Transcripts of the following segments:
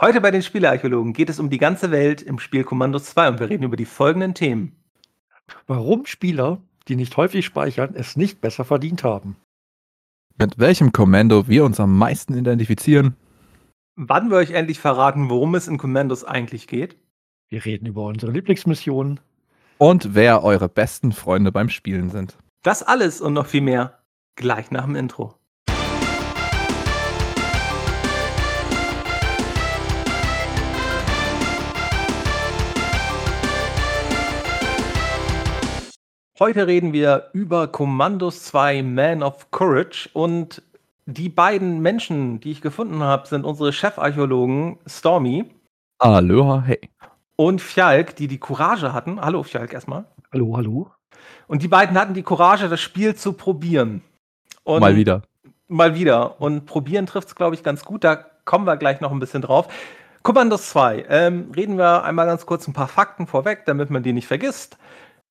Heute bei den Spielearchäologen geht es um die ganze Welt im Spiel Commandos 2 und wir reden über die folgenden Themen. Warum Spieler, die nicht häufig speichern, es nicht besser verdient haben. Mit welchem Kommando wir uns am meisten identifizieren. Wann wir euch endlich verraten, worum es in Commandos eigentlich geht. Wir reden über unsere Lieblingsmissionen. Und wer eure besten Freunde beim Spielen sind. Das alles und noch viel mehr gleich nach dem Intro. Heute reden wir über Commandos 2 Man of Courage und die beiden Menschen, die ich gefunden habe, sind unsere Chefarchäologen Stormy. Aloha, hey. Und Fjalk, die die Courage hatten. Hallo Fjalk erstmal. Hallo, hallo. Und die beiden hatten die Courage, das Spiel zu probieren. Und mal wieder. Mal wieder. Und probieren trifft es, glaube ich, ganz gut. Da kommen wir gleich noch ein bisschen drauf. Commandos 2. Ähm, reden wir einmal ganz kurz ein paar Fakten vorweg, damit man die nicht vergisst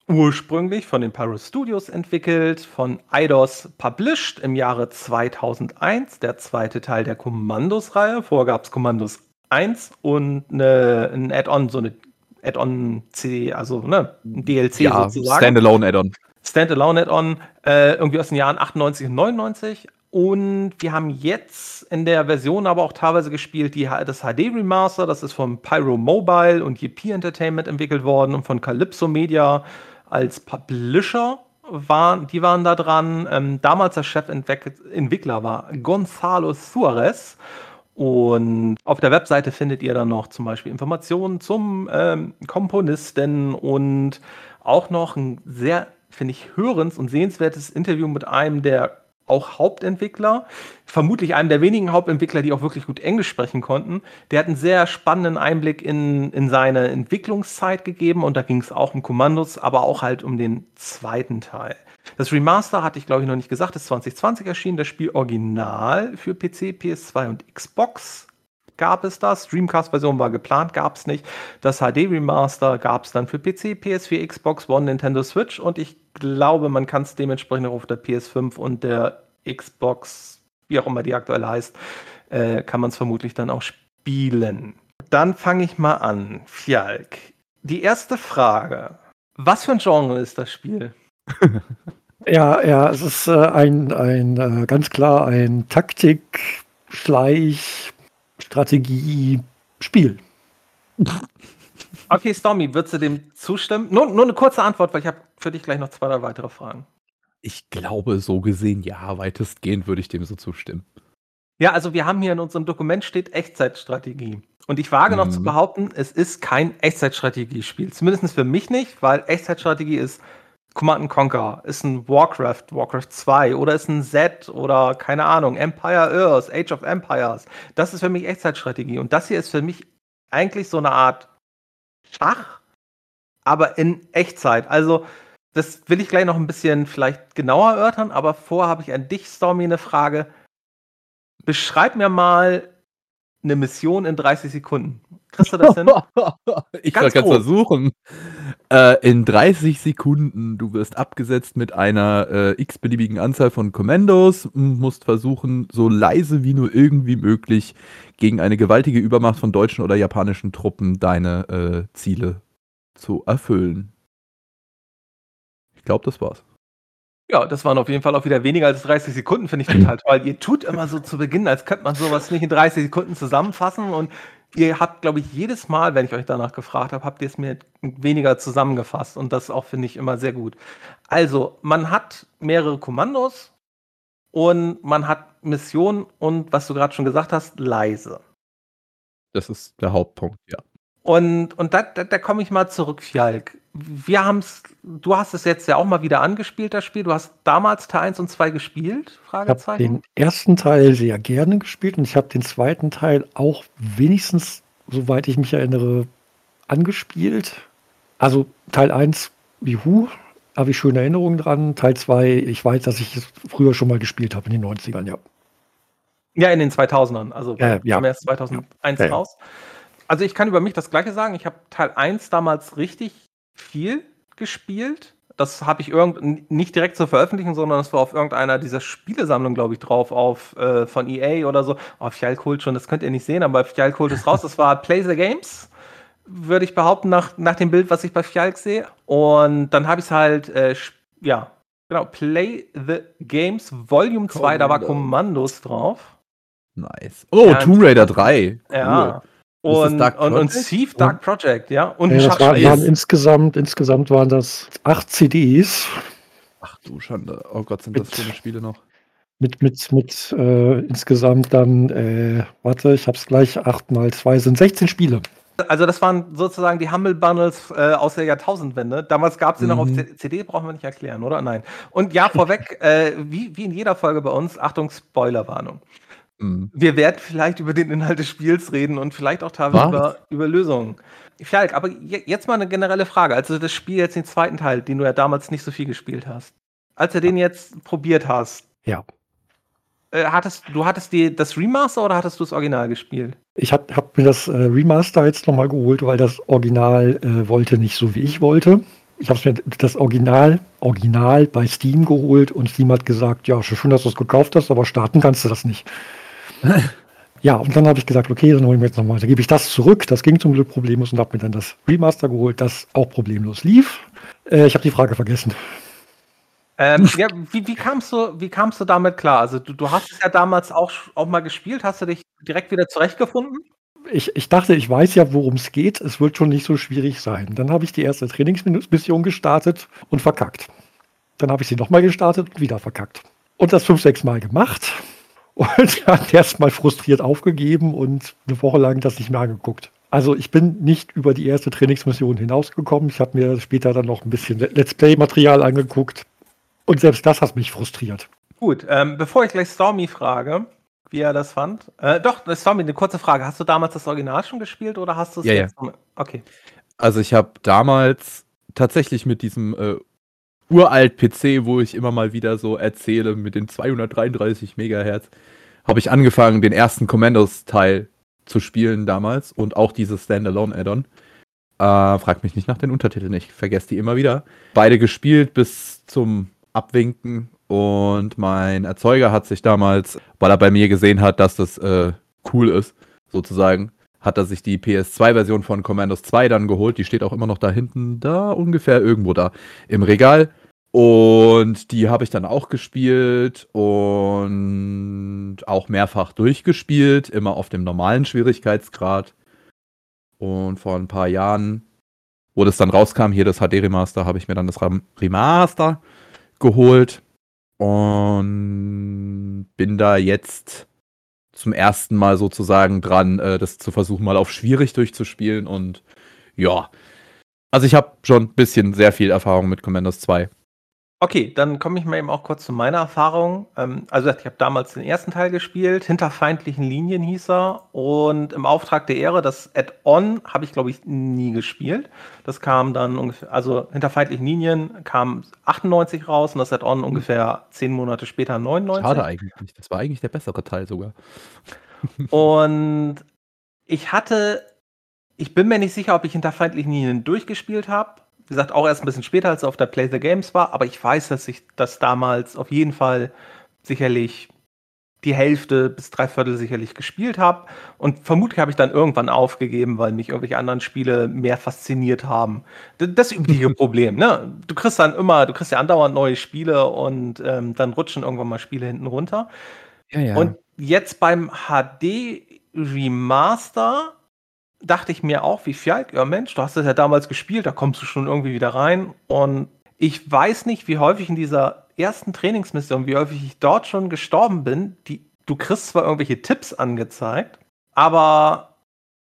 ursprünglich von den Pyro Studios entwickelt, von Eidos published im Jahre 2001, der zweite Teil der Kommandos-Reihe. Vorher gab es Kommandos 1 und eine, ein Add-on, so eine Add-on-CD, also ne, ein DLC ja, sozusagen. Standalone Add-on. Standalone Add-on, äh, irgendwie aus den Jahren 98 und 99. Und wir haben jetzt in der Version aber auch teilweise gespielt, die, das HD Remaster, das ist von Pyro Mobile und JP Entertainment entwickelt worden und von Calypso Media als Publisher waren, die waren da dran. Ähm, damals der Chefentwickler war Gonzalo Suarez. Und auf der Webseite findet ihr dann noch zum Beispiel Informationen zum ähm, Komponisten und auch noch ein sehr, finde ich, hörens- und sehenswertes Interview mit einem der auch Hauptentwickler, vermutlich einem der wenigen Hauptentwickler, die auch wirklich gut Englisch sprechen konnten. Der hat einen sehr spannenden Einblick in, in seine Entwicklungszeit gegeben und da ging es auch um Kommandos, aber auch halt um den zweiten Teil. Das Remaster hatte ich, glaube ich, noch nicht gesagt, ist 2020 erschienen. Das Spiel original für PC, PS2 und Xbox gab es das. Dreamcast-Version war geplant, gab es nicht. Das HD-Remaster gab es dann für PC, PS4, Xbox One, Nintendo Switch und ich glaube, man kann es dementsprechend auch auf der PS5 und der Xbox, wie auch immer die aktuell heißt, äh, kann man es vermutlich dann auch spielen. Dann fange ich mal an. Fjalk. Die erste Frage. Was für ein Genre ist das Spiel? ja, ja, es ist äh, ein, ein äh, ganz klar ein Taktik, Schleich, Strategie, Spiel. Okay, Stormy, würdest du dem zustimmen? Nur, nur eine kurze Antwort, weil ich habe für dich gleich noch zwei, drei weitere Fragen. Ich glaube, so gesehen, ja, weitestgehend würde ich dem so zustimmen. Ja, also wir haben hier in unserem Dokument steht Echtzeitstrategie. Und ich wage mhm. noch zu mhm. behaupten, es ist kein Echtzeitstrategiespiel. Zumindest für mich nicht, weil Echtzeitstrategie ist Command Conquer, ist ein Warcraft, Warcraft 2 oder ist ein Z oder keine Ahnung, Empire Earth, Age of Empires. Das ist für mich Echtzeitstrategie. Und das hier ist für mich eigentlich so eine Art Schach, aber in Echtzeit. Also, das will ich gleich noch ein bisschen vielleicht genauer erörtern, aber vorher habe ich an dich, Stormy, eine Frage. Beschreib mir mal eine Mission in 30 Sekunden. Kriegst du das hin? ich kann es versuchen. Äh, in 30 Sekunden, du wirst abgesetzt mit einer äh, x-beliebigen Anzahl von Kommandos und musst versuchen, so leise wie nur irgendwie möglich gegen eine gewaltige Übermacht von deutschen oder japanischen Truppen deine äh, Ziele zu erfüllen. Ich glaube, das war's. Ja, das waren auf jeden Fall auch wieder weniger als 30 Sekunden, finde ich total toll. Ihr tut immer so zu Beginn, als könnte man sowas nicht in 30 Sekunden zusammenfassen und ihr habt, glaube ich, jedes Mal, wenn ich euch danach gefragt habe, habt ihr es mir weniger zusammengefasst und das auch, finde ich, immer sehr gut. Also, man hat mehrere Kommandos und man hat Missionen und, was du gerade schon gesagt hast, leise. Das ist der Hauptpunkt, ja. Und, und da, da, da komme ich mal zurück, Fjalk wir haben es, du hast es jetzt ja auch mal wieder angespielt, das Spiel. Du hast damals Teil 1 und 2 gespielt? Ich habe den ersten Teil sehr gerne gespielt und ich habe den zweiten Teil auch wenigstens, soweit ich mich erinnere, angespielt. Also Teil 1, wie Hu, habe ich schöne Erinnerungen dran. Teil 2, ich weiß, dass ich es früher schon mal gespielt habe in den 90ern, ja. Ja, in den 2000ern. Also äh, ja. kam erst 2001 ja. raus. Also ich kann über mich das Gleiche sagen. Ich habe Teil 1 damals richtig viel gespielt. Das habe ich irgend nicht direkt zu veröffentlichen, sondern das war auf irgendeiner dieser Spielesammlungen, glaube ich, drauf, auf äh, von EA oder so. Oh, Fjall holt schon, das könnt ihr nicht sehen, aber Fjall holt es raus. Das war Play the Games, würde ich behaupten, nach, nach dem Bild, was ich bei Fjall sehe. Und dann habe ich es halt, äh, ja, genau, Play the Games Volume 2, da war Kommandos drauf. Nice. Oh, ja, Tomb Raider 3. Cool. Ja. Und, und, und Thief Dark Project, ja. Und ja, das waren, waren insgesamt, insgesamt waren das acht CDs. Ach du Schande. Oh Gott, sind mit, das viele Spiele noch. Mit, mit, mit äh, insgesamt dann, äh, warte, ich hab's gleich, 8 mal 2 sind 16 Spiele. Also das waren sozusagen die Humble Bundles äh, aus der Jahrtausendwende. Damals gab es sie mhm. noch auf mhm. CD, brauchen wir nicht erklären, oder? Nein. Und ja, vorweg, äh, wie, wie in jeder Folge bei uns, Achtung, Spoilerwarnung. Mhm. Wir werden vielleicht über den Inhalt des Spiels reden und vielleicht auch teilweise über, über, Lösungen. Falk, aber jetzt mal eine generelle Frage. Also das Spiel jetzt den zweiten Teil, den du ja damals nicht so viel gespielt hast. Als du den jetzt probiert hast. Ja. Äh, hattest, du hattest die, das Remaster oder hattest du das Original gespielt? Ich habe hab mir das äh, Remaster jetzt nochmal geholt, weil das Original äh, wollte nicht so, wie ich wollte. Ich habe mir das Original, Original bei Steam geholt und Steam hat gesagt, ja, schön, dass du es gekauft hast, aber starten kannst du das nicht. ja, und dann habe ich gesagt, okay, dann hole ich mir jetzt nochmal, dann gebe ich das zurück. Das ging zum Glück problemlos und habe mir dann das Remaster geholt, das auch problemlos lief. Äh, ich habe die Frage vergessen. Ähm, ja, wie, wie, kamst du, wie kamst du damit klar? Also du, du hast es ja damals auch, auch mal gespielt. Hast du dich direkt wieder zurechtgefunden? Ich, ich dachte, ich weiß ja, worum es geht. Es wird schon nicht so schwierig sein. Dann habe ich die erste Trainingsmission gestartet und verkackt. Dann habe ich sie nochmal gestartet und wieder verkackt. Und das fünf, sechs Mal gemacht und hat erstmal frustriert aufgegeben und eine Woche lang das nicht mehr angeguckt. Also ich bin nicht über die erste Trainingsmission hinausgekommen. Ich habe mir später dann noch ein bisschen Let's Play-Material angeguckt. Und selbst das hat mich frustriert. Gut, ähm, bevor ich gleich Stormy frage, wie er das fand. Äh, doch, Stormy, eine kurze Frage. Hast du damals das Original schon gespielt oder hast du es ja, jetzt? Ja. Okay. Also ich habe damals tatsächlich mit diesem äh, uralt PC, wo ich immer mal wieder so erzähle mit den 233 Megahertz, habe ich angefangen, den ersten Commandos-Teil zu spielen damals und auch dieses Standalone-Add-on. Äh, frag mich nicht nach den Untertiteln, ich vergesse die immer wieder. Beide gespielt bis zum Abwinken und mein Erzeuger hat sich damals, weil er bei mir gesehen hat, dass das äh, cool ist, sozusagen, hat er sich die PS2-Version von Commandos 2 dann geholt. Die steht auch immer noch da hinten, da ungefähr irgendwo da im Regal. Und die habe ich dann auch gespielt und auch mehrfach durchgespielt, immer auf dem normalen Schwierigkeitsgrad. Und vor ein paar Jahren, wo das dann rauskam, hier das HD-Remaster, habe ich mir dann das Remaster geholt und bin da jetzt zum ersten Mal sozusagen dran, äh, das zu versuchen, mal auf schwierig durchzuspielen. Und ja, also ich habe schon ein bisschen sehr viel Erfahrung mit Commandos 2. Okay, dann komme ich mal eben auch kurz zu meiner Erfahrung. Ähm, also ich habe damals den ersten Teil gespielt, hinter feindlichen Linien hieß er. Und im Auftrag der Ehre, das Add-on habe ich, glaube ich, nie gespielt. Das kam dann ungefähr, also hinter feindlichen Linien kam 98 raus und das Add-on ungefähr zehn Monate später 99. Schade eigentlich. Das war eigentlich der bessere Teil sogar. und ich hatte, ich bin mir nicht sicher, ob ich hinter feindlichen Linien durchgespielt habe wie gesagt, auch erst ein bisschen später, als er auf der Play the Games war, aber ich weiß, dass ich das damals auf jeden Fall sicherlich die Hälfte bis drei Viertel sicherlich gespielt habe. Und vermutlich habe ich dann irgendwann aufgegeben, weil mich irgendwelche anderen Spiele mehr fasziniert haben. Das übliche Problem, ne? Du kriegst dann immer, du kriegst ja andauernd neue Spiele und ähm, dann rutschen irgendwann mal Spiele hinten runter. Ja, ja. Und jetzt beim HD Remaster dachte ich mir auch, wie Fjalk, ja Mensch, du hast das ja damals gespielt, da kommst du schon irgendwie wieder rein. Und ich weiß nicht, wie häufig in dieser ersten Trainingsmission, wie häufig ich dort schon gestorben bin. Die, du kriegst zwar irgendwelche Tipps angezeigt, aber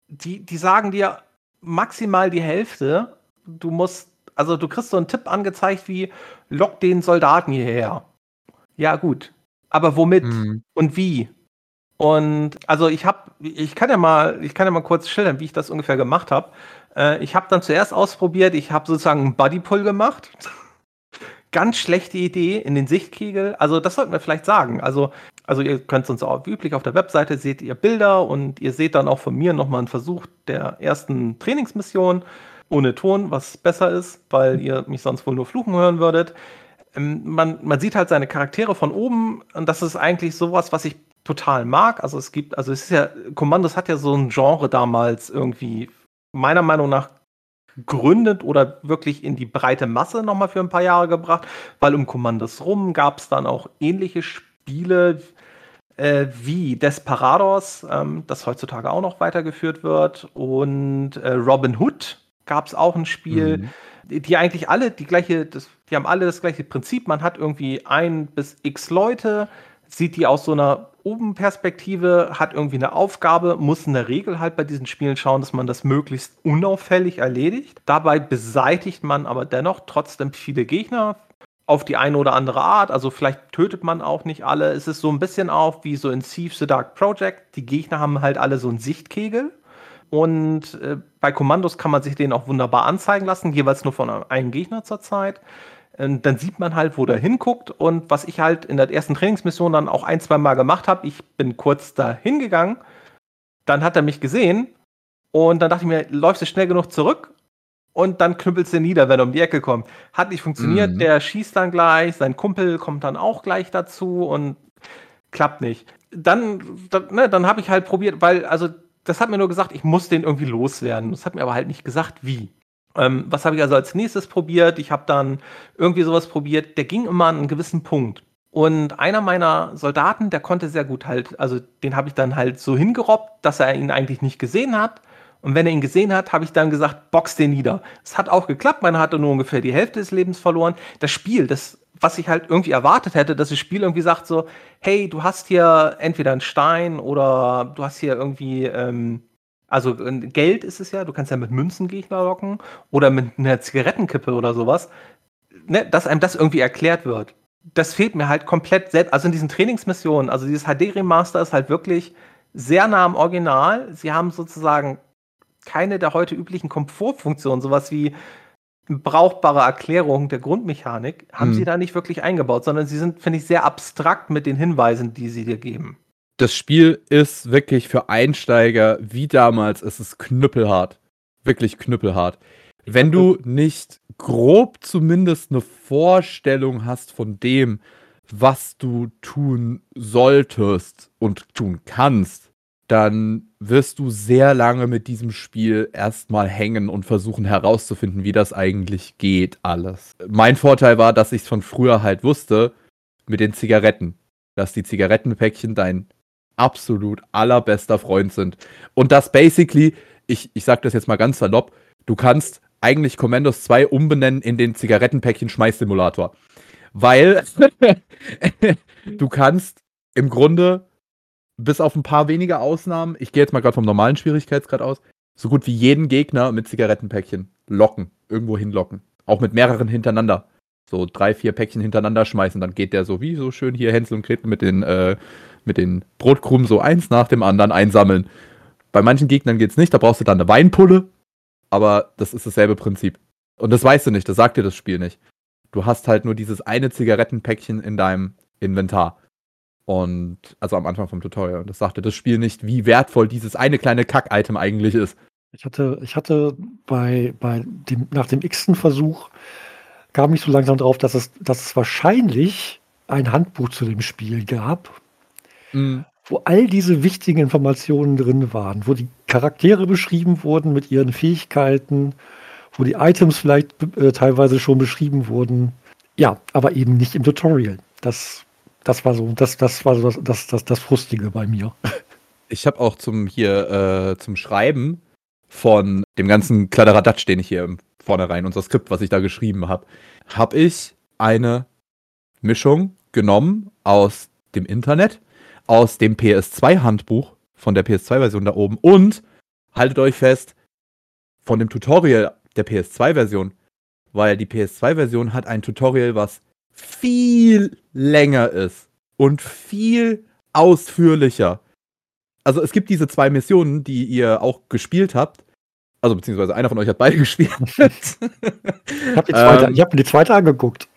die, die sagen dir maximal die Hälfte. Du musst, also du kriegst so einen Tipp angezeigt wie, lock den Soldaten hierher. Ja, gut. Aber womit mhm. und wie? Und also ich habe, ich kann ja mal, ich kann ja mal kurz schildern, wie ich das ungefähr gemacht habe. Äh, ich habe dann zuerst ausprobiert, ich habe sozusagen einen Bodypull gemacht. Ganz schlechte Idee in den Sichtkegel. Also das sollten wir vielleicht sagen. Also, also ihr könnt uns auch wie üblich auf der Webseite seht ihr Bilder und ihr seht dann auch von mir nochmal einen Versuch der ersten Trainingsmission. ohne Ton, was besser ist, weil ihr mich sonst wohl nur fluchen hören würdet. Ähm, man, man sieht halt seine Charaktere von oben und das ist eigentlich sowas, was ich total mag. Also es gibt, also es ist ja, Commandos hat ja so ein Genre damals irgendwie meiner Meinung nach gründet oder wirklich in die breite Masse nochmal für ein paar Jahre gebracht, weil um Commandos rum gab es dann auch ähnliche Spiele äh, wie Desperados, ähm, das heutzutage auch noch weitergeführt wird, und äh, Robin Hood gab es auch ein Spiel, mhm. die, die, eigentlich alle die gleiche, das, die haben alle das gleiche Prinzip. Man hat irgendwie ein bis x Leute, sieht die aus so einer Oben-Perspektive, hat irgendwie eine Aufgabe, muss in der Regel halt bei diesen Spielen schauen, dass man das möglichst unauffällig erledigt. Dabei beseitigt man aber dennoch trotzdem viele Gegner auf die eine oder andere Art. Also vielleicht tötet man auch nicht alle. Es ist so ein bisschen auch wie so in Thief the Dark Project. Die Gegner haben halt alle so einen Sichtkegel. Und äh, bei Kommandos kann man sich den auch wunderbar anzeigen lassen, jeweils nur von einem Gegner zur Zeit. Und dann sieht man halt, wo der hinguckt. Und was ich halt in der ersten Trainingsmission dann auch ein, zwei Mal gemacht habe, ich bin kurz da hingegangen, dann hat er mich gesehen und dann dachte ich mir, läufst du schnell genug zurück? Und dann knüppelst du nieder, wenn er um die Ecke kommt. Hat nicht funktioniert, mhm. der schießt dann gleich, sein Kumpel kommt dann auch gleich dazu und klappt nicht. Dann, dann, ne, dann habe ich halt probiert, weil, also, das hat mir nur gesagt, ich muss den irgendwie loswerden. Das hat mir aber halt nicht gesagt, wie. Ähm, was habe ich also als nächstes probiert? Ich habe dann irgendwie sowas probiert, der ging immer an einen gewissen Punkt. Und einer meiner Soldaten, der konnte sehr gut halt, also den habe ich dann halt so hingerobbt, dass er ihn eigentlich nicht gesehen hat. Und wenn er ihn gesehen hat, habe ich dann gesagt, box den nieder. Es hat auch geklappt, man hatte nur ungefähr die Hälfte des Lebens verloren. Das Spiel, das, was ich halt irgendwie erwartet hätte, dass das Spiel irgendwie sagt so, hey, du hast hier entweder einen Stein oder du hast hier irgendwie ähm, also Geld ist es ja, du kannst ja mit Münzen Gegner locken oder mit einer Zigarettenkippe oder sowas, ne, dass einem das irgendwie erklärt wird. Das fehlt mir halt komplett selbst, also in diesen Trainingsmissionen, also dieses HD-Remaster ist halt wirklich sehr nah am Original. Sie haben sozusagen keine der heute üblichen Komfortfunktionen, sowas wie brauchbare Erklärung der Grundmechanik, haben hm. sie da nicht wirklich eingebaut, sondern sie sind, finde ich, sehr abstrakt mit den Hinweisen, die sie dir geben das Spiel ist wirklich für Einsteiger wie damals, es ist knüppelhart. Wirklich knüppelhart. Wenn du nicht grob zumindest eine Vorstellung hast von dem, was du tun solltest und tun kannst, dann wirst du sehr lange mit diesem Spiel erstmal hängen und versuchen herauszufinden, wie das eigentlich geht, alles. Mein Vorteil war, dass ich es von früher halt wusste, mit den Zigaretten. Dass die Zigarettenpäckchen dein absolut allerbester Freund sind. Und das basically, ich, ich sag das jetzt mal ganz salopp, du kannst eigentlich Commandos 2 umbenennen in den Zigarettenpäckchen-Schmeißsimulator. Weil du kannst im Grunde, bis auf ein paar wenige Ausnahmen, ich gehe jetzt mal gerade vom normalen Schwierigkeitsgrad aus, so gut wie jeden Gegner mit Zigarettenpäckchen locken, irgendwo hinlocken. Auch mit mehreren hintereinander. So drei, vier Päckchen hintereinander schmeißen, dann geht der so wie so schön hier Hänsel und Gretel mit den äh, mit den Brotkrumen so eins nach dem anderen einsammeln. Bei manchen Gegnern geht es nicht, da brauchst du dann eine Weinpulle, aber das ist dasselbe Prinzip. Und das weißt du nicht, das sagt dir das Spiel nicht. Du hast halt nur dieses eine Zigarettenpäckchen in deinem Inventar. Und also am Anfang vom Tutorial. Und das sagte das Spiel nicht, wie wertvoll dieses eine kleine Kack-Item eigentlich ist. Ich hatte, ich hatte bei, bei dem, nach dem x-ten Versuch kam ich so langsam drauf, dass es, dass es wahrscheinlich ein Handbuch zu dem Spiel gab, mhm. wo all diese wichtigen Informationen drin waren, wo die Charaktere beschrieben wurden mit ihren Fähigkeiten, wo die Items vielleicht äh, teilweise schon beschrieben wurden. Ja, aber eben nicht im Tutorial. Das, das war so, das, das war so das, das, das, das Frustige bei mir. Ich habe auch zum hier äh, zum Schreiben von dem ganzen Kladderadatsch, den ich hier vornherein, unser Skript, was ich da geschrieben habe, habe ich eine Mischung genommen aus dem Internet aus dem PS2-Handbuch von der PS2-Version da oben und haltet euch fest, von dem Tutorial der PS2-Version, weil die PS2-Version hat ein Tutorial, was viel länger ist und viel ausführlicher. Also es gibt diese zwei Missionen, die ihr auch gespielt habt. Also beziehungsweise einer von euch hat beide gespielt. ich habe ähm, hab mir die zweite angeguckt.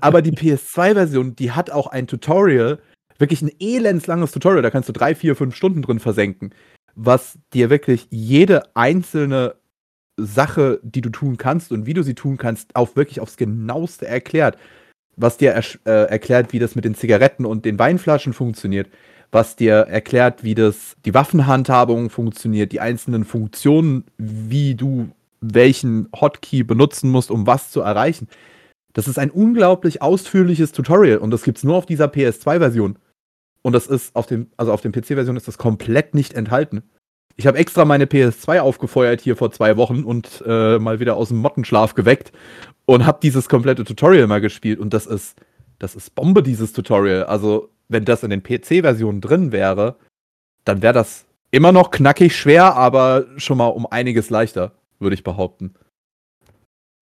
aber die PS2-Version, die hat auch ein Tutorial, wirklich ein elendslanges Tutorial, da kannst du drei, vier, fünf Stunden drin versenken, was dir wirklich jede einzelne Sache, die du tun kannst und wie du sie tun kannst, auch wirklich aufs genaueste erklärt. Was dir er, äh, erklärt, wie das mit den Zigaretten und den Weinflaschen funktioniert, was dir erklärt, wie das die Waffenhandhabung funktioniert, die einzelnen Funktionen, wie du welchen Hotkey benutzen musst, um was zu erreichen. Das ist ein unglaublich ausführliches Tutorial und das gibt es nur auf dieser PS2-Version. Und das ist auf dem, also auf dem PC-Version ist das komplett nicht enthalten. Ich habe extra meine PS2 aufgefeuert hier vor zwei Wochen und äh, mal wieder aus dem Mottenschlaf geweckt und habe dieses komplette Tutorial mal gespielt und das ist, das ist Bombe, dieses Tutorial. Also, wenn das in den PC-Versionen drin wäre, dann wäre das immer noch knackig schwer, aber schon mal um einiges leichter, würde ich behaupten.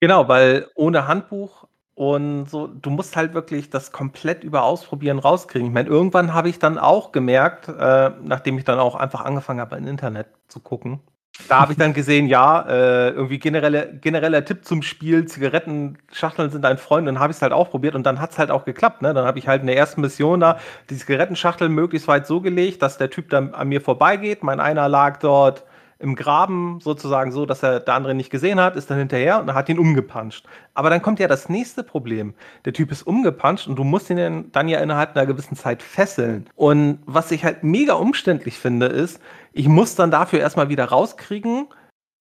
Genau, weil ohne Handbuch und so, du musst halt wirklich das komplett über Ausprobieren rauskriegen. Ich meine, irgendwann habe ich dann auch gemerkt, äh, nachdem ich dann auch einfach angefangen habe, im Internet zu gucken, da habe ich dann gesehen, ja, äh, irgendwie generelle, genereller Tipp zum Spiel, Zigarettenschachteln sind ein Freund. Und dann habe ich es halt auch probiert und dann hat es halt auch geklappt. Ne? Dann habe ich halt in der ersten Mission da die Zigarettenschachtel möglichst weit so gelegt, dass der Typ dann an mir vorbeigeht. Mein einer lag dort im Graben sozusagen so, dass er der andere nicht gesehen hat, ist dann hinterher und hat ihn umgepanscht. Aber dann kommt ja das nächste Problem. Der Typ ist umgepanscht und du musst ihn dann ja innerhalb einer gewissen Zeit fesseln. Und was ich halt mega umständlich finde, ist, ich muss dann dafür erstmal wieder rauskriegen,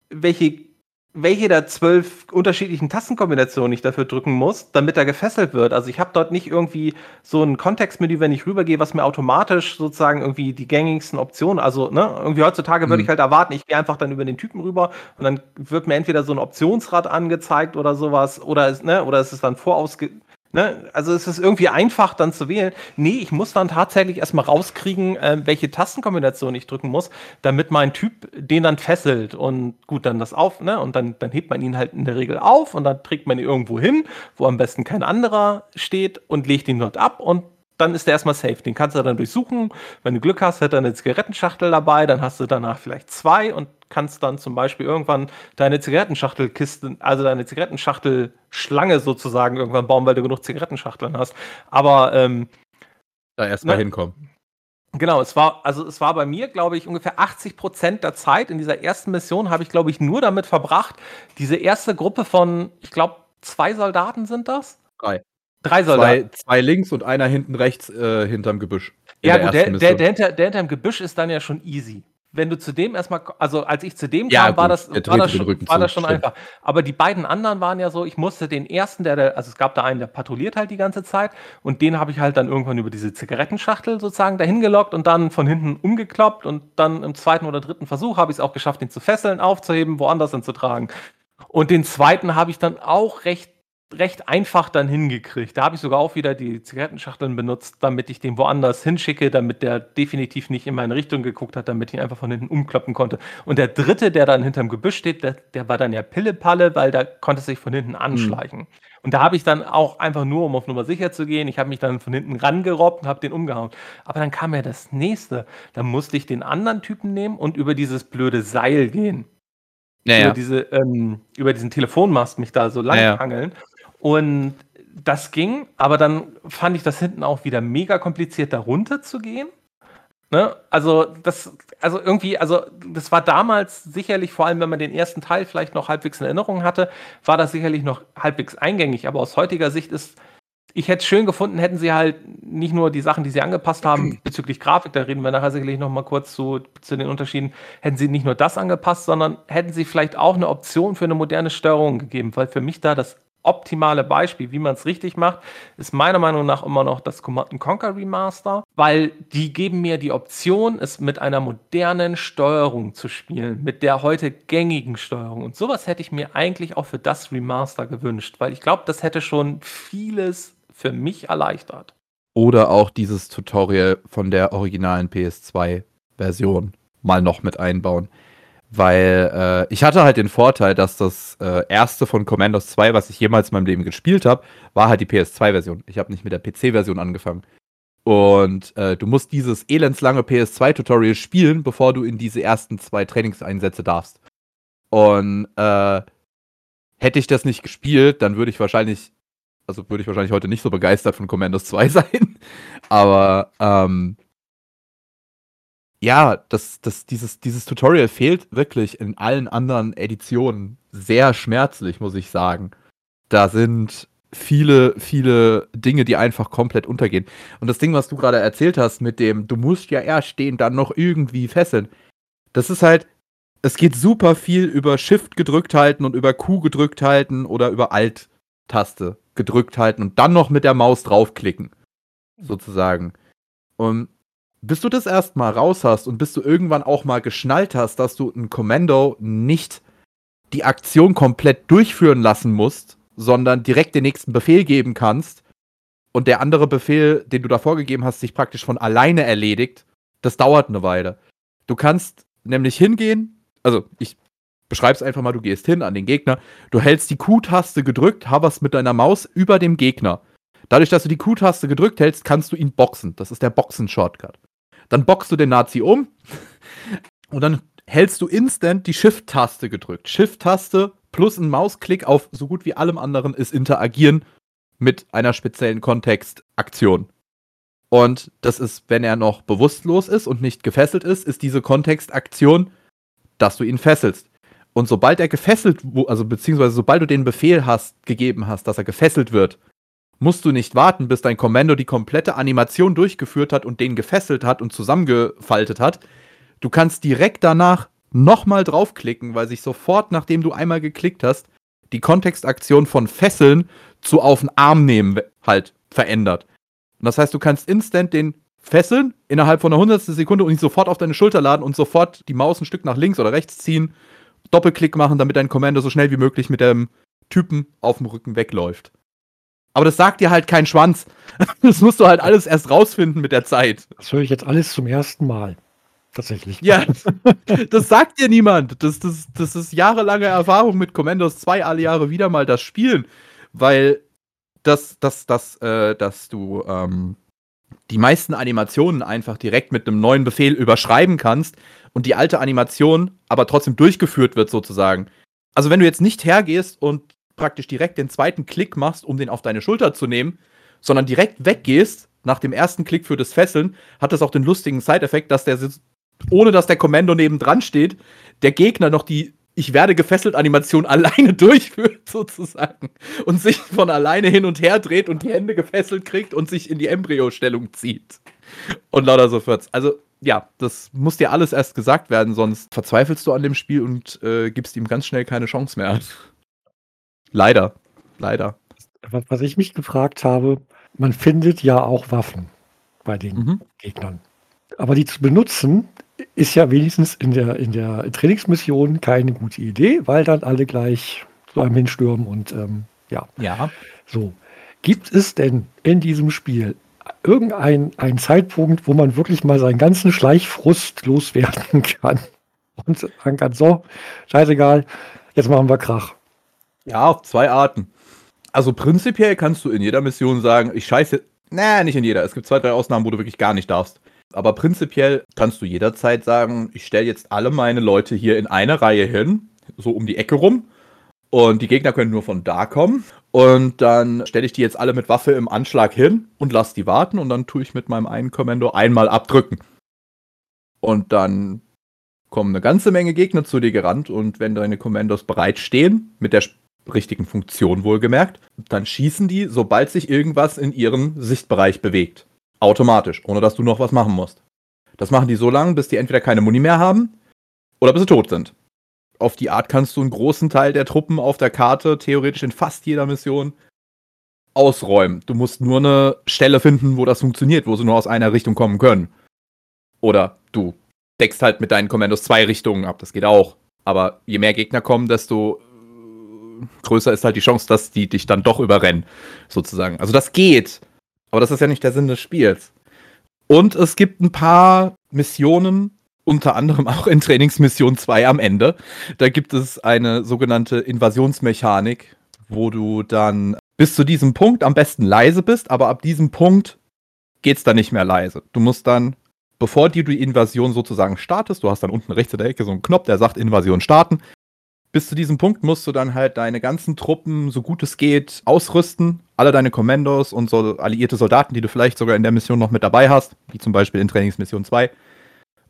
welche welche der zwölf unterschiedlichen Tastenkombinationen ich dafür drücken muss, damit er gefesselt wird. Also ich habe dort nicht irgendwie so ein Kontextmenü, wenn ich rübergehe, was mir automatisch sozusagen irgendwie die gängigsten Optionen, also ne, irgendwie heutzutage würde mhm. ich halt erwarten, ich gehe einfach dann über den Typen rüber und dann wird mir entweder so ein Optionsrad angezeigt oder sowas oder ist, ne, oder ist es dann vorausge Ne? Also es ist irgendwie einfach dann zu wählen. Nee, ich muss dann tatsächlich erstmal rauskriegen, äh, welche Tastenkombination ich drücken muss, damit mein Typ den dann fesselt. Und gut, dann das auf, ne? Und dann, dann hebt man ihn halt in der Regel auf und dann trägt man ihn irgendwo hin, wo am besten kein anderer steht und legt ihn dort ab und dann ist der erstmal safe. Den kannst du dann durchsuchen. Wenn du Glück hast, hat er eine Zigarettenschachtel dabei, dann hast du danach vielleicht zwei und kannst dann zum Beispiel irgendwann deine Zigarettenschachtelkiste, also deine Zigarettenschachtelschlange sozusagen irgendwann bauen, weil du genug Zigarettenschachteln hast. Aber ähm, da erstmal ne, hinkommen. Genau, es war, also es war bei mir, glaube ich, ungefähr 80 Prozent der Zeit in dieser ersten Mission habe ich, glaube ich, nur damit verbracht, diese erste Gruppe von, ich glaube, zwei Soldaten sind das? Drei. Drei Soldaten. Zwei, zwei links und einer hinten rechts äh, hinterm Gebüsch. Ja, gut, der, der, der, hinter, der hinterm Gebüsch ist dann ja schon easy. Wenn du zu dem erstmal, also als ich zu dem ja, kam, gut, war das, war das schon, war das schon einfach. Aber die beiden anderen waren ja so, ich musste den ersten, der, also es gab da einen, der patrouilliert halt die ganze Zeit und den habe ich halt dann irgendwann über diese Zigarettenschachtel sozusagen dahin gelockt und dann von hinten umgekloppt und dann im zweiten oder dritten Versuch habe ich es auch geschafft, ihn zu fesseln, aufzuheben, woanders hinzutragen. Und den zweiten habe ich dann auch recht recht einfach dann hingekriegt. Da habe ich sogar auch wieder die Zigarettenschachteln benutzt, damit ich den woanders hinschicke, damit der definitiv nicht in meine Richtung geguckt hat, damit ich ihn einfach von hinten umkloppen konnte. Und der dritte, der dann hinterm Gebüsch steht, der, der war dann ja Pillepalle, weil da konnte sich von hinten anschleichen. Mhm. Und da habe ich dann auch einfach nur, um auf Nummer sicher zu gehen, ich habe mich dann von hinten rangerobbt und habe den umgehauen. Aber dann kam ja das nächste. Da musste ich den anderen Typen nehmen und über dieses blöde Seil gehen. Ja, über, Diese, ähm, über diesen Telefonmast mich da so lang ja, hangeln. Und das ging, aber dann fand ich das hinten auch wieder mega kompliziert, da runter zu gehen. Ne? Also, das, also irgendwie, also das war damals sicherlich, vor allem wenn man den ersten Teil vielleicht noch halbwegs in Erinnerung hatte, war das sicherlich noch halbwegs eingängig. Aber aus heutiger Sicht ist, ich hätte es schön gefunden, hätten sie halt nicht nur die Sachen, die sie angepasst haben bezüglich Grafik, da reden wir nachher sicherlich noch mal kurz zu, zu den Unterschieden, hätten sie nicht nur das angepasst, sondern hätten sie vielleicht auch eine Option für eine moderne Steuerung gegeben, weil für mich da das optimale Beispiel, wie man es richtig macht, ist meiner Meinung nach immer noch das Command Conquer Remaster, weil die geben mir die Option, es mit einer modernen Steuerung zu spielen, mit der heute gängigen Steuerung. Und sowas hätte ich mir eigentlich auch für das Remaster gewünscht, weil ich glaube, das hätte schon vieles für mich erleichtert. Oder auch dieses Tutorial von der originalen PS2-Version mal noch mit einbauen. Weil äh, ich hatte halt den Vorteil, dass das äh, erste von Commandos 2, was ich jemals in meinem Leben gespielt habe, war halt die PS2-Version. Ich habe nicht mit der PC-Version angefangen. Und äh, du musst dieses elendslange PS2-Tutorial spielen, bevor du in diese ersten zwei Trainingseinsätze darfst. Und äh, hätte ich das nicht gespielt, dann würde ich wahrscheinlich, also würde ich wahrscheinlich heute nicht so begeistert von Commandos 2 sein. Aber ähm, ja, das, das, dieses, dieses Tutorial fehlt wirklich in allen anderen Editionen sehr schmerzlich, muss ich sagen. Da sind viele, viele Dinge, die einfach komplett untergehen. Und das Ding, was du gerade erzählt hast, mit dem, du musst ja erst stehen, dann noch irgendwie fesseln, das ist halt, es geht super viel über Shift gedrückt halten und über Q gedrückt halten oder über Alt-Taste gedrückt halten und dann noch mit der Maus draufklicken. Sozusagen. Und bis du das erstmal raus hast und bis du irgendwann auch mal geschnallt hast, dass du ein Kommando nicht die Aktion komplett durchführen lassen musst, sondern direkt den nächsten Befehl geben kannst und der andere Befehl, den du da vorgegeben hast, sich praktisch von alleine erledigt, das dauert eine Weile. Du kannst nämlich hingehen, also ich beschreib's einfach mal, du gehst hin an den Gegner, du hältst die Q-Taste gedrückt, hoverst mit deiner Maus über dem Gegner. Dadurch, dass du die Q-Taste gedrückt hältst, kannst du ihn boxen. Das ist der Boxen-Shortcut. Dann boxst du den Nazi um und dann hältst du instant die Shift-Taste gedrückt. Shift-Taste plus ein Mausklick auf so gut wie allem anderen ist interagieren mit einer speziellen Kontextaktion. Und das ist, wenn er noch bewusstlos ist und nicht gefesselt ist, ist diese Kontextaktion, dass du ihn fesselst. Und sobald er gefesselt, also beziehungsweise sobald du den Befehl hast, gegeben hast, dass er gefesselt wird, musst du nicht warten, bis dein Kommando die komplette Animation durchgeführt hat und den gefesselt hat und zusammengefaltet hat. Du kannst direkt danach nochmal draufklicken, weil sich sofort, nachdem du einmal geklickt hast, die Kontextaktion von Fesseln zu auf den Arm nehmen halt verändert. Und das heißt, du kannst instant den fesseln innerhalb von einer hundertstel Sekunde und ihn sofort auf deine Schulter laden und sofort die Maus ein Stück nach links oder rechts ziehen, Doppelklick machen, damit dein Kommando so schnell wie möglich mit dem Typen auf dem Rücken wegläuft. Aber das sagt dir halt kein Schwanz. Das musst du halt alles erst rausfinden mit der Zeit. Das höre ich jetzt alles zum ersten Mal. Tatsächlich. Ja, das sagt dir niemand. Das, das, das ist jahrelange Erfahrung mit Commandos 2, alle Jahre wieder mal das Spielen. Weil das, das, das, äh, dass du ähm, die meisten Animationen einfach direkt mit einem neuen Befehl überschreiben kannst und die alte Animation aber trotzdem durchgeführt wird, sozusagen. Also, wenn du jetzt nicht hergehst und praktisch direkt den zweiten Klick machst, um den auf deine Schulter zu nehmen, sondern direkt weggehst nach dem ersten Klick für das Fesseln, hat das auch den lustigen Side-Effekt, dass der, ohne dass der Kommando nebendran steht, der Gegner noch die ich werde gefesselt Animation alleine durchführt, sozusagen. Und sich von alleine hin und her dreht und die Hände gefesselt kriegt und sich in die Embryo-Stellung zieht. Und lauter so fort. Also, ja, das muss dir alles erst gesagt werden, sonst verzweifelst du an dem Spiel und äh, gibst ihm ganz schnell keine Chance mehr. Leider. Leider. Was ich mich gefragt habe, man findet ja auch Waffen bei den mhm. Gegnern. Aber die zu benutzen, ist ja wenigstens in der, in der Trainingsmission keine gute Idee, weil dann alle gleich zu einem hinstürmen und ähm, ja. Ja. So. Gibt es denn in diesem Spiel irgendeinen Zeitpunkt, wo man wirklich mal seinen ganzen Schleichfrust loswerden kann und sagen kann, so, scheißegal, jetzt machen wir Krach. Ja, auf zwei Arten. Also prinzipiell kannst du in jeder Mission sagen, ich scheiße. Nee, nicht in jeder. Es gibt zwei, drei Ausnahmen, wo du wirklich gar nicht darfst. Aber prinzipiell kannst du jederzeit sagen, ich stelle jetzt alle meine Leute hier in eine Reihe hin, so um die Ecke rum. Und die Gegner können nur von da kommen. Und dann stelle ich die jetzt alle mit Waffe im Anschlag hin und lasse die warten. Und dann tue ich mit meinem einen Kommando einmal abdrücken. Und dann kommen eine ganze Menge Gegner zu dir gerannt. Und wenn deine Kommandos bereit stehen, mit der richtigen Funktion wohlgemerkt, dann schießen die, sobald sich irgendwas in ihrem Sichtbereich bewegt. Automatisch, ohne dass du noch was machen musst. Das machen die so lange, bis die entweder keine Muni mehr haben oder bis sie tot sind. Auf die Art kannst du einen großen Teil der Truppen auf der Karte, theoretisch in fast jeder Mission, ausräumen. Du musst nur eine Stelle finden, wo das funktioniert, wo sie nur aus einer Richtung kommen können. Oder du deckst halt mit deinen Kommandos zwei Richtungen ab, das geht auch. Aber je mehr Gegner kommen, desto größer ist halt die Chance, dass die dich dann doch überrennen, sozusagen. Also das geht, aber das ist ja nicht der Sinn des Spiels. Und es gibt ein paar Missionen, unter anderem auch in Trainingsmission 2 am Ende. Da gibt es eine sogenannte Invasionsmechanik, wo du dann bis zu diesem Punkt am besten leise bist, aber ab diesem Punkt geht es dann nicht mehr leise. Du musst dann, bevor du die Invasion sozusagen startest, du hast dann unten rechts in der Ecke so einen Knopf, der sagt Invasion starten, bis zu diesem Punkt musst du dann halt deine ganzen Truppen, so gut es geht, ausrüsten. Alle deine Kommandos und so alliierte Soldaten, die du vielleicht sogar in der Mission noch mit dabei hast, wie zum Beispiel in Trainingsmission 2.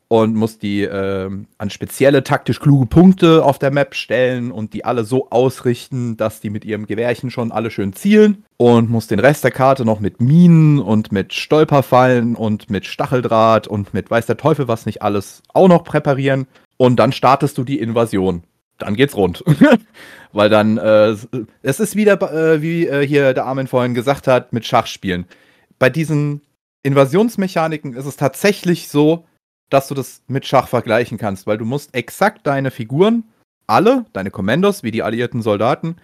und musst die äh, an spezielle taktisch kluge Punkte auf der Map stellen und die alle so ausrichten, dass die mit ihrem Gewehrchen schon alle schön zielen und musst den Rest der Karte noch mit Minen und mit Stolperfallen und mit Stacheldraht und mit weiß der Teufel was nicht alles auch noch präparieren und dann startest du die Invasion. Dann geht's rund. Weil dann, äh, es ist wieder, äh, wie äh, hier der Armin vorhin gesagt hat, mit Schachspielen. Bei diesen Invasionsmechaniken ist es tatsächlich so, dass du das mit Schach vergleichen kannst, weil du musst exakt deine Figuren, alle, deine Kommandos, wie die alliierten Soldaten,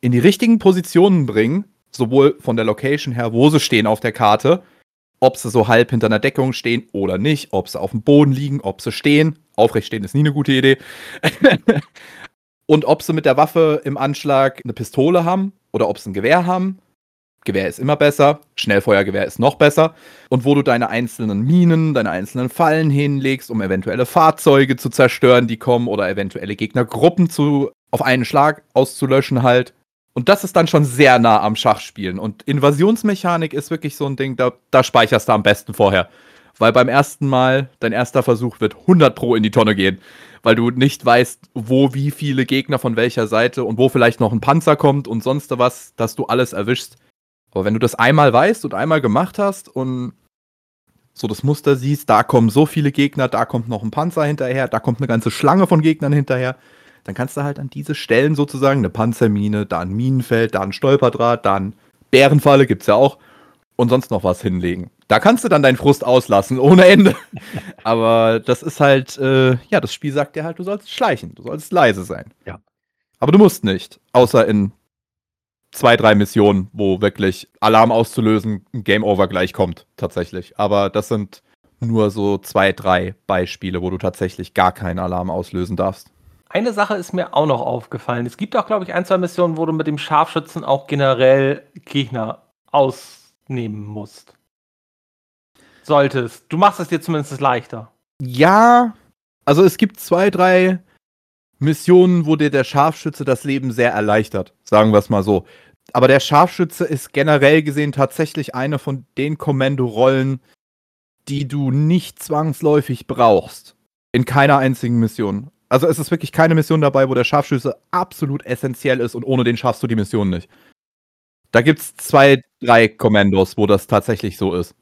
in die richtigen Positionen bringen, sowohl von der Location her, wo sie stehen auf der Karte, ob sie so halb hinter einer Deckung stehen oder nicht, ob sie auf dem Boden liegen, ob sie stehen. Aufrecht stehen ist nie eine gute Idee. und ob sie mit der Waffe im Anschlag eine Pistole haben oder ob sie ein Gewehr haben Gewehr ist immer besser, Schnellfeuergewehr ist noch besser. Und wo du deine einzelnen Minen, deine einzelnen Fallen hinlegst, um eventuelle Fahrzeuge zu zerstören, die kommen, oder eventuelle Gegnergruppen zu, auf einen Schlag auszulöschen halt. Und das ist dann schon sehr nah am Schachspielen. Und Invasionsmechanik ist wirklich so ein Ding, da, da speicherst du am besten vorher. Weil beim ersten Mal, dein erster Versuch wird 100 Pro in die Tonne gehen. Weil du nicht weißt, wo wie viele Gegner von welcher Seite und wo vielleicht noch ein Panzer kommt und sonst was, dass du alles erwischst aber wenn du das einmal weißt und einmal gemacht hast und so das Muster siehst, da kommen so viele Gegner, da kommt noch ein Panzer hinterher, da kommt eine ganze Schlange von Gegnern hinterher, dann kannst du halt an diese Stellen sozusagen eine Panzermine, da ein Minenfeld, da ein Stolperdraht, da ein Bärenfalle, gibt's ja auch, und sonst noch was hinlegen. Da kannst du dann deinen Frust auslassen, ohne Ende. Aber das ist halt, äh, ja, das Spiel sagt dir halt, du sollst schleichen, du sollst leise sein. Ja. Aber du musst nicht, außer in zwei, drei Missionen, wo wirklich Alarm auszulösen, ein Game Over gleich kommt, tatsächlich. Aber das sind nur so zwei, drei Beispiele, wo du tatsächlich gar keinen Alarm auslösen darfst. Eine Sache ist mir auch noch aufgefallen. Es gibt auch, glaube ich, ein, zwei Missionen, wo du mit dem Scharfschützen auch generell Gegner ausnehmen musst. Solltest. Du machst es dir zumindest leichter. Ja, also es gibt zwei, drei Missionen, wo dir der Scharfschütze das Leben sehr erleichtert. Sagen wir es mal so. Aber der Scharfschütze ist generell gesehen tatsächlich eine von den Kommandorollen, die du nicht zwangsläufig brauchst. In keiner einzigen Mission. Also es ist wirklich keine Mission dabei, wo der Scharfschütze absolut essentiell ist und ohne den schaffst du die Mission nicht. Da gibt es zwei, drei Kommandos, wo das tatsächlich so ist.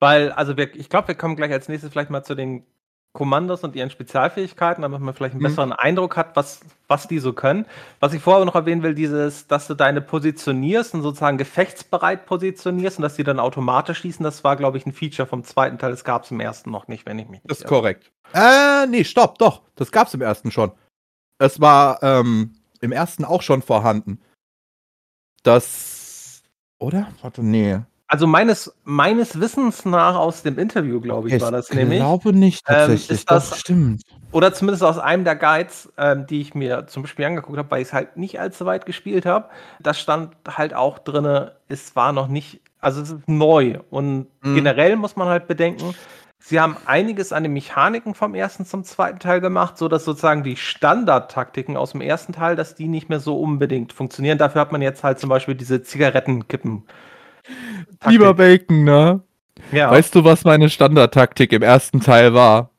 Weil, also wir, ich glaube, wir kommen gleich als nächstes vielleicht mal zu den Kommandos und ihren Spezialfähigkeiten, damit man vielleicht einen mhm. besseren Eindruck hat, was, was die so können. Was ich vorher noch erwähnen will, dieses, dass du deine positionierst und sozusagen gefechtsbereit positionierst und dass die dann automatisch schießen, das war, glaube ich, ein Feature vom zweiten Teil. Das gab es im ersten noch nicht, wenn ich mich nicht Das ist korrekt. Äh, nee, stopp, doch. Das gab es im ersten schon. Es war ähm, im ersten auch schon vorhanden. Das. Oder? Warte, nee. Also meines, meines Wissens nach aus dem Interview, glaube ich, war das nämlich. Ich glaube nicht ähm, tatsächlich. Ähm, ist das, Doch, stimmt. Oder zumindest aus einem der Guides, ähm, die ich mir zum Beispiel angeguckt habe, weil ich es halt nicht allzu weit gespielt habe. Das stand halt auch drin, es war noch nicht, also es ist neu. Und mhm. generell muss man halt bedenken, sie haben einiges an den Mechaniken vom ersten zum zweiten Teil gemacht, sodass sozusagen die Standardtaktiken aus dem ersten Teil, dass die nicht mehr so unbedingt funktionieren. Dafür hat man jetzt halt zum Beispiel diese Zigarettenkippen Taktik. Lieber Bacon, ne? Ja. Weißt du, was meine Standardtaktik im ersten Teil war?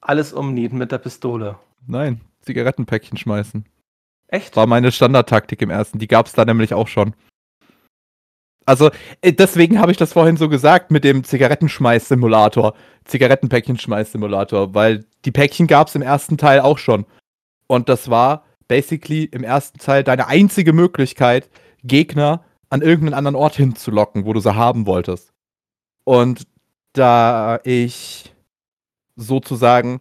Alles umnieten mit der Pistole. Nein, Zigarettenpäckchen schmeißen. Echt? War meine Standardtaktik im ersten. Die gab es da nämlich auch schon. Also, äh, deswegen habe ich das vorhin so gesagt mit dem Zigarettenschmeiß-Simulator. Zigarettenpäckchen-Schmeiß-Simulator, weil die Päckchen gab es im ersten Teil auch schon. Und das war basically im ersten Teil deine einzige Möglichkeit, Gegner an irgendeinen anderen Ort hinzulocken, wo du sie haben wolltest. Und da ich sozusagen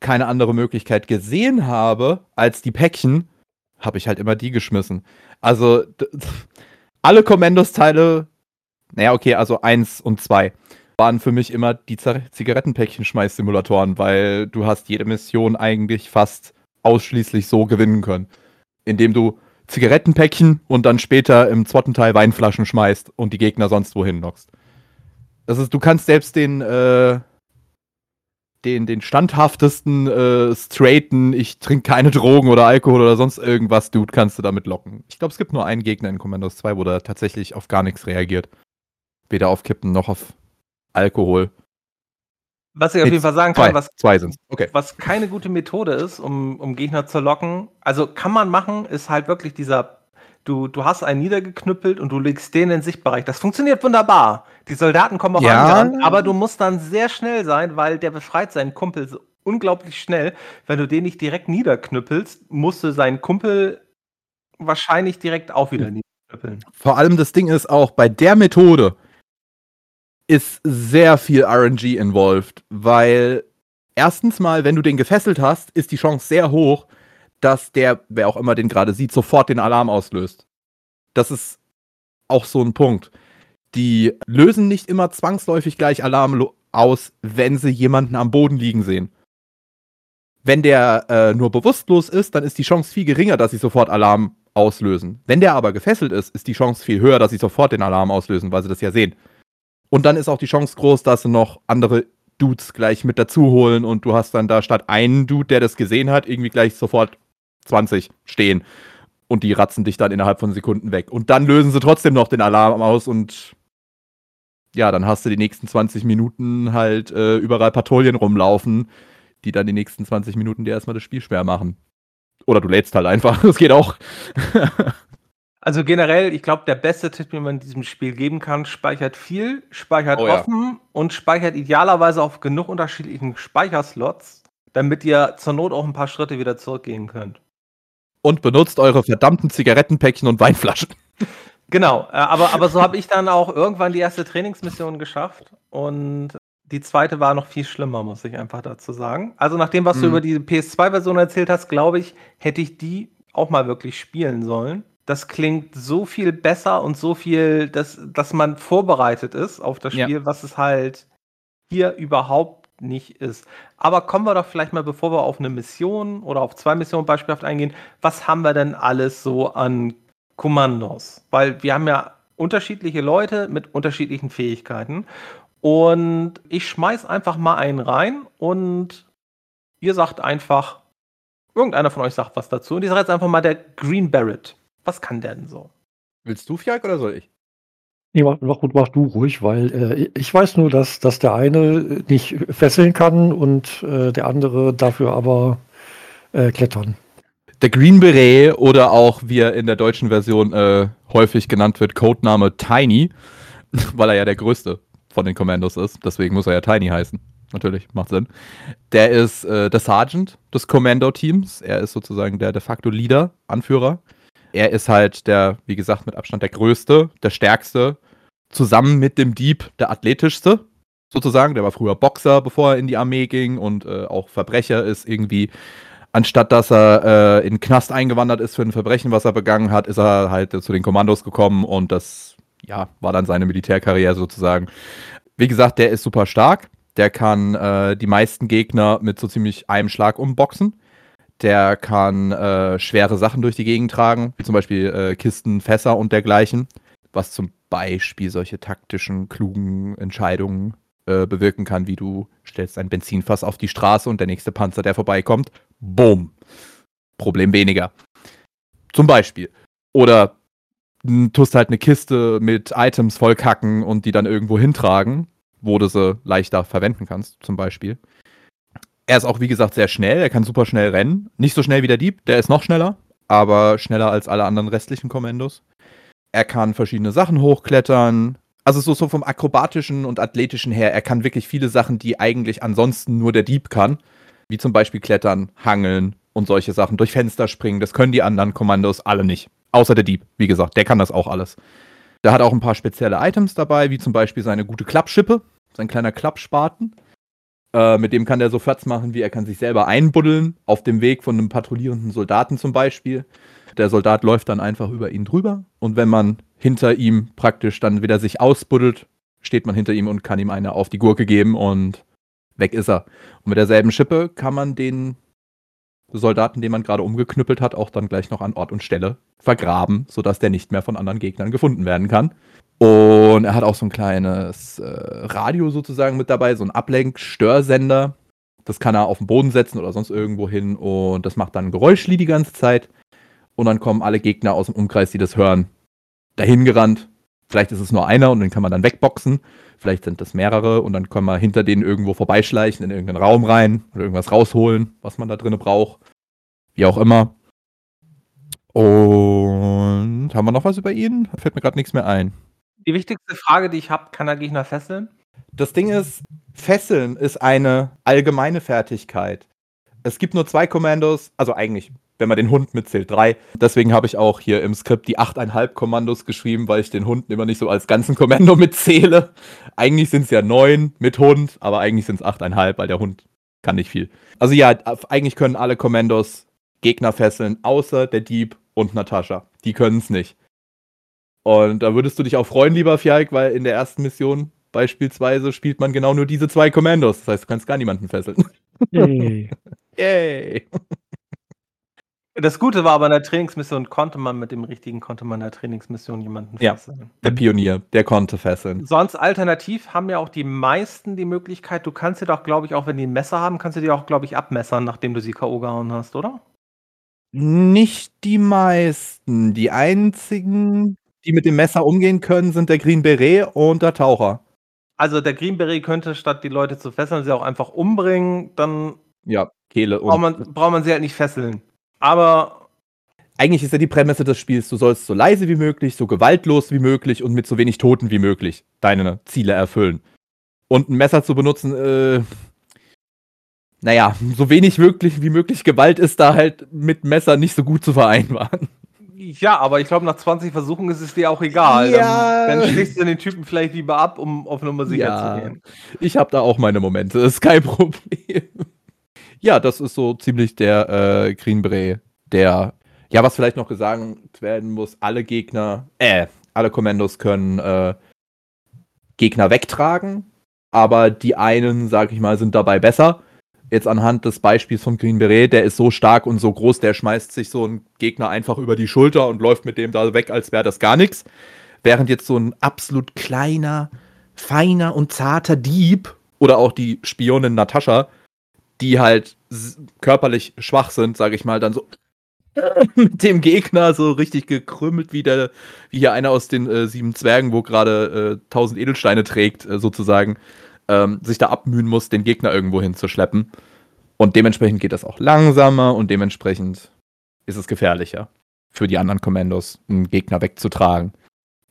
keine andere Möglichkeit gesehen habe als die Päckchen, habe ich halt immer die geschmissen. Also alle Kommandos-Teile, naja, okay, also eins und zwei, waren für mich immer die Zigarettenpäckchen-Schmeiß-Simulatoren, weil du hast jede Mission eigentlich fast ausschließlich so gewinnen können. Indem du Zigarettenpäckchen und dann später im zweiten Teil Weinflaschen schmeißt und die Gegner sonst wohin knockst. Das ist, du kannst selbst den, äh, den, den standhaftesten, äh, straighten, ich trinke keine Drogen oder Alkohol oder sonst irgendwas, Dude, kannst du damit locken. Ich glaube, es gibt nur einen Gegner in Commandos 2, wo der tatsächlich auf gar nichts reagiert. Weder auf Kippen noch auf Alkohol. Was ich auf jeden Fall sagen Zwei, kann, was, zwei. Okay. was keine gute Methode ist, um, um Gegner zu locken, also kann man machen, ist halt wirklich dieser, du, du hast einen niedergeknüppelt und du legst den in den Sichtbereich. Das funktioniert wunderbar. Die Soldaten kommen auch Ja. angerannt, aber du musst dann sehr schnell sein, weil der befreit seinen Kumpel so unglaublich schnell. Wenn du den nicht direkt niederknüppelst, musst du seinen Kumpel wahrscheinlich direkt auch wieder niederknüppeln. Vor allem das Ding ist auch, bei der Methode ist sehr viel RNG involved, weil erstens mal, wenn du den gefesselt hast, ist die Chance sehr hoch, dass der, wer auch immer den gerade sieht, sofort den Alarm auslöst. Das ist auch so ein Punkt. Die lösen nicht immer zwangsläufig gleich Alarm aus, wenn sie jemanden am Boden liegen sehen. Wenn der äh, nur bewusstlos ist, dann ist die Chance viel geringer, dass sie sofort Alarm auslösen. Wenn der aber gefesselt ist, ist die Chance viel höher, dass sie sofort den Alarm auslösen, weil sie das ja sehen. Und dann ist auch die Chance groß, dass sie noch andere Dudes gleich mit dazu holen und du hast dann da statt einen Dude, der das gesehen hat, irgendwie gleich sofort 20 stehen. Und die ratzen dich dann innerhalb von Sekunden weg. Und dann lösen sie trotzdem noch den Alarm aus und ja, dann hast du die nächsten 20 Minuten halt äh, überall Patrouillen rumlaufen, die dann die nächsten 20 Minuten dir erstmal das Spiel schwer machen. Oder du lädst halt einfach. Das geht auch. Also generell, ich glaube, der beste Tipp, den man in diesem Spiel geben kann, speichert viel, speichert Oh ja. offen und speichert idealerweise auf genug unterschiedlichen Speicherslots, damit ihr zur Not auch ein paar Schritte wieder zurückgehen könnt. Und benutzt eure verdammten Zigarettenpäckchen und Weinflaschen. Genau, äh, aber, aber so habe ich dann auch irgendwann die erste Trainingsmission geschafft und die zweite war noch viel schlimmer, muss ich einfach dazu sagen. Also nach dem, was du Mhm. über die PS2-Version erzählt hast, glaube ich, hätte ich die auch mal wirklich spielen sollen. Das klingt so viel besser und so viel, dass, dass man vorbereitet ist auf das Ja. Spiel, was es halt hier überhaupt nicht ist. Aber kommen wir doch vielleicht mal, bevor wir auf eine Mission oder auf zwei Missionen beispielhaft eingehen, was haben wir denn alles so an Kommandos? Weil wir haben ja unterschiedliche Leute mit unterschiedlichen Fähigkeiten. Und ich schmeiß einfach mal einen rein und ihr sagt einfach, irgendeiner von euch sagt was dazu. Und ich sage jetzt einfach mal der Green Barrett. Was kann der denn so? Willst du, Fjak, oder soll ich? Nee, mach, mach, gut, mach du ruhig, weil äh, ich weiß nur, dass, dass der eine nicht fesseln kann und äh, der andere dafür aber äh, klettern. Der Green Beret oder auch, wie er in der deutschen Version äh, häufig genannt wird, Codename Tiny, weil er ja der größte von den Commandos ist. Deswegen muss er ja Tiny heißen. Natürlich, macht Sinn. Der ist äh, der Sergeant des Commando-Teams. Er ist sozusagen der de facto Leader, Anführer. Er ist halt der, wie gesagt, mit Abstand der größte, der stärkste, zusammen mit dem Dieb der athletischste, sozusagen. Der war früher Boxer, bevor er in die Armee ging und äh, auch Verbrecher ist irgendwie anstatt dass er äh, in den Knast eingewandert ist für ein Verbrechen, was er begangen hat, ist er halt äh, zu den Kommandos gekommen und das ja, war dann seine Militärkarriere sozusagen. Wie gesagt, der ist super stark. Der kann äh, die meisten Gegner mit so ziemlich einem Schlag umboxen. Der kann äh, schwere Sachen durch die Gegend tragen, wie zum Beispiel äh, Kisten, Fässer und dergleichen, was zum Beispiel solche taktischen, klugen Entscheidungen äh, bewirken kann, wie du stellst ein Benzinfass auf die Straße und der nächste Panzer, der vorbeikommt, bumm. Problem weniger. Zum Beispiel. Oder tust halt eine Kiste mit Items vollkacken und die dann irgendwo hintragen, wo du sie leichter verwenden kannst, zum Beispiel. Er ist auch, wie gesagt, sehr schnell. Er kann super schnell rennen. Nicht so schnell wie der Dieb, der ist noch schneller, aber schneller als alle anderen restlichen Kommandos. Er kann verschiedene Sachen hochklettern. Also so, so vom akrobatischen und athletischen her, er kann wirklich viele Sachen, die eigentlich ansonsten nur der Dieb kann. Wie zum Beispiel klettern, hangeln und solche Sachen. Durch Fenster springen, das können die anderen Kommandos alle nicht. Außer der Dieb, wie gesagt, der kann das auch alles. Der hat auch ein paar spezielle Items dabei, wie zum Beispiel seine gute Klappschippe, sein kleiner Klappspaten. Äh, mit dem kann der so Fatz machen, wie er kann sich selber einbuddeln, auf dem Weg von einem patrouillierenden Soldaten zum Beispiel. Der Soldat läuft dann einfach über ihn drüber und wenn man hinter ihm praktisch dann wieder sich ausbuddelt, steht man hinter ihm und kann ihm eine auf die Gurke geben und weg ist er. Und mit derselben Schippe kann man den Soldaten, den man gerade umgeknüppelt hat, auch dann gleich noch an Ort und Stelle vergraben, sodass der nicht mehr von anderen Gegnern gefunden werden kann. Und er hat auch so ein kleines äh, Radio sozusagen mit dabei, so ein Ablenk-Störsender. Das kann er auf den Boden setzen oder sonst irgendwo hin und das macht dann Geräuschli die ganze Zeit. Und dann kommen alle Gegner aus dem Umkreis, die das hören, dahin gerannt Vielleicht ist es nur einer und den kann man dann wegboxen. Vielleicht sind das mehrere und dann kann man hinter denen irgendwo vorbeischleichen, in irgendeinen Raum rein oder irgendwas rausholen, was man da drinnen braucht. Wie auch immer. Und haben wir noch was über ihn? Fällt mir gerade nichts mehr ein. Die wichtigste Frage, die ich habe, kann der Gegner fesseln? Das Ding ist, Fesseln ist eine allgemeine Fertigkeit. Es gibt nur zwei Kommandos, also eigentlich, wenn man den Hund mitzählt, drei. Deswegen habe ich auch hier im Skript die 8,5 Kommandos geschrieben, weil ich den Hund immer nicht so als ganzen Kommando mitzähle. Eigentlich sind es ja neun mit Hund, aber eigentlich sind es 8,5, weil der Hund kann nicht viel. Also ja, eigentlich können alle Kommandos Gegner fesseln, außer der Dieb und Natascha. Die können es nicht. Und da würdest du dich auch freuen, lieber Fjalk, weil in der ersten Mission beispielsweise spielt man genau nur diese zwei Kommandos. Das heißt, du kannst gar niemanden fesseln. Yay. Yay. Das Gute war aber in der Trainingsmission konnte man mit dem richtigen, konnte man in der Trainingsmission jemanden fesseln. Ja, der Pionier, der konnte fesseln. Sonst alternativ haben ja auch die meisten die Möglichkeit, du kannst dir doch, glaube ich, auch wenn die ein Messer haben, kannst du dir auch, glaube ich, abmessern, nachdem du sie K.O. gehauen hast, oder? Nicht die meisten. Die einzigen, die mit dem Messer umgehen können, sind der Green Beret und der Taucher. Also der Green Beret könnte, statt die Leute zu fesseln, sie auch einfach umbringen, dann ja, Kehle und. Braucht man, braucht man sie halt nicht fesseln. Aber. Eigentlich ist ja die Prämisse des Spiels, du sollst so leise wie möglich, so gewaltlos wie möglich und mit so wenig Toten wie möglich deine Ziele erfüllen. Und ein Messer zu benutzen, äh, naja, so wenig wirklich wie möglich Gewalt ist da halt mit Messer nicht so gut zu vereinbaren. Ja, aber ich glaube, nach 20 Versuchen ist es dir auch egal. Ja. Dann, dann schlägst du den Typen vielleicht lieber ab, um auf Nummer sicher ja. zu gehen. Ich habe da auch meine Momente, das ist kein Problem. Ja, das ist so ziemlich der äh, Green Beret, der, ja, was vielleicht noch gesagt werden muss, alle Gegner, äh, alle Kommandos können äh, Gegner wegtragen, aber die einen, sag ich mal, sind dabei besser jetzt anhand des Beispiels von Green Beret, der ist so stark und so groß, der schmeißt sich so einen Gegner einfach über die Schulter und läuft mit dem da weg, als wäre das gar nichts. Während jetzt so ein absolut kleiner, feiner und zarter Dieb oder auch die Spionin Natascha, die halt körperlich schwach sind, sage ich mal, dann so mit dem Gegner so richtig gekrümmelt, wie der, wie hier einer aus den äh, sieben Zwergen, wo gerade äh, tausend Edelsteine trägt, äh, sozusagen ähm, sich da abmühen muss, den Gegner irgendwo hinzuschleppen. Und dementsprechend geht das auch langsamer und dementsprechend ist es gefährlicher für die anderen Kommandos, einen Gegner wegzutragen.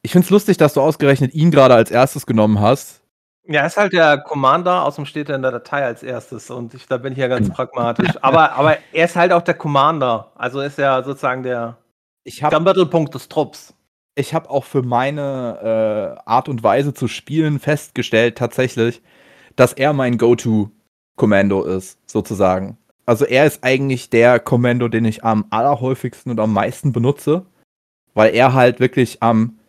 Ich finde es lustig, dass du ausgerechnet ihn gerade als erstes genommen hast. Ja, ist halt der Commander, außerdem steht er in der Datei als erstes und ich, da bin ich ja ganz genau. pragmatisch. Aber, aber er ist halt auch der Commander, also ist er sozusagen der, ich hab, der Mittelpunkt des Trupps ich habe auch für meine äh, Art und Weise zu spielen festgestellt, tatsächlich, dass er mein Go-To-Kommando ist, sozusagen. Also er ist eigentlich der Kommando, den ich am allerhäufigsten und am meisten benutze, weil er halt wirklich am,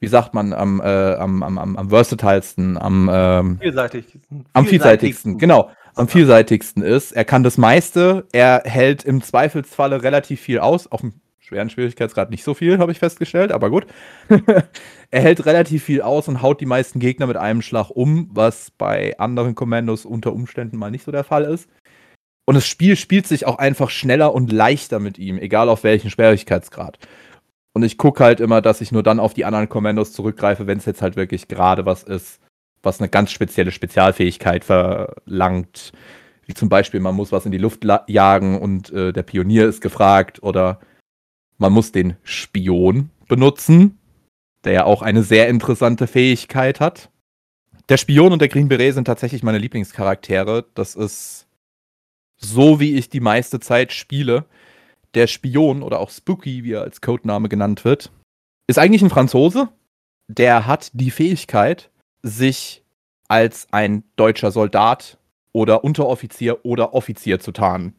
wie sagt man, am, äh, am, am, am, am versatilsten, am, ähm, vielseitigsten. am vielseitigsten, genau, am vielseitigsten ist. Er kann das meiste, er hält im Zweifelsfalle relativ viel aus, auf dem schweren Schwierigkeitsgrad nicht so viel, habe ich festgestellt, aber gut. er hält relativ viel aus und haut die meisten Gegner mit einem Schlag um, was bei anderen Kommandos unter Umständen mal nicht so der Fall ist. Und das Spiel spielt sich auch einfach schneller und leichter mit ihm, egal auf welchen Schwierigkeitsgrad. Und ich gucke halt immer, dass ich nur dann auf die anderen Kommandos zurückgreife, wenn es jetzt halt wirklich gerade was ist, was eine ganz spezielle Spezialfähigkeit verlangt. Wie zum Beispiel, man muss was in die Luft jagen und äh, der Pionier ist gefragt oder man muss den Spion benutzen, der ja auch eine sehr interessante Fähigkeit hat. Der Spion und der Green Beret sind tatsächlich meine Lieblingscharaktere. Das ist so, wie ich die meiste Zeit spiele. Der Spion oder auch Spooky, wie er als Codename genannt wird, ist eigentlich ein Franzose. Der hat die Fähigkeit, sich als ein deutscher Soldat oder Unteroffizier oder Offizier zu tarnen.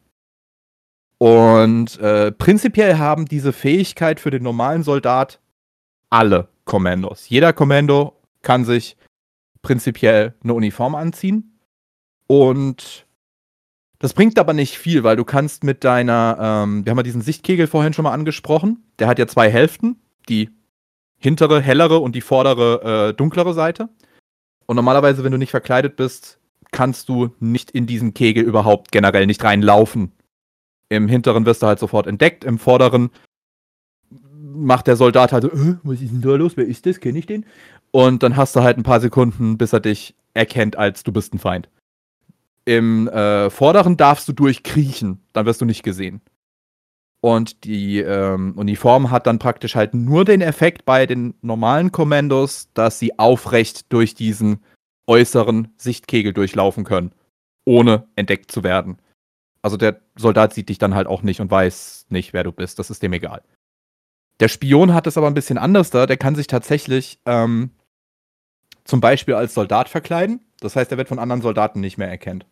Und äh, prinzipiell haben diese Fähigkeit für den normalen Soldat alle Kommandos. Jeder Kommando kann sich prinzipiell eine Uniform anziehen. Und das bringt aber nicht viel, weil du kannst mit deiner, ähm, wir haben ja diesen Sichtkegel vorhin schon mal angesprochen, der hat ja zwei Hälften, die hintere, hellere und die vordere, äh, dunklere Seite. Und normalerweise, wenn du nicht verkleidet bist, kannst du nicht in diesen Kegel überhaupt generell nicht reinlaufen. Im hinteren wirst du halt sofort entdeckt, im vorderen macht der Soldat halt so, äh, was ist denn da los? Wer ist das? Kenne ich den? Und dann hast du halt ein paar Sekunden, bis er dich erkennt, als du bist ein Feind. Im äh, Vorderen darfst du durchkriechen, dann wirst du nicht gesehen. Und die ähm, Uniform hat dann praktisch halt nur den Effekt bei den normalen Kommandos, dass sie aufrecht durch diesen äußeren Sichtkegel durchlaufen können, ohne entdeckt zu werden. Also der Soldat sieht dich dann halt auch nicht und weiß nicht, wer du bist. Das ist dem egal. Der Spion hat es aber ein bisschen anders da. Der kann sich tatsächlich ähm, zum Beispiel als Soldat verkleiden. Das heißt, er wird von anderen Soldaten nicht mehr erkannt.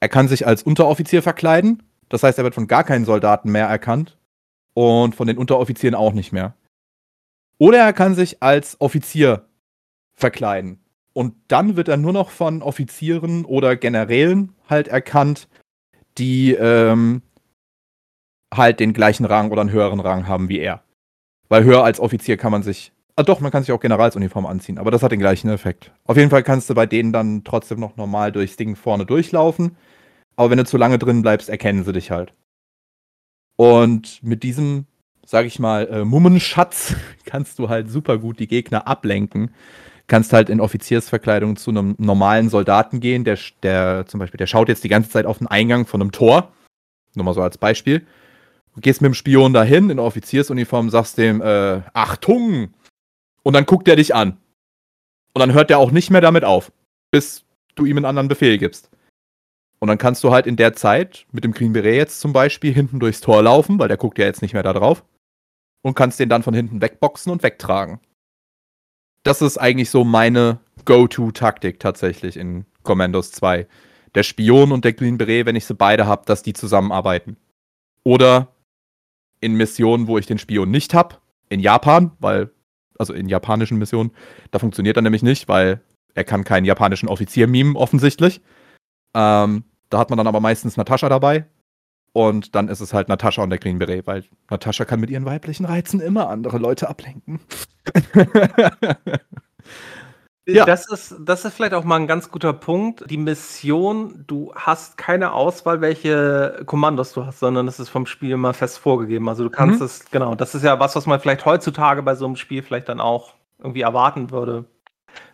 Er kann sich als Unteroffizier verkleiden. Das heißt, er wird von gar keinen Soldaten mehr erkannt. Und von den Unteroffizieren auch nicht mehr. Oder er kann sich als Offizier verkleiden. Und dann wird er nur noch von Offizieren oder Generälen halt erkannt, die ähm, halt den gleichen Rang oder einen höheren Rang haben wie er. Weil höher als Offizier kann man sich. Ah doch, man kann sich auch Generalsuniform anziehen, aber das hat den gleichen Effekt. Auf jeden Fall kannst du bei denen dann trotzdem noch normal durchs Ding vorne durchlaufen. Aber wenn du zu lange drin bleibst, erkennen sie dich halt. Und mit diesem, sag ich mal, äh, Mummenschatz kannst du halt super gut die Gegner ablenken. Kannst halt in Offiziersverkleidung zu einem normalen Soldaten gehen, der, der zum Beispiel, der schaut jetzt die ganze Zeit auf den Eingang von einem Tor. Nur mal so als Beispiel. Du gehst mit dem Spion dahin in Offiziersuniform, sagst dem, äh, Achtung! Und dann guckt er dich an. Und dann hört er auch nicht mehr damit auf, bis du ihm einen anderen Befehl gibst. Und dann kannst du halt in der Zeit mit dem Green Beret jetzt zum Beispiel hinten durchs Tor laufen, weil der guckt ja jetzt nicht mehr da drauf. Und kannst den dann von hinten wegboxen und wegtragen. Das ist eigentlich so meine Go-To-Taktik tatsächlich in Commandos 2. Der Spion und der Green Beret, wenn ich sie beide habe, dass die zusammenarbeiten. Oder in Missionen, wo ich den Spion nicht habe, in Japan, weil, also in japanischen Missionen, da funktioniert er nämlich nicht, weil er kann keinen japanischen Offizier mimen, offensichtlich. Ähm, da hat man dann aber meistens Natascha dabei. Und dann ist es halt Natascha und der Green Beret, weil Natascha kann mit ihren weiblichen Reizen immer andere Leute ablenken. Ja. Das, ist, das ist vielleicht auch mal ein ganz guter Punkt. Die Mission, du hast keine Auswahl, welche Kommandos du hast, sondern es ist vom Spiel immer fest vorgegeben. Also du kannst mhm. es, genau, das ist ja was, was man vielleicht heutzutage bei so einem Spiel vielleicht dann auch irgendwie erwarten würde.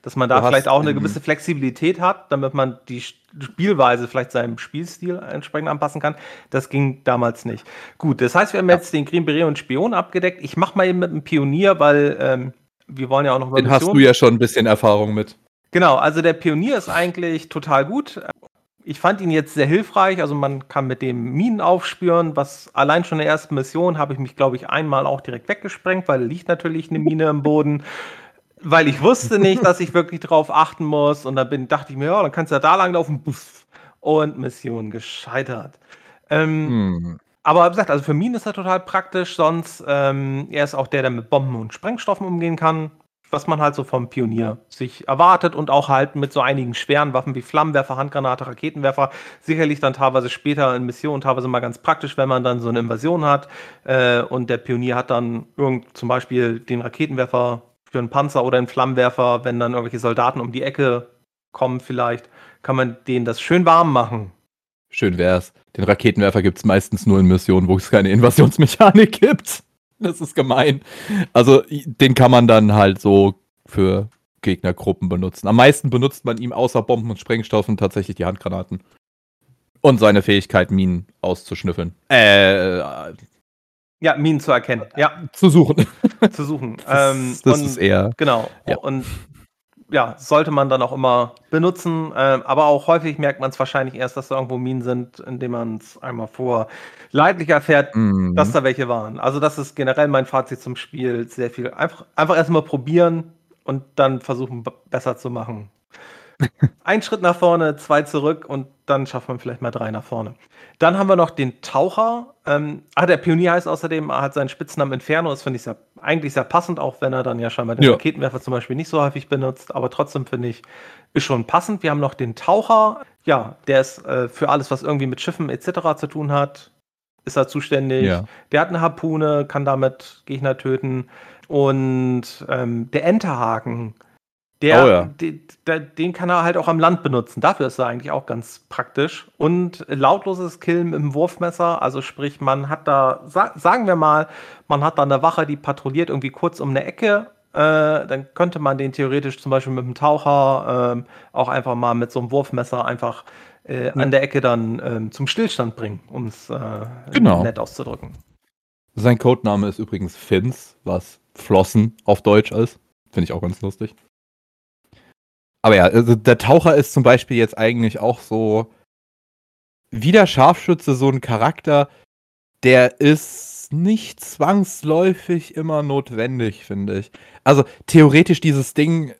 Dass man da du vielleicht auch eine gewisse Flexibilität hat, damit man die Spielweise vielleicht seinem Spielstil entsprechend anpassen kann. Das ging damals nicht. Gut, das heißt, wir haben ja. jetzt den Green Beret und Spion abgedeckt. Ich mache mal eben mit dem Pionier, weil ähm, wir wollen ja auch noch mal. Den hast du ja schon ein bisschen Erfahrung mit. Genau, also der Pionier ist eigentlich total gut. Ich fand ihn jetzt sehr hilfreich. Also man kann mit dem Minen aufspüren, was allein schon in der ersten Mission habe ich mich, glaube ich, einmal auch direkt weggesprengt, weil liegt natürlich eine Mine im Boden. Weil ich wusste nicht, dass ich wirklich drauf achten muss. Und dann bin, dachte ich mir, ja, dann kannst du ja da lang laufen. Und Mission gescheitert. Ähm, hm. Aber wie gesagt, also für Minen ist er total praktisch, sonst ähm, er ist auch der, der mit Bomben und Sprengstoffen umgehen kann, was man halt so vom Pionier sich erwartet und auch halt mit so einigen schweren Waffen wie Flammenwerfer, Handgranate, Raketenwerfer, sicherlich dann teilweise später in Missionen teilweise mal ganz praktisch, wenn man dann so eine Invasion hat äh, und der Pionier hat dann irgend zum Beispiel den Raketenwerfer für einen Panzer oder einen Flammenwerfer, wenn dann irgendwelche Soldaten um die Ecke kommen vielleicht, kann man denen das schön warm machen Schön wär's. Den Raketenwerfer gibt's meistens nur in Missionen, wo es keine Invasionsmechanik gibt. Das ist gemein. Also, den kann man dann halt so für Gegnergruppen benutzen. Am meisten benutzt man ihm außer Bomben und Sprengstoffen tatsächlich die Handgranaten. Und seine Fähigkeit, Minen auszuschnüffeln. Äh. Ja, Minen zu erkennen. Ja. Zu suchen. zu suchen. Das, ähm, das ist eher. Genau. Ja. Und ja, sollte man dann auch immer benutzen. Äh, aber auch häufig merkt man es wahrscheinlich erst, dass da irgendwo Minen sind, indem man es einmal vor leidlich erfährt, mhm. dass da welche waren. Also das ist generell mein Fazit zum Spiel. Sehr viel. Einfach, einfach erstmal probieren und dann versuchen, besser zu machen. Ein Schritt nach vorne, zwei zurück und dann schafft man vielleicht mal drei nach vorne. Dann haben wir noch den Taucher. Ähm, ah, der Pionier heißt außerdem, er hat seinen Spitznamen Inferno. Das finde ich sehr, eigentlich sehr passend, auch wenn er dann ja scheinbar den ja. Raketenwerfer zum Beispiel nicht so häufig benutzt. Aber trotzdem finde ich, ist schon passend. Wir haben noch den Taucher. Ja, der ist äh, für alles, was irgendwie mit Schiffen etc. zu tun hat, ist er zuständig. Ja. Der hat eine Harpune, kann damit Gegner töten. Und ähm, der Enterhaken Der, oh ja. de, de, den kann er halt auch am Land benutzen. Dafür ist er eigentlich auch ganz praktisch. Und lautloses Killen mit dem Wurfmesser, also sprich, man hat da, sa sagen wir mal, man hat da eine Wache, die patrouilliert irgendwie kurz um eine Ecke. Äh, dann könnte man den theoretisch zum Beispiel mit dem Taucher äh, auch einfach mal mit so einem Wurfmesser einfach äh, ja. an der Ecke dann ähm, zum Stillstand bringen, um es äh, genau. nett auszudrücken. Sein Codename ist übrigens Fins, was Flossen auf Deutsch ist. Finde ich auch ganz lustig. Aber ja, also der Taucher ist zum Beispiel jetzt eigentlich auch so wie der Scharfschütze so ein Charakter, der ist nicht zwangsläufig immer notwendig, finde ich. Also theoretisch dieses Ding,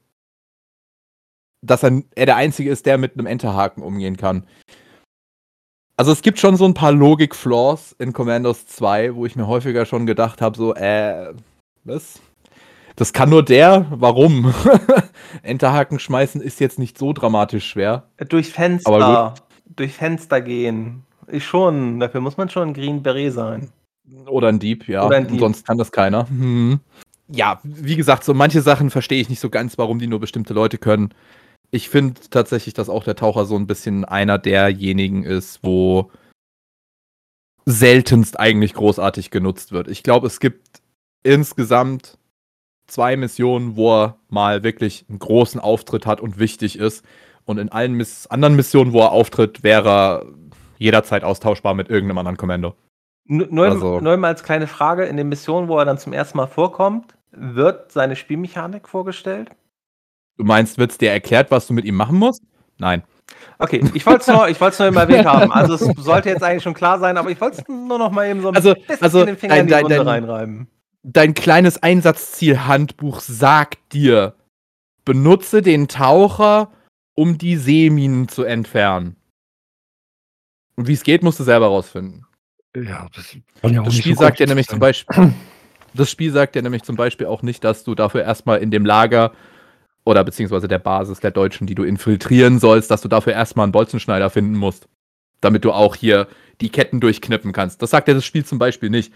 dass er, er der Einzige ist, der mit einem Enterhaken umgehen kann. Also es gibt schon so ein paar Logik-Flaws in Commandos 2, wo ich mir häufiger schon gedacht habe, so, äh, was? Das kann nur der. Warum? Enterhaken schmeißen ist jetzt nicht so dramatisch schwer. Durch Fenster. Durch Fenster gehen. Ich schon. Dafür muss man schon ein Green Beret sein. Oder ein Dieb, ja. Oder ein Dieb. Sonst kann das keiner. Hm. Ja, wie gesagt, so manche Sachen verstehe ich nicht so ganz, warum die nur bestimmte Leute können. Ich finde tatsächlich, dass auch der Taucher so ein bisschen einer derjenigen ist, wo seltenst eigentlich großartig genutzt wird. Ich glaube, es gibt insgesamt zwei Missionen, wo er mal wirklich einen großen Auftritt hat und wichtig ist. Und in allen Miss anderen Missionen, wo er auftritt, wäre er jederzeit austauschbar mit irgendeinem anderen Kommando. Nur, also, nur mal als kleine Frage: In den Missionen, wo er dann zum ersten Mal vorkommt, wird seine Spielmechanik vorgestellt? Du meinst, wird es dir erklärt, was du mit ihm machen musst? Nein. Okay, ich wollte es nur, ich nur immer erwähnt haben. Also es sollte jetzt eigentlich schon klar sein, aber ich wollte es nur noch mal eben so ein also, bisschen also, den Finger dein, in die Wunde reinreiben dein kleines Einsatzzielhandbuch sagt dir, benutze den Taucher, um die Seeminen zu entfernen. Und wie es geht, musst du selber rausfinden. Ja, das, ja das Spiel so sagt dir nämlich zum Beispiel, das Spiel sagt dir nämlich zum Beispiel auch nicht, dass du dafür erstmal in dem Lager oder beziehungsweise der Basis der Deutschen, die du infiltrieren sollst, dass du dafür erstmal einen Bolzenschneider finden musst, damit du auch hier die Ketten durchknippen kannst. Das sagt dir das Spiel zum Beispiel nicht.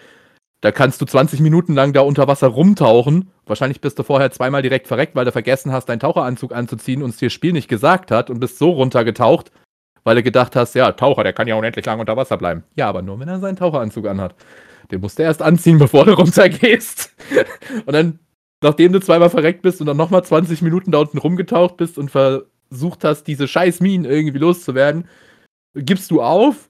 Da kannst du 20 Minuten lang da unter Wasser rumtauchen. Wahrscheinlich bist du vorher zweimal direkt verreckt, weil du vergessen hast, deinen Taucheranzug anzuziehen und es dir das Spiel nicht gesagt hat und bist so runtergetaucht, weil du gedacht hast, ja, Taucher, der kann ja unendlich lang unter Wasser bleiben. Ja, aber nur, wenn er seinen Taucheranzug anhat. Den musst du erst anziehen, bevor du runtergehst. und dann, nachdem du zweimal verreckt bist und dann nochmal 20 Minuten da unten rumgetaucht bist und versucht hast, diese scheiß Minen irgendwie loszuwerden, gibst du auf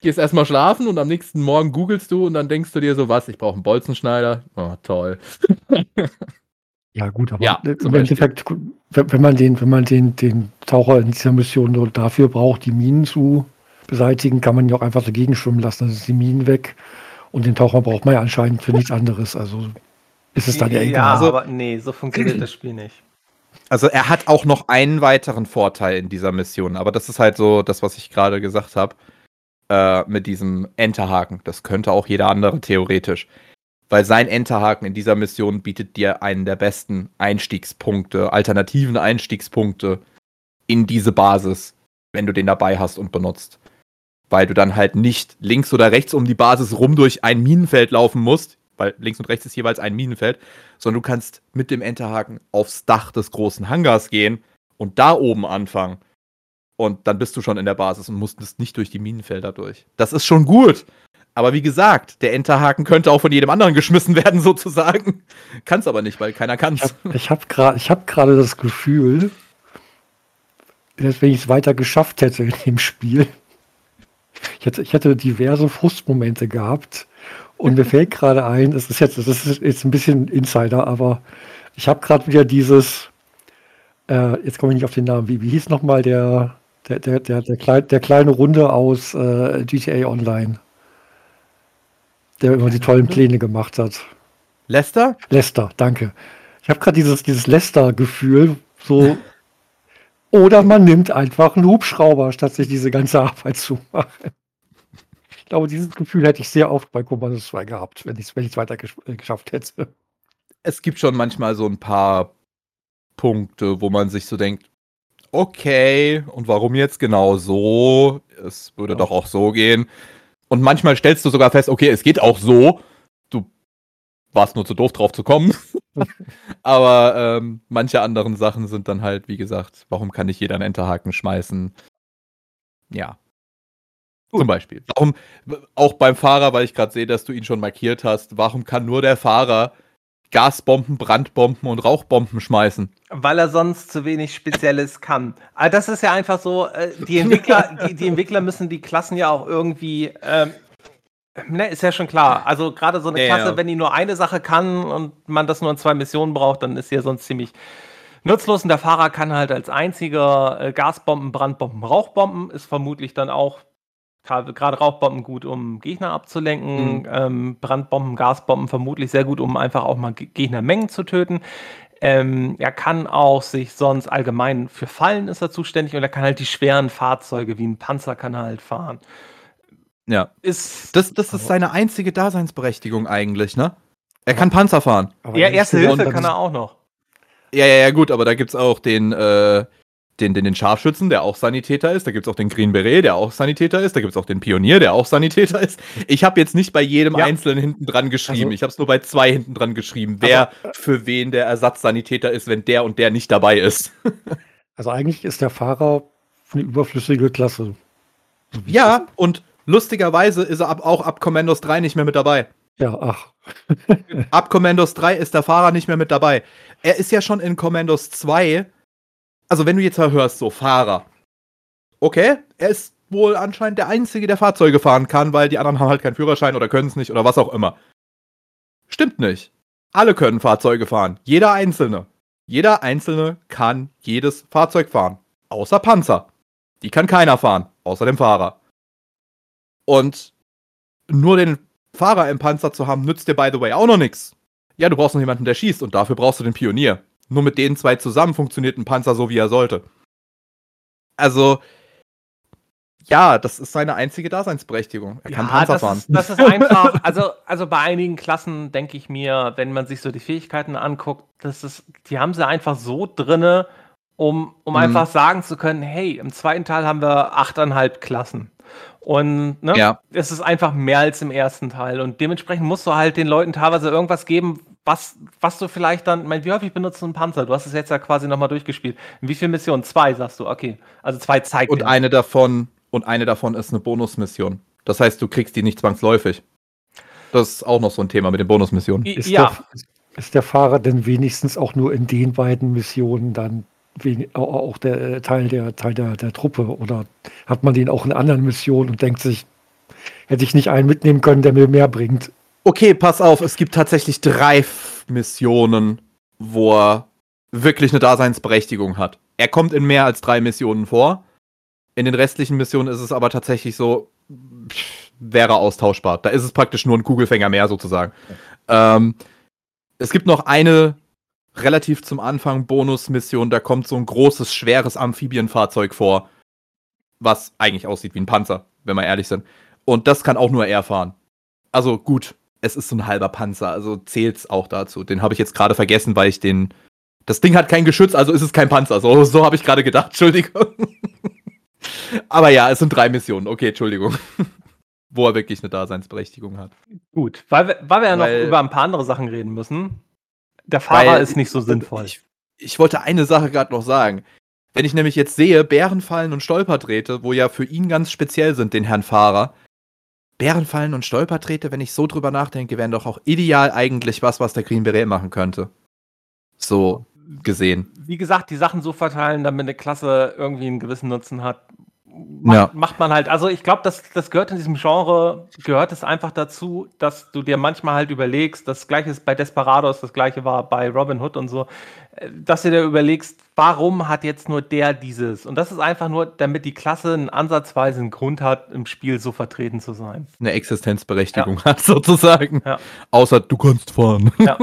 gehst erstmal schlafen und am nächsten Morgen googelst du und dann denkst du dir so, was, ich brauche einen Bolzenschneider. Oh, toll. Ja, gut, aber ja, im Endeffekt, wenn man den, wenn man den, den Taucher in dieser Mission nur dafür braucht, die Minen zu beseitigen, kann man ja auch einfach dagegen schwimmen lassen, dann sind die Minen weg. Und den Taucher braucht man ja anscheinend für nichts anderes. Also ist es dann ja egal. Ja, also, aber nee, so funktioniert das Spiel nicht. Also er hat auch noch einen weiteren Vorteil in dieser Mission, aber das ist halt so das, was ich gerade gesagt habe äh, mit diesem Enterhaken. Das könnte auch jeder andere theoretisch. Weil sein Enterhaken in dieser Mission bietet dir einen der besten Einstiegspunkte, alternativen Einstiegspunkte in diese Basis, wenn du den dabei hast und benutzt. Weil du dann halt nicht links oder rechts um die Basis rum durch ein Minenfeld laufen musst, weil links und rechts ist jeweils ein Minenfeld, sondern du kannst mit dem Enterhaken aufs Dach des großen Hangars gehen und da oben anfangen. Und dann bist du schon in der Basis und musstest nicht durch die Minenfelder durch. Das ist schon gut. Aber wie gesagt, der Enterhaken könnte auch von jedem anderen geschmissen werden, sozusagen. Kann es aber nicht, weil keiner kann es. Ich habe gerade hab das Gefühl, dass wenn ich es weiter geschafft hätte in dem Spiel, ich hätte, ich hätte diverse Frustmomente gehabt. Und mir fällt gerade ein, das ist jetzt, das ist jetzt ein bisschen Insider, aber ich habe gerade wieder dieses, äh, jetzt komme ich nicht auf den Namen, wie, wie hieß nochmal der, der, der, der, der, klein, der kleine Runde aus äh, GTA Online. Der immer die tollen Pläne gemacht hat. Lester? Lester, danke. Ich habe gerade dieses, dieses Lester-Gefühl, so. oder man nimmt einfach einen Hubschrauber, statt sich diese ganze Arbeit zu machen. Ich glaube, dieses Gefühl hätte ich sehr oft bei Commando 2 gehabt, wenn ich es wenn weiter gesch äh, geschafft hätte. Es gibt schon manchmal so ein paar Punkte, wo man sich so denkt, okay, und warum jetzt genau so? Es würde ja. doch auch so gehen. Und manchmal stellst du sogar fest, okay, es geht auch so. Du war es nur zu doof drauf zu kommen. Aber ähm, manche anderen Sachen sind dann halt, wie gesagt, warum kann nicht jeder einen Enterhaken schmeißen? Ja. Gut. Zum Beispiel. Warum, auch beim Fahrer, weil ich gerade sehe, dass du ihn schon markiert hast, warum kann nur der Fahrer Gasbomben, Brandbomben und Rauchbomben schmeißen? Weil er sonst zu wenig Spezielles kann. Aber das ist ja einfach so, äh, die Entwickler, die, die, Entwickler müssen die Klassen ja auch irgendwie ähm, Ne, ist ja schon klar. Also gerade so eine ja, Klasse, ja. wenn die nur eine Sache kann und man das nur in zwei Missionen braucht, dann ist sie ja sonst ziemlich nutzlos. Und der Fahrer kann halt als einziger äh, Gasbomben, Brandbomben, Rauchbomben, ist vermutlich dann auch gerade Rauchbomben gut, um Gegner abzulenken, mhm. ähm, Brandbomben, Gasbomben vermutlich sehr gut, um einfach auch mal Gegnermengen zu töten. Ähm, er kann auch sich sonst allgemein für Fallen ist er zuständig und er kann halt die schweren Fahrzeuge wie ein Panzer kann er halt fahren. Ja. Ist, das, das ist seine einzige Daseinsberechtigung eigentlich, ne? Er kann Panzer fahren. ja, erste Hilfe kann er auch noch. Ja, ja, ja, gut, aber da gibt's auch den, äh, den, den, den Scharfschützen, der auch Sanitäter ist. Da gibt's auch den Green Beret, der auch Sanitäter ist. Da gibt's auch den Pionier, der auch Sanitäter ist. Ich habe jetzt nicht bei jedem ja. Einzelnen hinten dran geschrieben. Also, ich habe es nur bei zwei hinten dran geschrieben, wer also, für wen der Ersatzsanitäter ist, wenn der und der nicht dabei ist. also eigentlich ist der Fahrer eine überflüssige Klasse. Ja, und Lustigerweise ist er ab, auch ab Commandos 3 nicht mehr mit dabei. Ja, ach. ab Commandos 3 ist der Fahrer nicht mehr mit dabei. Er ist ja schon in Commandos 2. Also, wenn du jetzt mal hörst, so Fahrer. Okay, er ist wohl anscheinend der Einzige, der Fahrzeuge fahren kann, weil die anderen haben halt keinen Führerschein oder können es nicht oder was auch immer. Stimmt nicht. Alle können Fahrzeuge fahren. Jeder Einzelne. Jeder Einzelne kann jedes Fahrzeug fahren. Außer Panzer. Die kann keiner fahren. Außer dem Fahrer. Und nur den Fahrer im Panzer zu haben, nützt dir, by the way, auch noch nichts. Ja, du brauchst noch jemanden, der schießt und dafür brauchst du den Pionier. Nur mit den zwei zusammen funktioniert ein Panzer so, wie er sollte. Also, ja, das ist seine einzige Daseinsberechtigung. Er kann Panzer das fahren. Ist, das ist einfach, also, also bei einigen Klassen denke ich mir, wenn man sich so die Fähigkeiten anguckt, das ist, die haben sie einfach so drinne, um, um mhm. einfach sagen zu können, hey, im zweiten Teil haben wir achteinhalb Klassen. Und ne, ja. es ist einfach mehr als im ersten Teil. Und dementsprechend musst du halt den Leuten teilweise irgendwas geben, was, was du vielleicht dann, mein, wie häufig benutzt du einen Panzer? Du hast es jetzt ja quasi nochmal durchgespielt. In wie viele Missionen? Zwei, sagst du, okay. Also zwei zeigt. Und eine davon, und eine davon ist eine Bonusmission. Das heißt, du kriegst die nicht zwangsläufig. Das ist auch noch so ein Thema mit den Bonusmissionen. Ist ja. Der, ist der Fahrer denn wenigstens auch nur in den beiden Missionen dann auch der äh, Teil der Teil der, der Truppe oder hat man den auch in anderen Missionen und denkt sich, hätte ich nicht einen mitnehmen können, der mir mehr bringt. Okay, pass auf, es gibt tatsächlich drei Missionen, wo er wirklich eine Daseinsberechtigung hat. Er kommt in mehr als drei Missionen vor. In den restlichen Missionen ist es aber tatsächlich so, pff, wäre austauschbar. Da ist es praktisch nur ein Kugelfänger mehr sozusagen. Ähm, es gibt noch eine relativ zum Anfang Bonusmission, da kommt so ein großes, schweres Amphibienfahrzeug vor, was eigentlich aussieht wie ein Panzer, wenn wir ehrlich sind. Und das kann auch nur er fahren. Also gut, es ist so ein halber Panzer, also zählt's auch dazu. Den habe ich jetzt gerade vergessen, weil ich den. Das Ding hat kein Geschütz, also ist es kein Panzer. So, so habe ich gerade gedacht, Entschuldigung. Aber ja, es sind drei Missionen. Okay, Entschuldigung. Wo er wirklich eine Daseinsberechtigung hat. Gut, weil wir, weil wir ja weil, noch über ein paar andere Sachen reden müssen der Fahrer ist nicht so sinnvoll. Ich, ich wollte eine Sache gerade noch sagen. Wenn ich nämlich jetzt sehe, Bärenfallen und Stolperträte, wo ja für ihn ganz speziell sind, den Herrn Fahrer. Bärenfallen und Stolperträte, wenn ich so drüber nachdenke, wären doch auch ideal eigentlich was, was der Green Beret machen könnte. So gesehen. Wie gesagt, die Sachen so verteilen, damit eine Klasse irgendwie einen gewissen Nutzen hat, macht, ja. macht man halt, also ich glaube, das, das gehört in diesem Genre, gehört es einfach dazu, dass du dir manchmal halt überlegst, das gleiche ist bei Desperados, das gleiche war bei Robin Hood und so, dass du dir überlegst, warum hat jetzt nur der dieses? Und das ist einfach nur, damit die Klasse einen ansatzweise einen Grund hat, im Spiel so vertreten zu sein. Eine Existenzberechtigung ja. hat, sozusagen. Ja. Außer du kannst fahren. Ja.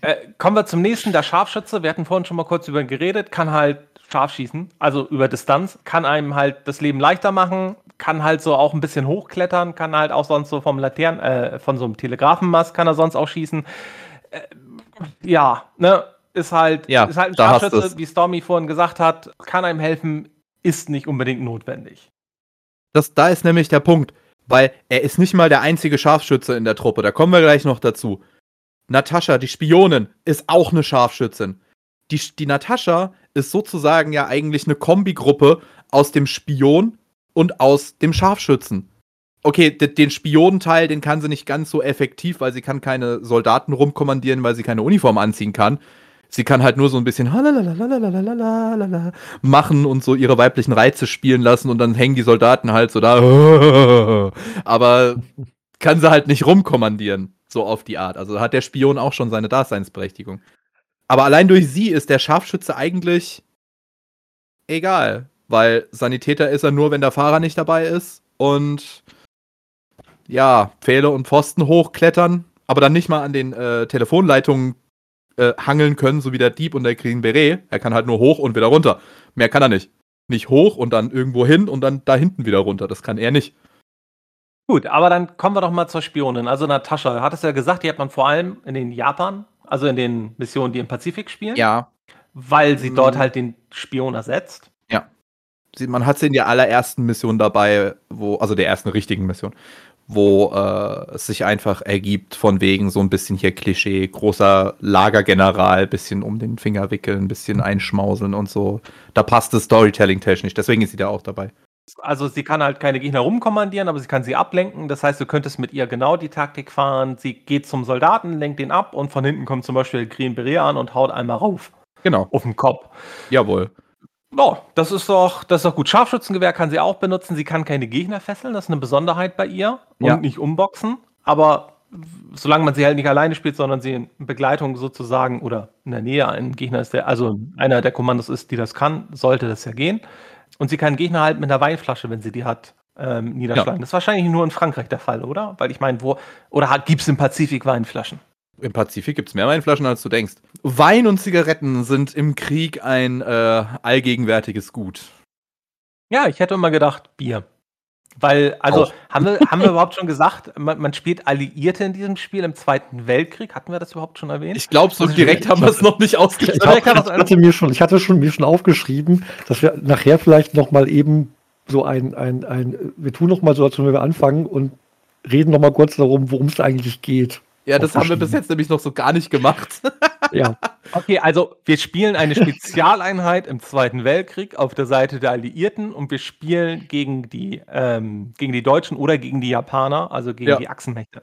äh, kommen wir zum nächsten, der Scharfschütze. Wir hatten vorhin schon mal kurz über ihn geredet, kann halt scharf schießen, also über Distanz, kann einem halt das Leben leichter machen, kann halt so auch ein bisschen hochklettern, kann halt auch sonst so vom Laternen, äh, von so einem Telegrafenmast kann er sonst auch schießen. Äh, ja, ne, ist halt, ja, ist halt ein Scharfschütze, wie Stormy vorhin gesagt hat, kann einem helfen, ist nicht unbedingt notwendig. Das, da ist nämlich der Punkt, weil er ist nicht mal der einzige Scharfschütze in der Truppe, da kommen wir gleich noch dazu. Natascha, die Spionin, ist auch eine Scharfschützin. Die, die Natascha ist sozusagen ja eigentlich eine Kombigruppe aus dem Spion und aus dem Scharfschützen. Okay, den Spionenteil, den kann sie nicht ganz so effektiv, weil sie kann keine Soldaten rumkommandieren, weil sie keine Uniform anziehen kann. Sie kann halt nur so ein bisschen machen und so ihre weiblichen Reize spielen lassen und dann hängen die Soldaten halt so da. Aber kann sie halt nicht rumkommandieren, so auf die Art. Also hat der Spion auch schon seine Daseinsberechtigung. Aber allein durch sie ist der Scharfschütze eigentlich egal, weil Sanitäter ist er nur, wenn der Fahrer nicht dabei ist und ja, Pfähle und Pfosten hochklettern, aber dann nicht mal an den äh, Telefonleitungen äh, hangeln können, so wie der Dieb und der Green Beret. Er kann halt nur hoch und wieder runter. Mehr kann er nicht. Nicht hoch und dann irgendwo hin und dann da hinten wieder runter. Das kann er nicht. Gut, aber dann kommen wir doch mal zur Spionin. Also Natascha, hat es ja gesagt, die hat man vor allem in den Japan, also in den Missionen, die im Pazifik spielen. Ja. Weil sie dort mhm. halt den Spion ersetzt. Ja. Sie, man hat sie in der allerersten Mission dabei, wo, also der ersten richtigen Mission, wo äh, es sich einfach ergibt, von wegen so ein bisschen hier Klischee, großer Lagergeneral, bisschen um den Finger wickeln, bisschen einschmauseln und so. Da passt das Storytelling technisch, deswegen ist sie da auch dabei. Also sie kann halt keine Gegner rumkommandieren, aber sie kann sie ablenken. Das heißt, du könntest mit ihr genau die Taktik fahren. Sie geht zum Soldaten, lenkt den ab und von hinten kommt zum Beispiel Green Beret an und haut einmal rauf. Genau. Auf den Kopf. Jawohl. Ja, das ist doch, das ist doch gut. Scharfschützengewehr kann sie auch benutzen. Sie kann keine Gegner fesseln. Das ist eine Besonderheit bei ihr. Und ja. nicht umboxen. Aber solange man sie halt nicht alleine spielt, sondern sie in Begleitung sozusagen oder in der Nähe ein Gegner ist, der, also einer der Kommandos ist, die das kann, sollte das ja gehen. Und sie kann Gegner halt mit einer Weinflasche, wenn sie die hat, ähm, niederschlagen. Ja. Das ist wahrscheinlich nur in Frankreich der Fall, oder? Weil ich meine, wo, oder gibt es im Pazifik Weinflaschen? Im Pazifik gibt es mehr Weinflaschen, als du denkst. Wein und Zigaretten sind im Krieg ein äh, allgegenwärtiges Gut. Ja, ich hätte immer gedacht, Bier. Weil, also, haben wir, haben wir überhaupt schon gesagt, man, man, spielt Alliierte in diesem Spiel im Zweiten Weltkrieg? Hatten wir das überhaupt schon erwähnt? Ich glaube, so also direkt haben wir es noch nicht ausgeschrieben. Ich, ich, hatte mir schon, ich hatte schon, mir schon aufgeschrieben, dass wir nachher vielleicht noch mal eben so ein, ein, ein wir tun noch mal so, als wenn wir anfangen und reden noch mal kurz darum, worum es eigentlich geht. Ja, das haben wir bis jetzt nämlich noch so gar nicht gemacht. ja. Okay, also wir spielen eine Spezialeinheit im Zweiten Weltkrieg auf der Seite der Alliierten und wir spielen gegen die, ähm, gegen die Deutschen oder gegen die Japaner, also gegen ja. die Achsenmächte.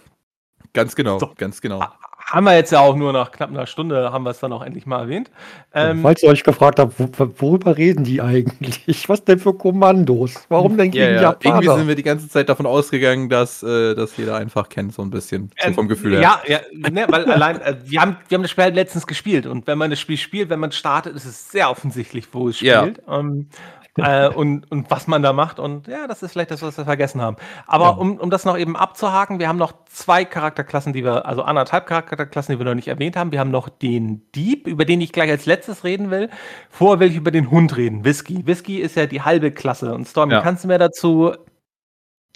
Ganz genau, so. ganz genau haben wir jetzt ja auch nur nach knapp einer Stunde, haben wir es dann auch endlich mal erwähnt. Ähm, Falls ihr euch gefragt habt, worüber reden die eigentlich? Was denn für Kommandos? Warum denn gegen ja, ja. Japaner? Irgendwie sind wir die ganze Zeit davon ausgegangen, dass äh, das jeder einfach kennt, so ein bisschen, so ähm, vom Gefühl her. Ja, ja ne, weil allein, äh, wir, haben, wir haben das Spiel halt letztens gespielt und wenn man das Spiel spielt, wenn man startet, ist es sehr offensichtlich, wo es spielt. Ja. Ähm, äh, und, und was man da macht. Und ja, das ist vielleicht das, was wir vergessen haben. Aber ja. um, um das noch eben abzuhaken, wir haben noch zwei Charakterklassen, die wir, also anderthalb Charakterklassen, die wir noch nicht erwähnt haben. Wir haben noch den Dieb, über den ich gleich als letztes reden will. Vorher will ich über den Hund reden, Whisky. Whisky ist ja die halbe Klasse. Und Stormy, ja. kannst du mir dazu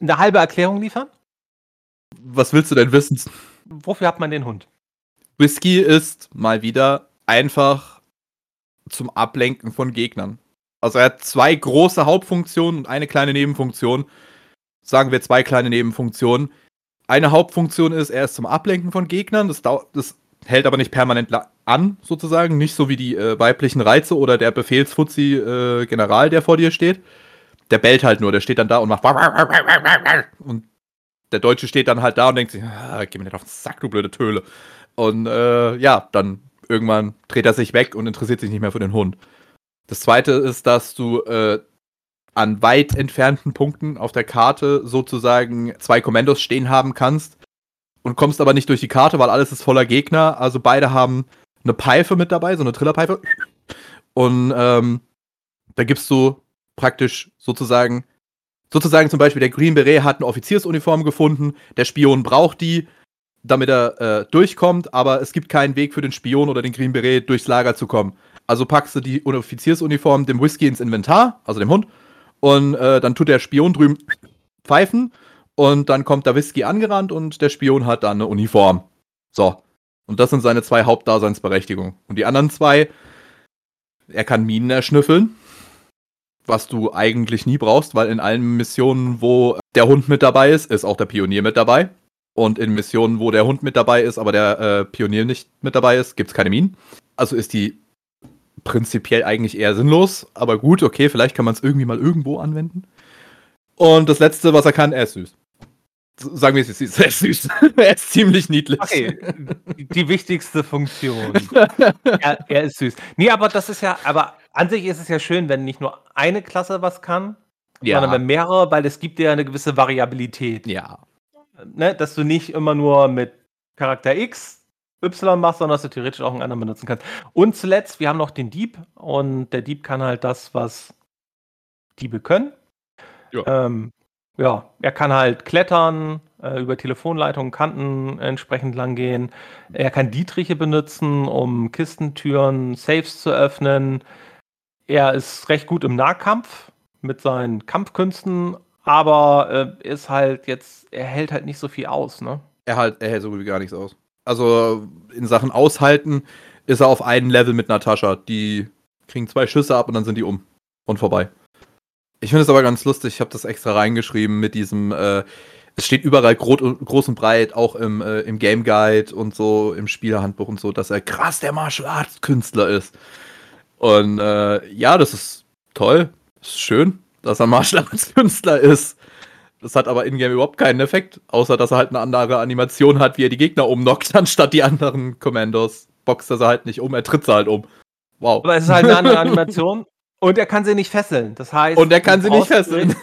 eine halbe Erklärung liefern? Was willst du denn wissen? Wofür hat man den Hund? Whisky ist mal wieder einfach zum Ablenken von Gegnern. Also er hat zwei große Hauptfunktionen und eine kleine Nebenfunktion. Sagen wir zwei kleine Nebenfunktionen. Eine Hauptfunktion ist, er ist zum Ablenken von Gegnern. Das, das hält aber nicht permanent an, sozusagen. Nicht so wie die äh, weiblichen Reize oder der Befehlsfuzzi-General, äh, der vor dir steht. Der bellt halt nur, der steht dann da und macht. Und der Deutsche steht dann halt da und denkt sich, ah, geh mir nicht auf den Sack, du blöde Töle. Und äh, ja, dann irgendwann dreht er sich weg und interessiert sich nicht mehr für den Hund. Das zweite ist, dass du äh, an weit entfernten Punkten auf der Karte sozusagen zwei Kommandos stehen haben kannst und kommst aber nicht durch die Karte, weil alles ist voller Gegner. Also beide haben eine Pfeife mit dabei, so eine Trillerpfeife. Und ähm, da gibst du praktisch sozusagen, sozusagen zum Beispiel der Green Beret hat eine Offiziersuniform gefunden, der Spion braucht die, damit er äh, durchkommt, aber es gibt keinen Weg für den Spion oder den Green Beret durchs Lager zu kommen. Also packst du die Offiziersuniform dem Whisky ins Inventar, also dem Hund, und äh, dann tut der Spion drüben pfeifen und dann kommt der Whisky angerannt und der Spion hat dann eine Uniform. So. Und das sind seine zwei Hauptdaseinsberechtigungen. Und die anderen zwei, er kann Minen erschnüffeln, was du eigentlich nie brauchst, weil in allen Missionen, wo der Hund mit dabei ist, ist auch der Pionier mit dabei. Und in Missionen, wo der Hund mit dabei ist, aber der äh, Pionier nicht mit dabei ist, gibt es keine Minen. Also ist die prinzipiell eigentlich eher sinnlos, aber gut, okay, vielleicht kann man es irgendwie mal irgendwo anwenden. Und das letzte, was er kann, er ist süß. Sagen wir es, er ist süß. er ist ziemlich niedlich. Okay, die wichtigste Funktion. er, er, ist süß. Nee, aber das ist ja, aber an sich ist es ja schön, wenn nicht nur eine Klasse was kann, ja. sondern wenn mehrere, weil es gibt ja eine gewisse Variabilität. Ja. Ne, dass du nicht immer nur mit Charakter X Y machst, sondern dass du theoretisch auch einen anderen benutzen kannst. Und zuletzt, wir haben noch den Dieb und der Dieb kann halt das, was Diebe können. Ja. Ähm, ja, er kann halt klettern, äh, über Telefonleitungen, Kanten entsprechend lang gehen. Er kann Dietriche benutzen, um Kistentüren, Safes zu öffnen. Er ist recht gut im Nahkampf mit seinen Kampfkünsten, aber äh, ist halt jetzt, er hält halt nicht so viel aus, ne? Er, halt, er hält so gut wie gar nichts aus. Also in Sachen Aushalten ist er auf einem Level mit Natascha. Die kriegen zwei Schüsse ab und dann sind die um und vorbei. Ich finde es aber ganz lustig, ich habe das extra reingeschrieben mit diesem, äh, es steht überall groß, und breit, auch im, äh, im Game Guide und so, im Spielerhandbuch und so, dass er krass der Martial Arts Künstler ist. Und äh, ja, das ist toll, das ist schön, dass er Martial Arts Künstler ist. Das hat aber in-game überhaupt keinen Effekt, außer dass er halt eine andere Animation hat, wie er die Gegner umnockt, anstatt die anderen Commandos. Boxt er sie halt nicht um, er tritt sie halt um. Wow. Aber es ist halt eine andere Animation und er kann sie nicht fesseln. Das heißt. Und er kann sie nicht fesseln.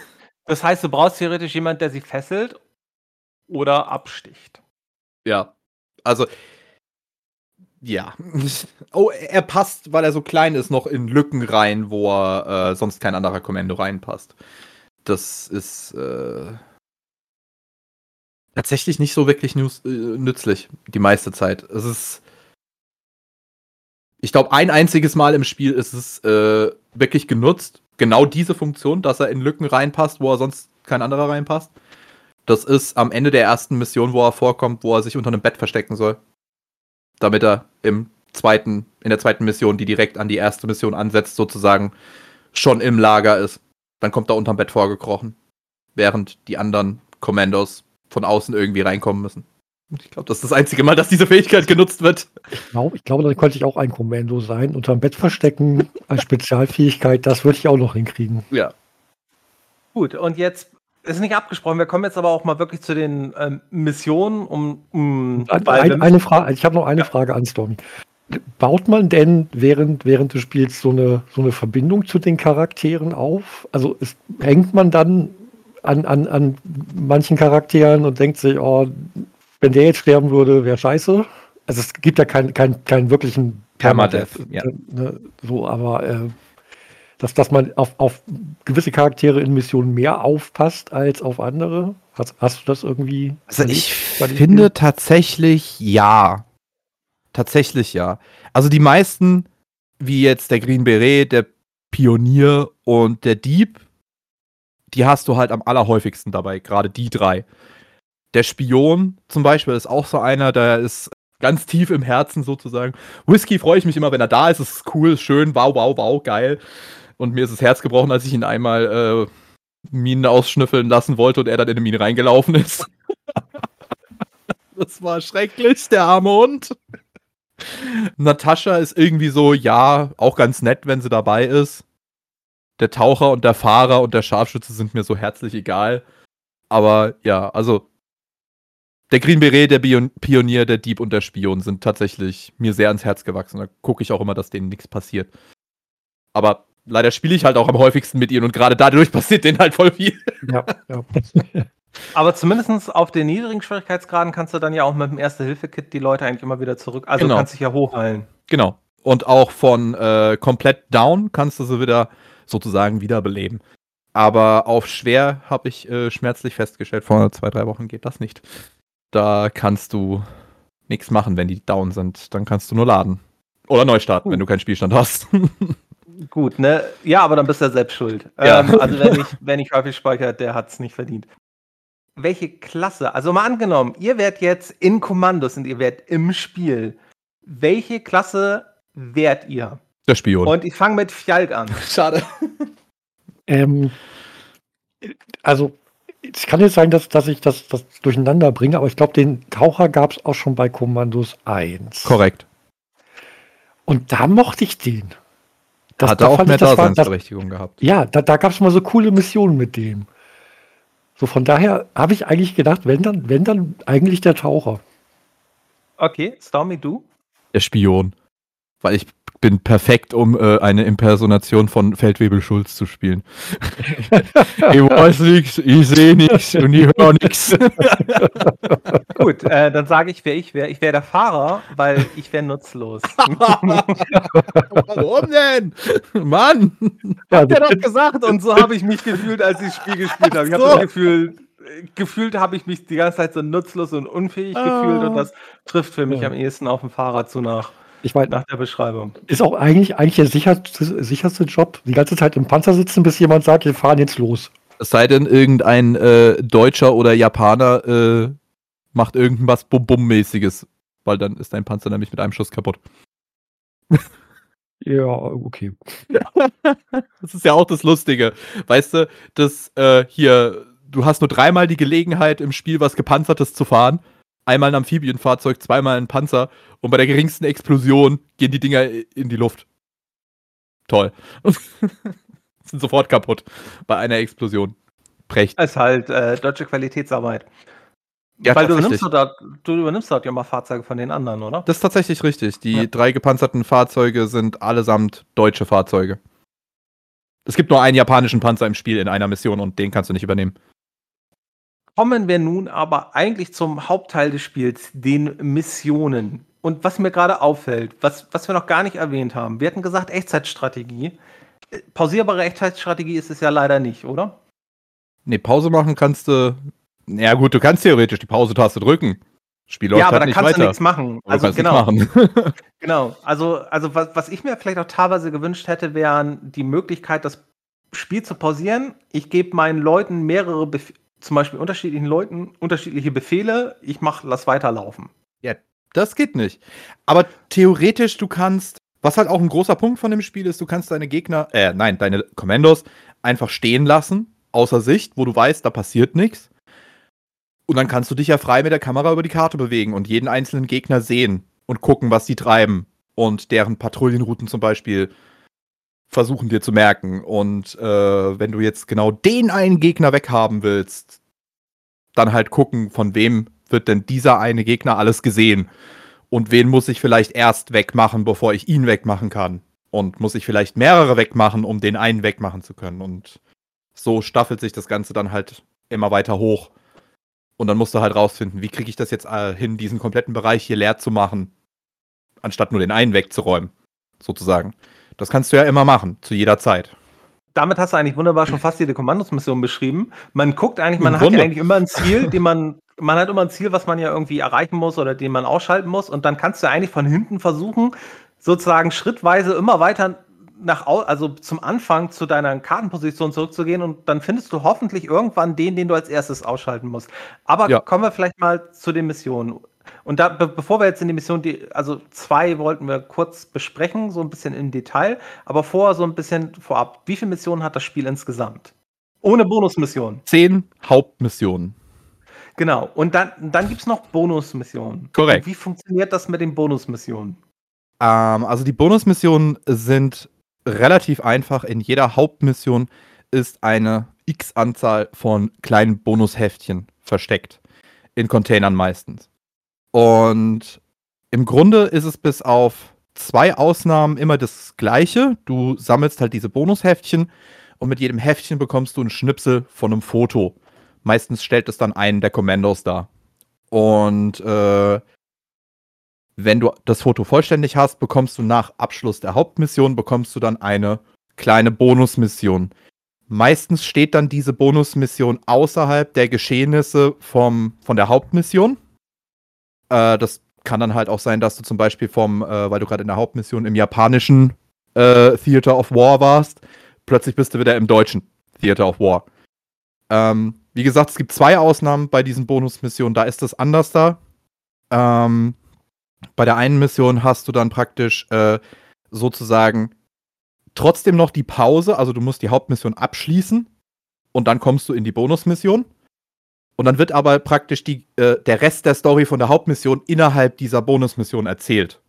Das heißt, du brauchst theoretisch jemanden, der sie fesselt oder absticht. Ja. Also. Ja. Oh, er passt, weil er so klein ist, noch in Lücken rein, wo er äh, sonst kein anderer Kommando reinpasst. Das ist äh, tatsächlich nicht so wirklich äh, nützlich, die meiste Zeit. Es ist ich glaube, ein einziges Mal im Spiel ist es äh, wirklich genutzt. Genau diese Funktion, dass er in Lücken reinpasst, wo er sonst kein anderer reinpasst. Das ist am Ende der ersten Mission, wo er vorkommt, wo er sich unter einem Bett verstecken soll. Damit er im zweiten, in der zweiten Mission, die direkt an die erste Mission ansetzt, sozusagen schon im Lager ist. Dann kommt er unterm Bett vorgekrochen. Während die anderen Commandos von außen irgendwie reinkommen müssen. Ich glaube, das ist das einzige Mal, dass diese Fähigkeit genutzt wird. Ich glaube, ich glaube, dann könnte ich auch ein Kommando sein. Unterm Bett verstecken als Spezialfähigkeit, das würde ich auch noch hinkriegen. Ja. Gut, und jetzt ist nicht abgesprochen. Wir kommen jetzt aber auch mal wirklich zu den ähm, Missionen, um. um ein, eine Frage, ich habe noch eine ja. Frage an Stormy. Baut man denn während, während des Spiels so eine, so eine Verbindung zu den Charakteren auf? Also ist, hängt man dann an, an, an manchen Charakteren und denkt sich, oh, wenn der jetzt sterben würde, wäre scheiße. Also es gibt ja keinen kein, kein wirklichen Permadeath. Ja. Ne, so, aber äh, dass, dass man auf, auf gewisse Charaktere in Missionen mehr aufpasst als auf andere. Hast, hast du das irgendwie? Also ich finde tatsächlich ja. Tatsächlich ja. Also die meisten, wie jetzt der Green Beret, der Pionier und der Dieb, die hast du halt am allerhäufigsten dabei, gerade die drei. Der Spion zum Beispiel ist auch so einer, der ist ganz tief im Herzen sozusagen. Whisky freue ich mich immer, wenn er da ist. Es ist cool, schön, wow, wow, wow, geil. Und mir ist das Herz gebrochen, als ich ihn einmal äh, Minen ausschnüffeln lassen wollte und er dann in eine Mine reingelaufen ist. das war schrecklich, der arme Hund. Natascha ist irgendwie so, ja, auch ganz nett, wenn sie dabei ist. Der Taucher und der Fahrer und der Scharfschütze sind mir so herzlich egal. Aber ja, also der Green Beret, der Pionier, der Dieb und der Spion sind tatsächlich mir sehr ans Herz gewachsen. Da gucke ich auch immer, dass denen nichts passiert. Aber leider spiele ich halt auch am häufigsten mit ihnen und gerade dadurch passiert denen halt voll viel. Ja, ja. Aber zumindest auf den niedrigen Schwierigkeitsgraden kannst du dann ja auch mit dem Erste-Hilfe-Kit die Leute eigentlich immer wieder zurück. Also genau. kannst dich ja hochheilen. Genau. Und auch von äh, komplett down kannst du sie wieder sozusagen wiederbeleben. Aber auf schwer habe ich äh, schmerzlich festgestellt, vor zwei, drei Wochen geht das nicht. Da kannst du nichts machen, wenn die down sind. Dann kannst du nur laden. Oder neu starten, uh. wenn du keinen Spielstand hast. Gut, ne? Ja, aber dann bist du ja selbst schuld. Ja. Ähm, also wer nicht, wer nicht häufig speichert, der hat es nicht verdient. Welche Klasse? Also mal angenommen, ihr werdet jetzt in Kommandos und ihr werdet im Spiel. Welche Klasse wärt ihr? Der Spion. Und ich fange mit Fjalk an. Schade. ähm, also es kann jetzt sein, dass, dass ich das, das durcheinander bringe, aber ich glaube, den Taucher gab es auch schon bei Kommandos 1. Korrekt. Und da mochte ich den. Das, Hat er auch mehr Daseinsberechtigung gehabt. Ja, da, da gab es mal so coole Missionen mit dem. So von daher habe ich eigentlich gedacht, wenn dann, wenn dann eigentlich der Taucher. Okay, Stormy, du? Der Spion. Weil ich bin perfekt, um äh, eine Impersonation von Feldwebel Schulz zu spielen. ich weiß nichts, ich sehe nichts und ich höre nichts. Gut, äh, dann sage ich, wer ich wäre. Ich wäre der Fahrer, weil ich wäre nutzlos. Warum denn? Mann! Hat er doch gesagt und so habe ich mich gefühlt, als ich das Spiel gespielt habe. Ich habe das Gefühl, gefühlt habe ich mich die ganze Zeit so nutzlos und unfähig ah. gefühlt und das trifft für mich ja. am ehesten auf dem Fahrrad zu nach. Ich meine, nach der Beschreibung. Ist auch eigentlich, eigentlich der sicherste, sicherste Job, die ganze Zeit im Panzer sitzen, bis jemand sagt, wir fahren jetzt los. Es sei denn, irgendein äh, Deutscher oder Japaner äh, macht irgendwas Bum-Bum-mäßiges, weil dann ist dein Panzer nämlich mit einem Schuss kaputt. ja, okay. das ist ja auch das Lustige. Weißt du, dass äh, hier, du hast nur dreimal die Gelegenheit im Spiel was Gepanzertes zu fahren einmal ein Amphibienfahrzeug, zweimal ein Panzer und bei der geringsten Explosion gehen die Dinger in die Luft. Toll. Sind sofort kaputt bei einer Explosion. Prächt. Das ist halt äh, deutsche Qualitätsarbeit. Ja, Weil du übernimmst, dort, du übernimmst dort ja mal Fahrzeuge von den anderen, oder? Das ist tatsächlich richtig. Die ja. drei gepanzerten Fahrzeuge sind allesamt deutsche Fahrzeuge. Es gibt nur einen japanischen Panzer im Spiel in einer Mission und den kannst du nicht übernehmen. Kommen wir nun aber eigentlich zum Hauptteil des Spiels, den Missionen. Und was mir gerade auffällt, was, was wir noch gar nicht erwähnt haben, wir hatten gesagt Echtzeitstrategie. Pausierbare Echtzeitstrategie ist es ja leider nicht, oder? Nee, Pause machen kannst du. Ja, gut, du kannst theoretisch die Pause-Taste drücken. Spiel läuft ja, aber halt da kannst weiter. du nichts machen. Also genau. Machen. genau. Also, also was, was ich mir vielleicht auch teilweise gewünscht hätte, wären die Möglichkeit, das Spiel zu pausieren. Ich gebe meinen Leuten mehrere Bef zum Beispiel unterschiedlichen Leuten unterschiedliche Befehle, ich mach, lass weiterlaufen. Ja, das geht nicht. Aber theoretisch, du kannst, was halt auch ein großer Punkt von dem Spiel ist, du kannst deine Gegner, äh, nein, deine Kommandos einfach stehen lassen, außer Sicht, wo du weißt, da passiert nichts. Und dann kannst du dich ja frei mit der Kamera über die Karte bewegen und jeden einzelnen Gegner sehen und gucken, was sie treiben und deren Patrouillenrouten zum Beispiel versuchen dir zu merken. Und äh, wenn du jetzt genau den einen Gegner weghaben willst, dann halt gucken, von wem wird denn dieser eine Gegner alles gesehen. Und wen muss ich vielleicht erst wegmachen, bevor ich ihn wegmachen kann. Und muss ich vielleicht mehrere wegmachen, um den einen wegmachen zu können. Und so staffelt sich das Ganze dann halt immer weiter hoch. Und dann musst du halt rausfinden, wie kriege ich das jetzt äh, hin, diesen kompletten Bereich hier leer zu machen, anstatt nur den einen wegzuräumen, sozusagen. Das kannst du ja immer machen, zu jeder Zeit. Damit hast du eigentlich wunderbar schon fast jede Kommandosmission beschrieben. Man guckt eigentlich, man Im hat ja eigentlich immer ein Ziel, den man, man hat immer ein Ziel, was man ja irgendwie erreichen muss oder den man ausschalten muss. Und dann kannst du eigentlich von hinten versuchen, sozusagen schrittweise immer weiter nach, also zum Anfang zu deiner Kartenposition zurückzugehen und dann findest du hoffentlich irgendwann den, den du als erstes ausschalten musst. Aber ja. kommen wir vielleicht mal zu den Missionen. Und da, be bevor wir jetzt in die Mission, die, also zwei wollten wir kurz besprechen, so ein bisschen im Detail, aber vorher so ein bisschen vorab. Wie viele Missionen hat das Spiel insgesamt? Ohne Bonusmissionen. Zehn Hauptmissionen. Genau. Und dann, dann gibt es noch Bonusmissionen. Korrekt. Und wie funktioniert das mit den Bonusmissionen? Ähm, also die Bonusmissionen sind relativ einfach. In jeder Hauptmission ist eine X-Anzahl von kleinen Bonusheftchen versteckt. In Containern meistens. Und im Grunde ist es bis auf zwei Ausnahmen immer das gleiche. Du sammelst halt diese Bonusheftchen und mit jedem Heftchen bekommst du einen Schnipsel von einem Foto. Meistens stellt es dann einen der Kommandos dar. Und äh, wenn du das Foto vollständig hast, bekommst du nach Abschluss der Hauptmission bekommst du dann eine kleine Bonusmission. Meistens steht dann diese Bonusmission außerhalb der Geschehnisse vom, von der Hauptmission. Äh, das kann dann halt auch sein, dass du zum Beispiel vom, äh, weil du gerade in der Hauptmission im japanischen äh, Theater of War warst, plötzlich bist du wieder im deutschen Theater of War. Ähm, wie gesagt, es gibt zwei Ausnahmen bei diesen Bonusmissionen, da ist es anders da. Ähm, bei der einen Mission hast du dann praktisch äh, sozusagen trotzdem noch die Pause, also du musst die Hauptmission abschließen und dann kommst du in die Bonusmission. Und dann wird aber praktisch die, äh, der Rest der Story von der Hauptmission innerhalb dieser Bonusmission erzählt.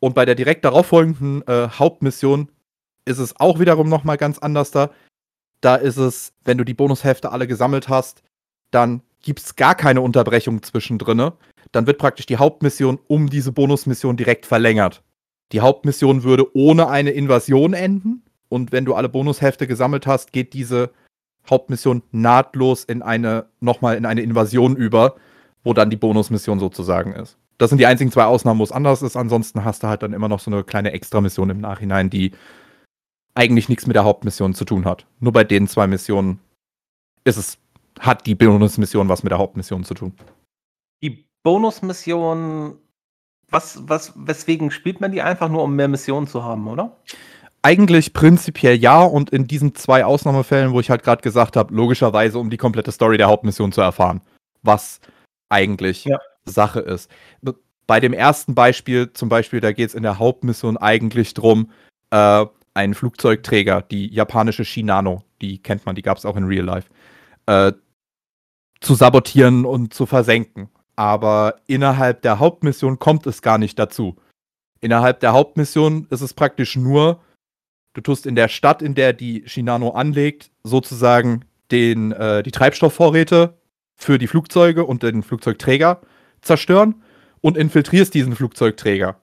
Und bei der direkt darauf folgenden äh, Hauptmission ist es auch wiederum nochmal ganz anders da. Da ist es, wenn du die Bonushefte alle gesammelt hast, dann gibt es gar keine Unterbrechung zwischendrin. Dann wird praktisch die Hauptmission um diese Bonusmission direkt verlängert. Die Hauptmission würde ohne eine Invasion enden. Und wenn du alle Bonushefte gesammelt hast, geht diese Hauptmission nahtlos in eine, nochmal in eine Invasion über, wo dann die Bonusmission sozusagen ist. Das sind die einzigen zwei Ausnahmen, wo es anders ist. Ansonsten hast du halt dann immer noch so eine kleine Extramission im Nachhinein, die eigentlich nichts mit der Hauptmission zu tun hat. Nur bei den zwei Missionen ist es, hat die Bonusmission was mit der Hauptmission zu tun. Die Bonusmission, was, was, weswegen spielt man die einfach nur, um mehr Missionen zu haben, oder? Eigentlich prinzipiell ja und in diesen zwei Ausnahmefällen, wo ich halt gerade gesagt habe, logischerweise, um die komplette Story der Hauptmission zu erfahren, was eigentlich ja. Sache ist. Bei dem ersten Beispiel, zum Beispiel, da geht es in der Hauptmission eigentlich drum, äh, einen Flugzeugträger, die japanische Shinano, die kennt man, die gab es auch in Real Life, äh, zu sabotieren und zu versenken. Aber innerhalb der Hauptmission kommt es gar nicht dazu. Innerhalb der Hauptmission ist es praktisch nur, du tust in der Stadt, in der die Shinano anlegt, sozusagen den, äh, die Treibstoffvorräte für die Flugzeuge und den Flugzeugträger zerstören und infiltrierst diesen Flugzeugträger.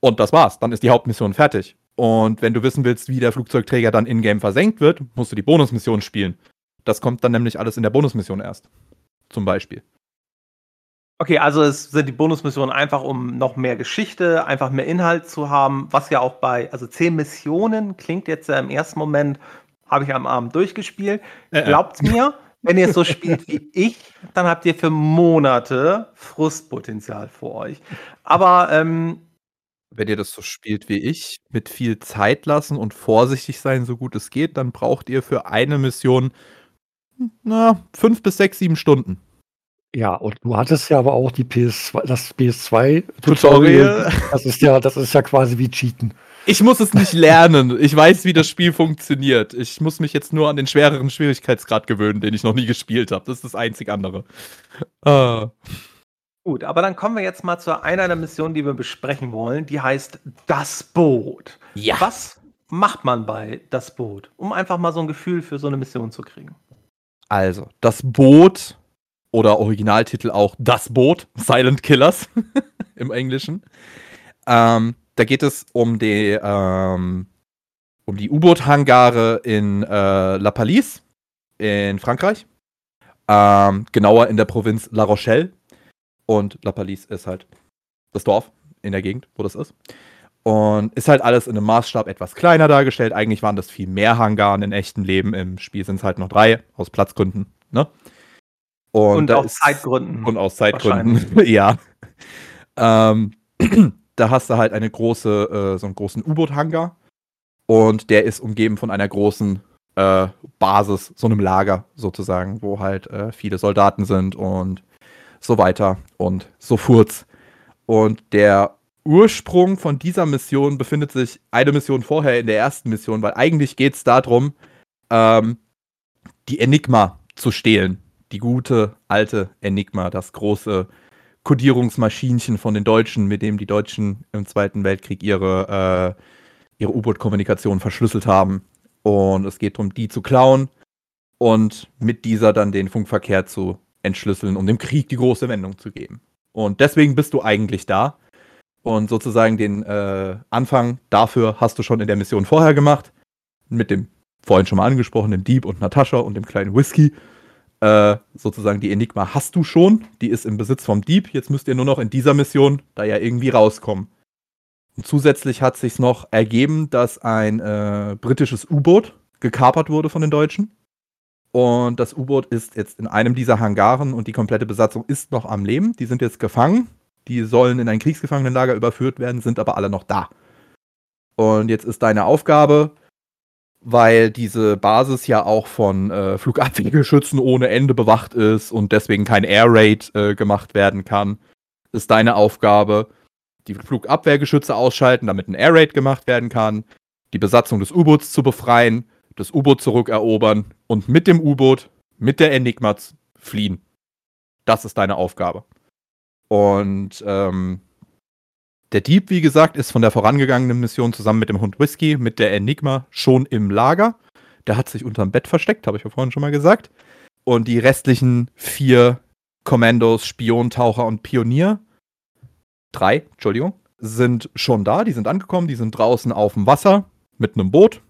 Und das war's. Dann ist die Hauptmission fertig. Und wenn du wissen willst, wie der Flugzeugträger dann in-game versenkt wird, musst du die Bonusmission spielen. Das kommt dann nämlich alles in der Bonusmission erst. Zum Beispiel. Okay, also es sind die Bonusmissionen einfach, um noch mehr Geschichte, einfach mehr Inhalt zu haben, was ja auch bei, also zehn Missionen klingt jetzt ja im ersten Moment, habe ich am Abend durchgespielt. Äh, äh. Glaubt mir, wenn ihr es so spielt wie ich, dann habt ihr für Monate Frustpotenzial vor euch. Aber ähm, wenn ihr das so spielt wie ich, mit viel Zeit lassen und vorsichtig sein, so gut es geht, dann braucht ihr für eine Mission, na, fünf bis sechs, sieben Stunden. Ja, und du hattest ja aber auch die PS2, das PS2-Tutorial. Das ist ja, das ist ja quasi wie Cheaten. Ich muss es nicht lernen. Ich weiß, wie das Spiel funktioniert. Ich muss mich jetzt nur an den schwereren Schwierigkeitsgrad gewöhnen, den ich noch nie gespielt habe. Das ist das einzig andere. Uh. Gut, aber dann kommen wir jetzt mal zu einer der Missionen, die wir besprechen wollen. Die heißt Das Boot. Ja. Was macht man bei Das Boot, um einfach mal so ein Gefühl für so eine Mission zu kriegen? Also, das Boot oder Originaltitel auch Das Boot, Silent Killers im Englischen. Ähm, da geht es um die, ähm, um die U-Boot-Hangare in äh, La Palisse in Frankreich. Ähm, genauer in der Provinz La Rochelle. Und La Palisse ist halt das Dorf in der Gegend, wo das ist. Und ist halt alles in einem Maßstab etwas kleiner dargestellt. Eigentlich waren das viel mehr Hangaren in echtem Leben. Im Spiel sind es halt noch drei, aus Platzgründen. Ne? Und, und aus Zeitgründen. Und aus Zeitgründen, ja. Ähm, da hast du halt eine große, äh, so einen großen U-Boot-Hangar. Und der ist umgeben von einer großen äh, Basis, so einem Lager sozusagen, wo halt äh, viele Soldaten sind und so weiter und so furz. Und der Ursprung von dieser Mission befindet sich eine Mission vorher in der ersten Mission, weil eigentlich geht es darum, ähm, die Enigma zu stehlen. Die gute alte Enigma, das große Kodierungsmaschinchen von den Deutschen, mit dem die Deutschen im Zweiten Weltkrieg ihre, äh, ihre U-Boot-Kommunikation verschlüsselt haben. Und es geht darum, die zu klauen und mit dieser dann den Funkverkehr zu entschlüsseln, um dem Krieg die große Wendung zu geben. Und deswegen bist du eigentlich da. Und sozusagen den äh, Anfang dafür hast du schon in der Mission vorher gemacht. Mit dem vorhin schon mal angesprochenen Dieb und Natascha und dem kleinen Whisky. Äh, sozusagen die Enigma hast du schon. Die ist im Besitz vom Dieb. Jetzt müsst ihr nur noch in dieser Mission da ja irgendwie rauskommen. Und zusätzlich hat sich noch ergeben, dass ein äh, britisches U-Boot gekapert wurde von den Deutschen. Und das U-Boot ist jetzt in einem dieser Hangaren und die komplette Besatzung ist noch am Leben. Die sind jetzt gefangen. Die sollen in ein Kriegsgefangenenlager überführt werden, sind aber alle noch da. Und jetzt ist deine Aufgabe, weil diese Basis ja auch von äh, Flugabwehrgeschützen ohne Ende bewacht ist und deswegen kein Air Raid äh, gemacht werden kann, ist deine Aufgabe, die Flugabwehrgeschütze ausschalten, damit ein Air Raid gemacht werden kann, die Besatzung des U-Boots zu befreien das U-Boot zurückerobern und mit dem U-Boot, mit der Enigma fliehen. Das ist deine Aufgabe. Und ähm, der Dieb, wie gesagt, ist von der vorangegangenen Mission zusammen mit dem Hund Whisky, mit der Enigma schon im Lager. Der hat sich unterm Bett versteckt, habe ich ja vorhin schon mal gesagt. Und die restlichen vier Kommandos, Spion, Taucher und Pionier, drei, Entschuldigung, sind schon da. Die sind angekommen, die sind draußen auf dem Wasser mit einem Boot.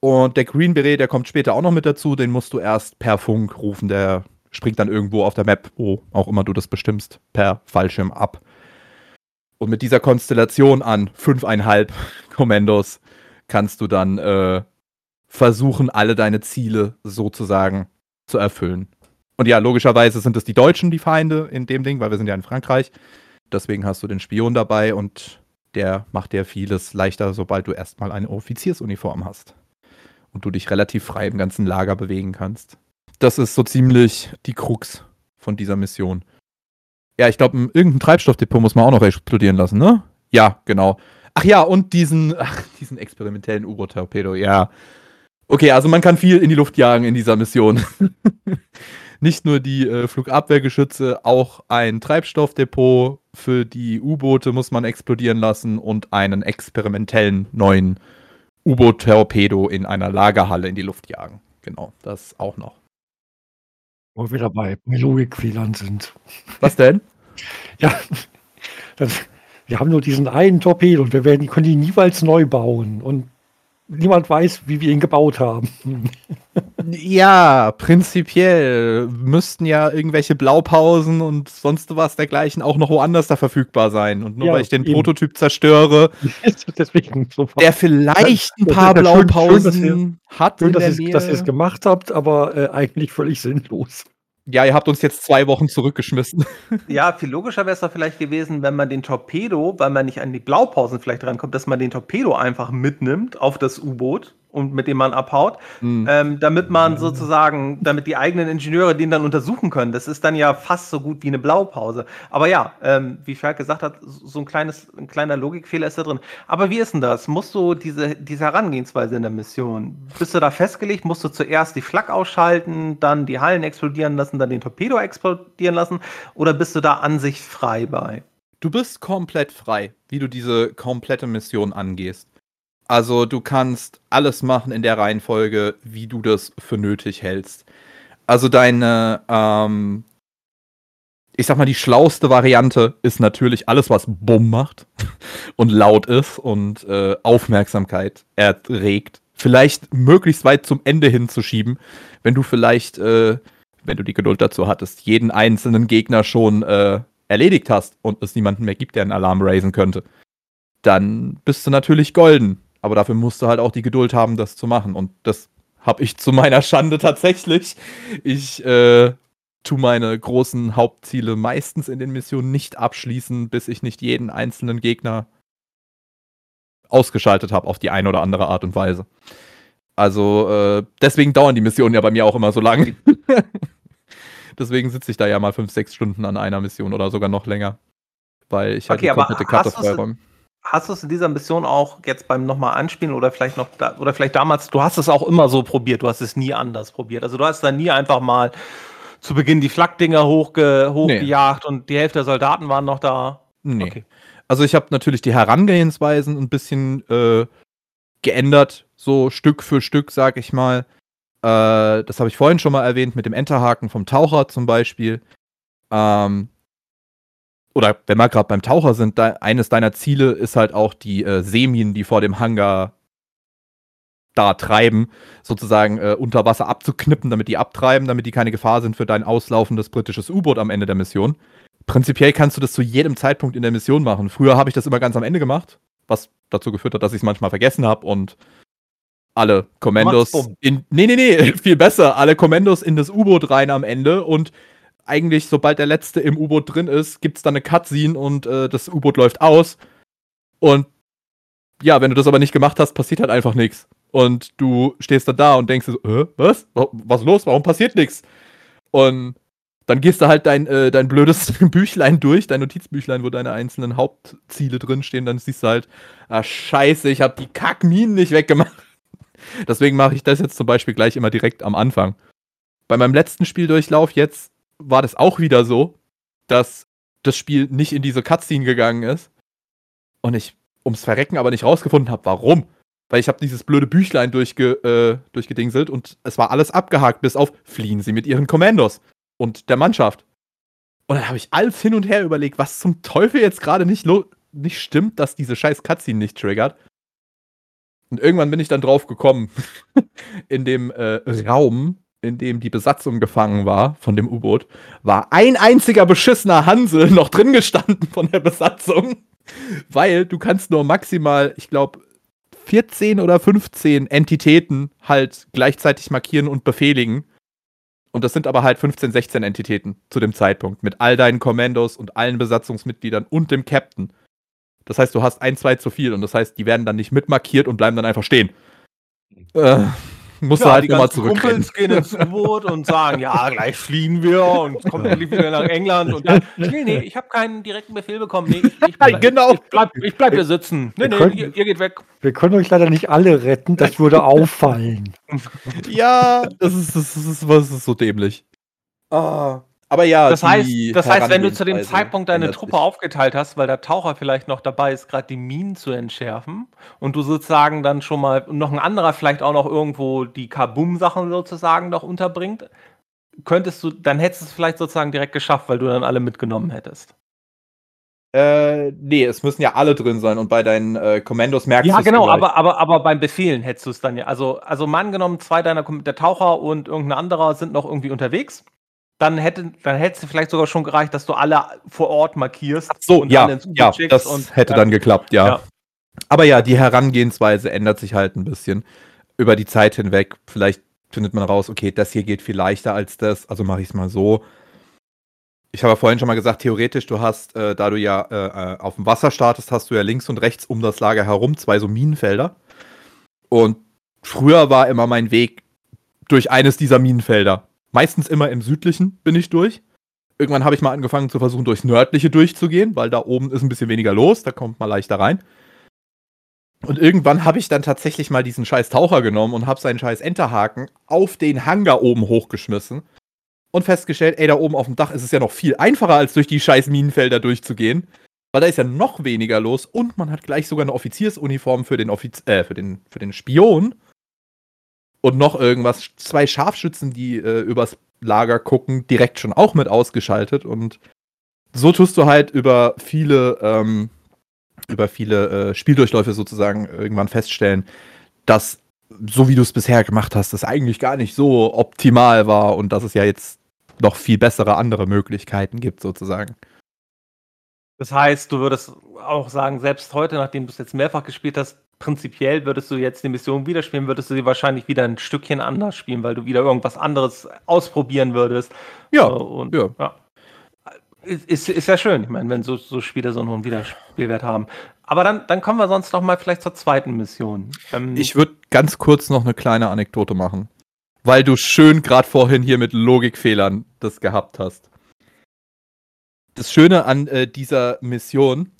Und der Green Beret, der kommt später auch noch mit dazu. Den musst du erst per Funk rufen. Der springt dann irgendwo auf der Map, wo auch immer du das bestimmst, per Fallschirm ab. Und mit dieser Konstellation an fünfeinhalb Kommandos kannst du dann äh, versuchen, alle deine Ziele sozusagen zu erfüllen. Und ja, logischerweise sind es die Deutschen, die Feinde in dem Ding, weil wir sind ja in Frankreich. Deswegen hast du den Spion dabei und der macht dir vieles leichter, sobald du erstmal eine Offiziersuniform hast. Und du dich relativ frei im ganzen Lager bewegen kannst. Das ist so ziemlich die Krux von dieser Mission. Ja, ich glaube, irgendein Treibstoffdepot muss man auch noch explodieren lassen, ne? Ja, genau. Ach ja, und diesen, ach, diesen experimentellen U-Boot-Torpedo, ja. Okay, also man kann viel in die Luft jagen in dieser Mission. Nicht nur die äh, Flugabwehrgeschütze, auch ein Treibstoffdepot für die U-Boote muss man explodieren lassen und einen experimentellen neuen U-Boot-Torpedo in einer Lagerhalle in die Luft jagen. Genau, das auch noch. Wo wir dabei bei Logikfehlern sind. Was denn? Ja, das, wir haben nur diesen einen Torpedo und wir werden, die können die niemals neu bauen und niemand weiß, wie wir ihn gebaut haben. Ja, prinzipiell müssten ja irgendwelche Blaupausen und sonst was dergleichen auch noch woanders da verfügbar sein. Und nur Ja, weil ich den eben. Prototyp zerstöre, Deswegen so der vielleicht ein paar ja schön- schön, Blaupausen hat schön, dass ihr es gemacht habt, aber äh, eigentlich völlig sinnlos. Ja, ihr habt uns jetzt zwei Wochen zurückgeschmissen. Ja, viel logischer wäre es doch vielleicht gewesen, wenn man den Torpedo, weil man nicht an die Blaupausen vielleicht rankommt, dass man den Torpedo einfach mitnimmt auf das U-Boot und mit dem man abhaut, Hm. ähm, damit man sozusagen, damit die eigenen Ingenieure den dann untersuchen können. Das ist dann ja fast so gut wie eine Blaupause. Aber ja, ähm, wie Falk gesagt hat, so ein kleines, ein kleiner Logikfehler ist da drin. Aber wie ist denn das? Musst du diese, diese Herangehensweise in der Mission, bist du da festgelegt? Musst du zuerst die Flak ausschalten, dann die Hallen explodieren lassen, dann den Torpedo explodieren lassen? Oder bist du da an sich frei bei? Du bist komplett frei, wie du diese komplette Mission angehst. Also du kannst alles machen in der Reihenfolge, wie du das für nötig hältst. Also deine, ähm, ich sag mal, die schlauste Variante ist natürlich alles, was Bumm macht und laut ist und äh, Aufmerksamkeit erregt. Vielleicht möglichst weit zum Ende hinzuschieben, wenn du vielleicht, äh, wenn du die Geduld dazu hattest, jeden einzelnen Gegner schon äh, erledigt hast und es niemanden mehr gibt, der einen Alarm raisen könnte, dann bist du natürlich golden. Aber dafür musst du halt auch die Geduld haben, das zu machen. Und das habe ich zu meiner Schande tatsächlich. Ich äh, tu meine großen Hauptziele meistens in den Missionen nicht abschließen, bis ich nicht jeden einzelnen Gegner ausgeschaltet habe auf die eine oder andere Art und Weise. Also äh, deswegen dauern die Missionen ja bei mir auch immer so lang. deswegen sitze ich da ja mal fünf, sechs Stunden an einer Mission oder sogar noch länger. Weil ich halt Okay, die aber komplette Karte freiräume. Hast du es in dieser Mission auch jetzt beim nochmal anspielen oder vielleicht noch da, oder vielleicht damals, du hast es auch immer so probiert, du hast es nie anders probiert. Also du hast da nie einfach mal zu Beginn die Flakdinger hochge, hochgejagt und die Hälfte der Soldaten waren noch da. Nee. Okay. Also ich habe natürlich die Herangehensweisen ein bisschen äh, geändert, so Stück für Stück, sag ich mal. Äh, das habe ich vorhin schon mal erwähnt mit dem Enterhaken vom Taucher zum Beispiel. Ähm, oder wenn wir gerade beim Taucher sind, da, eines deiner Ziele ist halt auch die äh, Semien, die vor dem Hangar da treiben, sozusagen äh, unter Wasser abzuknippen, damit die abtreiben, damit die keine Gefahr sind für dein auslaufendes britisches U-Boot am Ende der Mission. Prinzipiell kannst du das zu jedem Zeitpunkt in der Mission machen. Früher habe ich das immer ganz am Ende gemacht, was dazu geführt hat, dass ich es manchmal vergessen habe und alle Kommandos in. Nee, nee, nee, viel besser. Alle Kommandos in das U-Boot rein am Ende und eigentlich, sobald der letzte im U-Boot drin ist, gibt es dann eine Cutscene und äh, das U-Boot läuft aus. Und ja, wenn du das aber nicht gemacht hast, passiert halt einfach nichts. Und du stehst dann da und denkst so, äh, was? Wa- Was los? Warum passiert nichts? Und dann gehst du halt dein, äh, dein blödes Büchlein durch, dein Notizbüchlein, wo deine einzelnen Hauptziele drinstehen. Dann siehst du halt, ah, scheiße, ich habe die Kackminen nicht weggemacht. Deswegen mache ich das jetzt zum Beispiel gleich immer direkt am Anfang. bei meinem letzten Spieldurchlauf jetzt war das auch wieder so, dass das Spiel nicht in diese Cutscene gegangen ist und ich ums Verrecken aber nicht rausgefunden habe, warum. Weil ich habe dieses blöde Büchlein durchge, äh, durchgedingselt und es war alles abgehakt, bis auf fliehen sie mit ihren Kommandos und der Mannschaft. Und dann habe ich alles hin und her überlegt, was zum Teufel jetzt gerade nicht, nicht stimmt, dass diese scheiß Cutscene nicht triggert. Und irgendwann bin ich dann drauf gekommen, in dem äh, Raum, in dem die Besatzung gefangen war von dem U-Boot, war ein einziger beschissener Hansel noch drin gestanden von der Besatzung. Weil du kannst nur maximal, ich glaube, 14 oder 15 Entitäten halt gleichzeitig markieren und befehligen. Und das sind aber halt 15, 16 Entitäten zu dem Zeitpunkt. Mit all deinen Kommandos und allen Besatzungsmitgliedern und dem Captain. Das heißt, du hast ein, zwei zu viel und das heißt, die werden dann nicht mitmarkiert und bleiben dann einfach stehen. Äh, musst ja, du halt immer zurück. Kumpels gehen ins U-Boot und sagen, ja, gleich fliehen wir und kommen wieder nach England. Und dann, nee, nee, ich habe keinen direkten Befehl bekommen. Nee, ich, ich, bleib, genau. ich, bleib, ich bleib hier sitzen. Nee, nee, können, ihr, ihr, geht weg. Wir können euch leider nicht alle retten, das würde auffallen. ja, das ist, das ist, das ist so dämlich. Ah. Aber ja, das heißt, das heißt, wenn du zu dem Zeitpunkt deine Truppe sich. aufgeteilt hast, weil der Taucher vielleicht noch dabei ist, gerade die Minen zu entschärfen und du sozusagen dann schon mal noch ein anderer vielleicht auch noch irgendwo die Kabum-Sachen sozusagen noch unterbringt, könntest du, dann hättest du es vielleicht sozusagen direkt geschafft, weil du dann alle mitgenommen hättest. Äh, nee, es müssen ja alle drin sein und bei deinen äh, Kommandos merkst du Ja, genau, aber, aber, aber beim Befehlen hättest du es dann ja. Also, also mal angenommen, zwei deiner, der Taucher und irgendein anderer sind noch irgendwie unterwegs dann hätte dann hätte es vielleicht sogar schon gereicht, dass du alle vor Ort markierst. Ach so, ja, ja, das und, hätte ja. dann geklappt, ja. ja. Aber ja, die Herangehensweise ändert sich halt ein bisschen über die Zeit hinweg. Vielleicht findet man raus, okay, das hier geht viel leichter als das, also mache ich es mal so. Ich habe ja vorhin schon mal gesagt, theoretisch, du hast, äh, da du ja äh, äh, auf dem Wasser startest, hast du ja links und rechts um das Lager herum zwei so Minenfelder. Und früher war immer mein Weg durch eines dieser Minenfelder. Meistens immer im südlichen bin ich durch. Irgendwann habe ich mal angefangen zu versuchen, durchs nördliche durchzugehen, weil da oben ist ein bisschen weniger los, da kommt man leichter rein. Und irgendwann habe ich dann tatsächlich mal diesen scheiß Taucher genommen und habe seinen scheiß Enterhaken auf den Hangar oben hochgeschmissen und festgestellt, ey, da oben auf dem Dach ist es ja noch viel einfacher, als durch die scheiß Minenfelder durchzugehen. Weil da ist ja noch weniger los und man hat gleich sogar eine Offiziersuniform für den, Offiz äh, für den, für den Spion und noch irgendwas. Zwei Scharfschützen, die äh, übers Lager gucken, direkt schon auch mit ausgeschaltet. Und so tust du halt über viele, ähm, über viele äh, Spieldurchläufe sozusagen irgendwann feststellen, dass so wie du es bisher gemacht hast, das eigentlich gar nicht so optimal war und dass es ja jetzt noch viel bessere andere Möglichkeiten gibt, sozusagen. Das heißt, du würdest auch sagen, selbst heute, nachdem du es jetzt mehrfach gespielt hast, prinzipiell würdest du jetzt die Mission wieder spielen, würdest du sie wahrscheinlich wieder ein Stückchen anders spielen, weil du wieder irgendwas anderes ausprobieren würdest. Ja. und, ja. ja. Ist, ist ja schön, ich meine, wenn so, so Spiele so einen hohen Wiederspielwert haben. Aber dann, dann kommen wir sonst noch mal vielleicht zur zweiten Mission. Ähm, ich würde ganz kurz noch eine kleine Anekdote machen, weil du schön gerade vorhin hier mit Logikfehlern das gehabt hast. Das Schöne an äh, dieser Mission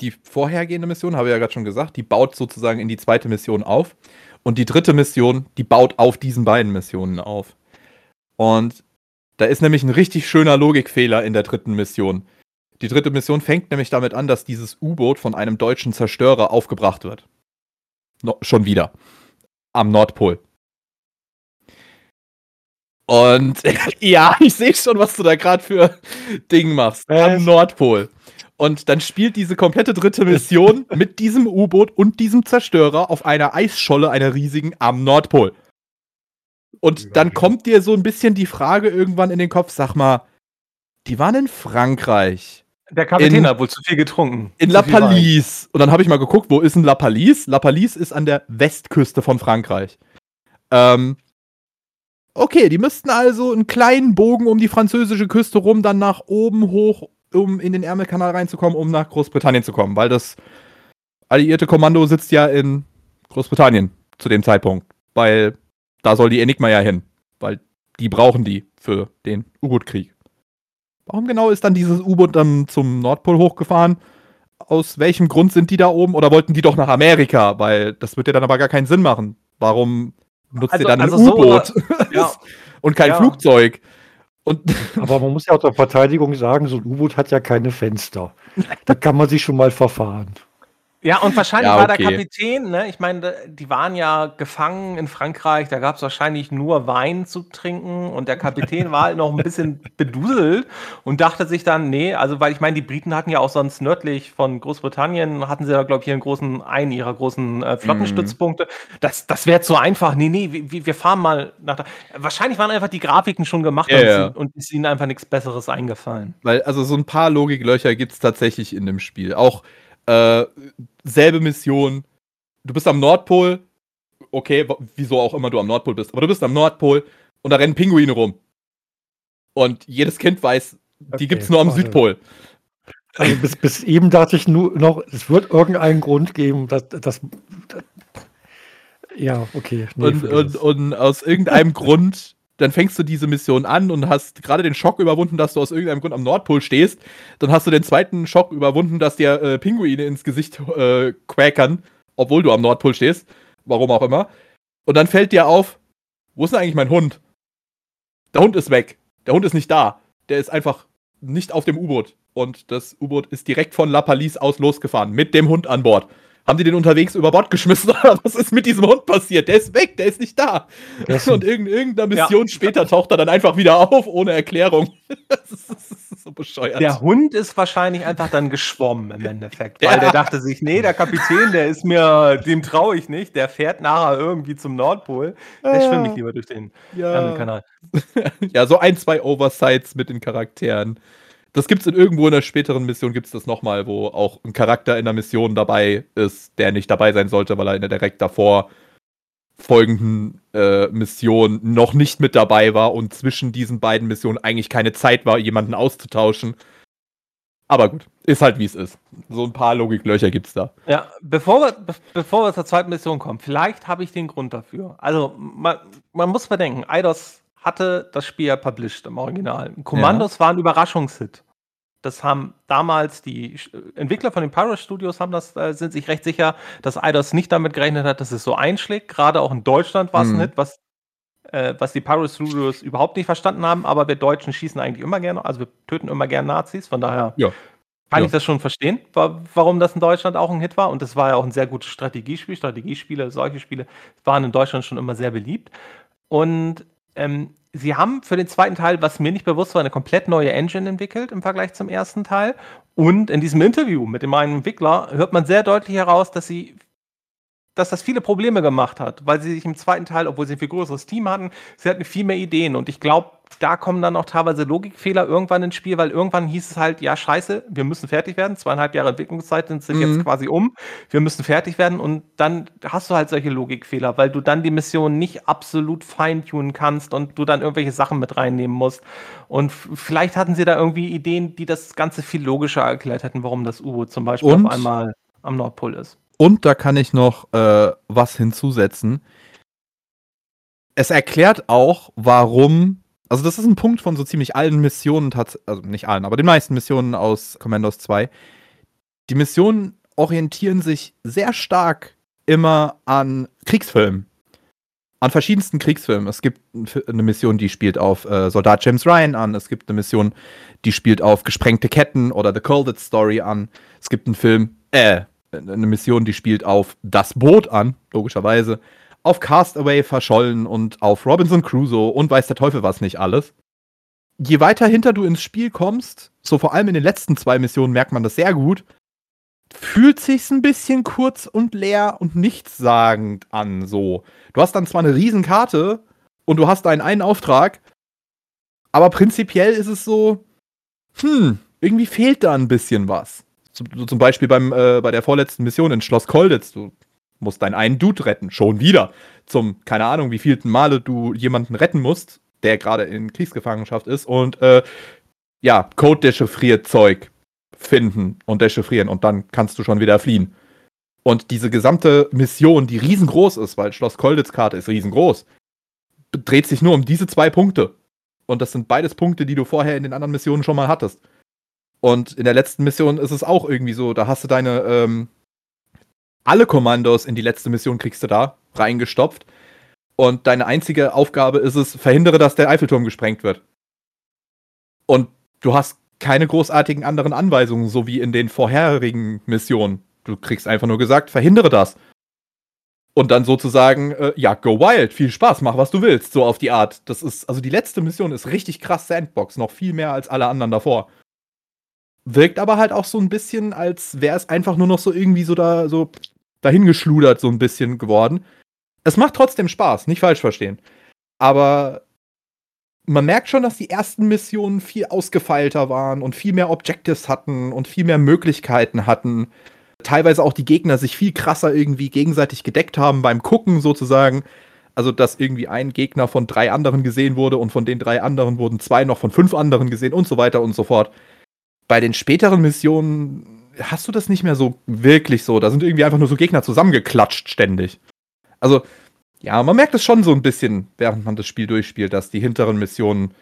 die vorhergehende Mission, habe ich ja gerade schon gesagt, die baut sozusagen in die zweite Mission auf. Und die dritte Mission, die baut auf diesen beiden Missionen auf. Und da ist nämlich ein richtig schöner Logikfehler in der dritten Mission. Die dritte Mission fängt nämlich damit an, dass dieses U-Boot von einem deutschen Zerstörer aufgebracht wird. No, schon wieder. Am Nordpol. Und ja, ich sehe schon, was du da gerade für Ding machst. Am Nordpol. Und dann spielt diese komplette dritte Mission mit diesem U-Boot und diesem Zerstörer auf einer Eisscholle, einer riesigen, am Nordpol. Und dann kommt dir so ein bisschen die Frage irgendwann in den Kopf, sag mal, die waren in Frankreich. Der Kapitän in, hat wohl zu viel getrunken. In La Palisse. Und dann habe ich mal geguckt, wo ist denn La Palisse? La Palisse ist an der Westküste von Frankreich. Ähm, okay, die müssten also einen kleinen Bogen um die französische Küste rum, dann nach oben hoch um in den Ärmelkanal reinzukommen, um nach Großbritannien zu kommen, weil das alliierte Kommando sitzt ja in Großbritannien zu dem Zeitpunkt, weil da soll die Enigma ja hin, weil die brauchen die für den U-Boot-Krieg. Warum genau ist dann dieses U-Boot dann zum Nordpol hochgefahren? Aus welchem Grund sind die da oben? Oder wollten die doch nach Amerika? Weil das wird ja dann aber gar keinen Sinn machen. Warum nutzt also, ihr dann ein also U-Boot? So, ja. und kein ja. Flugzeug. Und Aber man muss ja auch der Verteidigung sagen, so ein U-Boot hat ja keine Fenster. Da kann man sich schon mal verfahren. Ja, und wahrscheinlich ja, okay. war der Kapitän, ne? Ich meine, die waren ja gefangen in Frankreich, da gab es wahrscheinlich nur Wein zu trinken und der Kapitän war halt noch ein bisschen beduselt und dachte sich dann, nee, also weil ich meine, die Briten hatten ja auch sonst nördlich von Großbritannien, hatten sie ja, glaube ich, hier einen großen, einen ihrer großen äh, Flottenstützpunkte. Mhm. Das, das wäre zu einfach. Nee, nee, wir, wir fahren mal nach da. Wahrscheinlich waren einfach die Grafiken schon gemacht ja, und, ja. und ist ihnen einfach nichts Besseres eingefallen. Weil, also so ein paar Logiklöcher gibt es tatsächlich in dem Spiel. Auch äh, selbe Mission. Du bist am Nordpol. Okay, wieso auch immer du am Nordpol bist. Aber du bist am Nordpol und da rennen Pinguine rum. Und jedes Kind weiß, die okay, es nur am warte. Südpol. Also bis, bis eben dachte ich nur noch, es wird irgendeinen Grund geben, dass das. Ja, okay. Nee, und, und, und, aus irgendeinem Grund dann fängst du diese Mission an und hast gerade den Schock überwunden, dass du aus irgendeinem Grund am Nordpol stehst. Dann hast du den zweiten Schock überwunden, dass dir äh, Pinguine ins Gesicht äh, quäkern, obwohl du am Nordpol stehst. Warum auch immer. Und dann fällt dir auf, wo ist denn eigentlich mein Hund? Der Hund ist weg. Der Hund ist nicht da. Der ist einfach nicht auf dem U-Boot. Und das U-Boot ist direkt von La Palisse aus losgefahren, mit dem Hund an Bord. Haben die den unterwegs über Bord geschmissen oder was ist mit diesem Hund passiert? Der ist weg, der ist nicht da. Und in irgendeiner Mission ja. später taucht er dann einfach wieder auf, ohne Erklärung. Das ist, das ist, so bescheuert. Der Hund ist wahrscheinlich einfach dann geschwommen im Endeffekt, weil ja. der dachte sich, nee, der Kapitän, der ist mir, dem traue ich nicht, der fährt nachher irgendwie zum Nordpol. Der ja. schwimme ich lieber durch den ja. Kanal. ja, so ein, zwei Oversights mit den Charakteren. Das gibt es in irgendwo in der späteren Mission, gibt es das nochmal, wo auch ein Charakter in der Mission dabei ist, der nicht dabei sein sollte, weil er in der direkt davor folgenden äh, Mission noch nicht mit dabei war und zwischen diesen beiden Missionen eigentlich keine Zeit war, jemanden auszutauschen. Aber gut, ist halt wie es ist. So ein paar Logiklöcher gibt es da. Ja, bevor wir, be bevor wir zur zweiten Mission kommen, vielleicht habe ich den Grund dafür. Also, man, man muss bedenken, Eidos hatte das Spiel ja published im Original. Kommandos ja. war ein Überraschungshit. Das haben damals die Entwickler von den Pyro Studios haben das, äh, sind sich recht sicher, dass Eidos nicht damit gerechnet hat, dass es so einschlägt. Gerade auch in Deutschland war es mhm. ein Hit, was, äh, was die Pyro Studios überhaupt nicht verstanden haben. Aber wir Deutschen schießen eigentlich immer gerne, also wir töten immer gerne Nazis. Von daher ja. kann ja. ich das schon verstehen, warum das in Deutschland auch ein Hit war. Und das war ja auch ein sehr gutes Strategiespiel. Strategiespiele, solche Spiele waren in Deutschland schon immer sehr beliebt. Und ähm, sie haben für den zweiten Teil, was mir nicht bewusst war, eine komplett neue Engine entwickelt im Vergleich zum ersten Teil. Und in diesem Interview mit dem einen Entwickler hört man sehr deutlich heraus, dass sie dass das viele Probleme gemacht hat, weil sie sich im zweiten Teil, obwohl sie ein viel größeres Team hatten, sie hatten viel mehr Ideen. Und ich glaube, da kommen dann auch teilweise Logikfehler irgendwann ins Spiel, weil irgendwann hieß es halt, ja, scheiße, wir müssen fertig werden. Zweieinhalb Jahre Entwicklungszeit sind, mhm. jetzt quasi um. Wir müssen fertig werden. Und dann hast du halt solche Logikfehler, weil du dann die Mission nicht absolut feintunen kannst und du dann irgendwelche Sachen mit reinnehmen musst. Und vielleicht hatten sie da irgendwie Ideen, die das Ganze viel logischer erklärt hätten, warum das U-Boot zum Beispiel und? auf einmal am Nordpol ist. Und da kann ich noch äh, was hinzusetzen. Es erklärt auch, warum. Also, das ist ein Punkt von so ziemlich allen Missionen, also nicht allen, aber den meisten Missionen aus Commandos 2. Die Missionen orientieren sich sehr stark immer an Kriegsfilmen. An verschiedensten Kriegsfilmen. Es gibt eine Mission, die spielt auf äh, Soldat James Ryan an. Es gibt eine Mission, die spielt auf Gesprengte Ketten oder The Colded Story an. Es gibt einen Film, äh, eine Mission, die spielt auf das Boot an, logischerweise, auf Castaway verschollen und auf Robinson Crusoe und weiß der Teufel was nicht alles. Je weiter hinter du ins Spiel kommst, so vor allem in den letzten zwei Missionen merkt man das sehr gut, fühlt sich's ein bisschen kurz und leer und nichtssagend an, so. Du hast dann zwar eine Riesenkarte und du hast deinen einen Auftrag, aber prinzipiell ist es so, hm, irgendwie fehlt da ein bisschen was. Zum, Beispiel beim, äh, bei der vorletzten Mission in Schloss Kolditz. Du musst deinen einen Dude retten. Schon wieder. Zum, keine Ahnung, wie vielten Male du jemanden retten musst, der gerade in Kriegsgefangenschaft ist. Und äh, ja, Code-dechiffriert Zeug finden und dechiffrieren. Und dann kannst du schon wieder fliehen. Und diese gesamte Mission, die riesengroß ist, weil Schloss Kolditz Karte ist riesengroß, dreht sich nur um diese zwei Punkte. Und das sind beides Punkte, die du vorher in den anderen Missionen schon mal hattest. Und in der letzten Mission ist es auch irgendwie so, da hast du deine, ähm, alle Kommandos in die letzte Mission kriegst du da reingestopft. Und deine einzige Aufgabe ist es, verhindere, dass der Eiffelturm gesprengt wird. Und du hast keine großartigen anderen Anweisungen, so wie in den vorherigen Missionen. Du kriegst einfach nur gesagt, verhindere das. Und dann sozusagen, äh, ja, go wild, viel Spaß, mach was du willst, so auf die Art. Das ist, also die letzte Mission ist richtig krass Sandbox, noch viel mehr als alle anderen davor. Wirkt aber halt auch so ein bisschen, als wäre es einfach nur noch so irgendwie so da, so dahingeschludert, so ein bisschen geworden. Es macht trotzdem Spaß, nicht falsch verstehen. Aber man merkt schon, dass die ersten Missionen viel ausgefeilter waren und viel mehr Objectives hatten und viel mehr Möglichkeiten hatten. Teilweise auch die Gegner sich viel krasser irgendwie gegenseitig gedeckt haben beim Gucken sozusagen. Also, dass irgendwie ein Gegner von drei anderen gesehen wurde und von den drei anderen wurden zwei noch von fünf anderen gesehen und so weiter und so fort. Bei den späteren Missionen hast du das nicht mehr so wirklich so. Da sind irgendwie einfach nur so Gegner zusammengeklatscht ständig. Also, ja, man merkt es schon so ein bisschen, während man das Spiel durchspielt, dass die hinteren Missionen,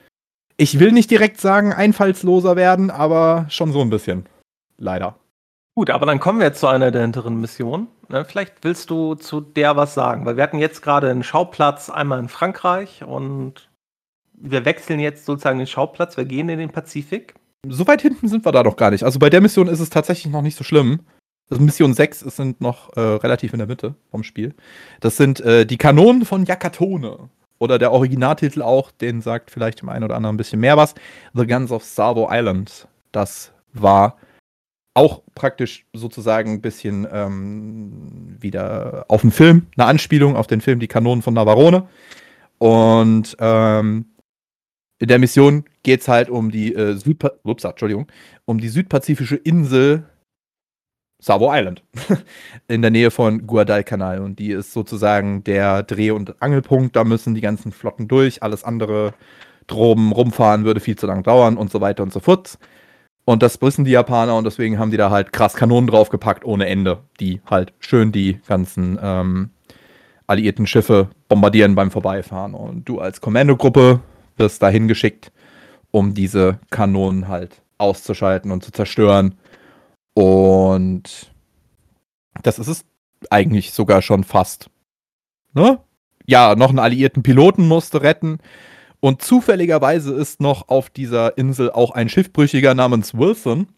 ich will nicht direkt sagen, einfallsloser werden, aber schon so ein bisschen. Leider. Gut, aber dann kommen wir jetzt zu einer der hinteren Missionen. Ne, vielleicht willst du zu der was sagen, weil wir hatten jetzt gerade einen Schauplatz einmal in Frankreich und wir wechseln jetzt sozusagen den Schauplatz, wir gehen in den Pazifik. So weit hinten sind wir da doch gar nicht. Also bei der Mission ist es tatsächlich noch nicht so schlimm. Das Mission 6 sind noch äh, relativ in der Mitte vom Spiel. Das sind äh, die Kanonen von Yakatone. Oder der Originaltitel auch, den sagt vielleicht dem einen oder anderen ein bisschen mehr was. The Guns of Savo Island. Das war auch praktisch sozusagen ein bisschen ähm, wieder auf den Film, eine Anspielung auf den Film Die Kanonen von Navarone. Und ähm, in der Mission geht es halt um die äh, Südpa Ups, Entschuldigung, um die südpazifische Insel Savo Island in der Nähe von Guadalcanal und die ist sozusagen der Dreh- und Angelpunkt. Da müssen die ganzen Flotten durch. Alles andere drum rumfahren würde viel zu lang dauern und so weiter und so fort. Und das wissen die Japaner und deswegen haben die da halt krass Kanonen draufgepackt ohne Ende, die halt schön die ganzen ähm, alliierten Schiffe bombardieren beim Vorbeifahren. Und du als Kommandogruppe wirst dahin geschickt, um diese Kanonen halt auszuschalten und zu zerstören und das ist es eigentlich sogar schon fast. Ne? Ja, noch einen alliierten Piloten musste retten. Und zufälligerweise ist noch auf dieser Insel auch ein Schiffbrüchiger namens Wilson,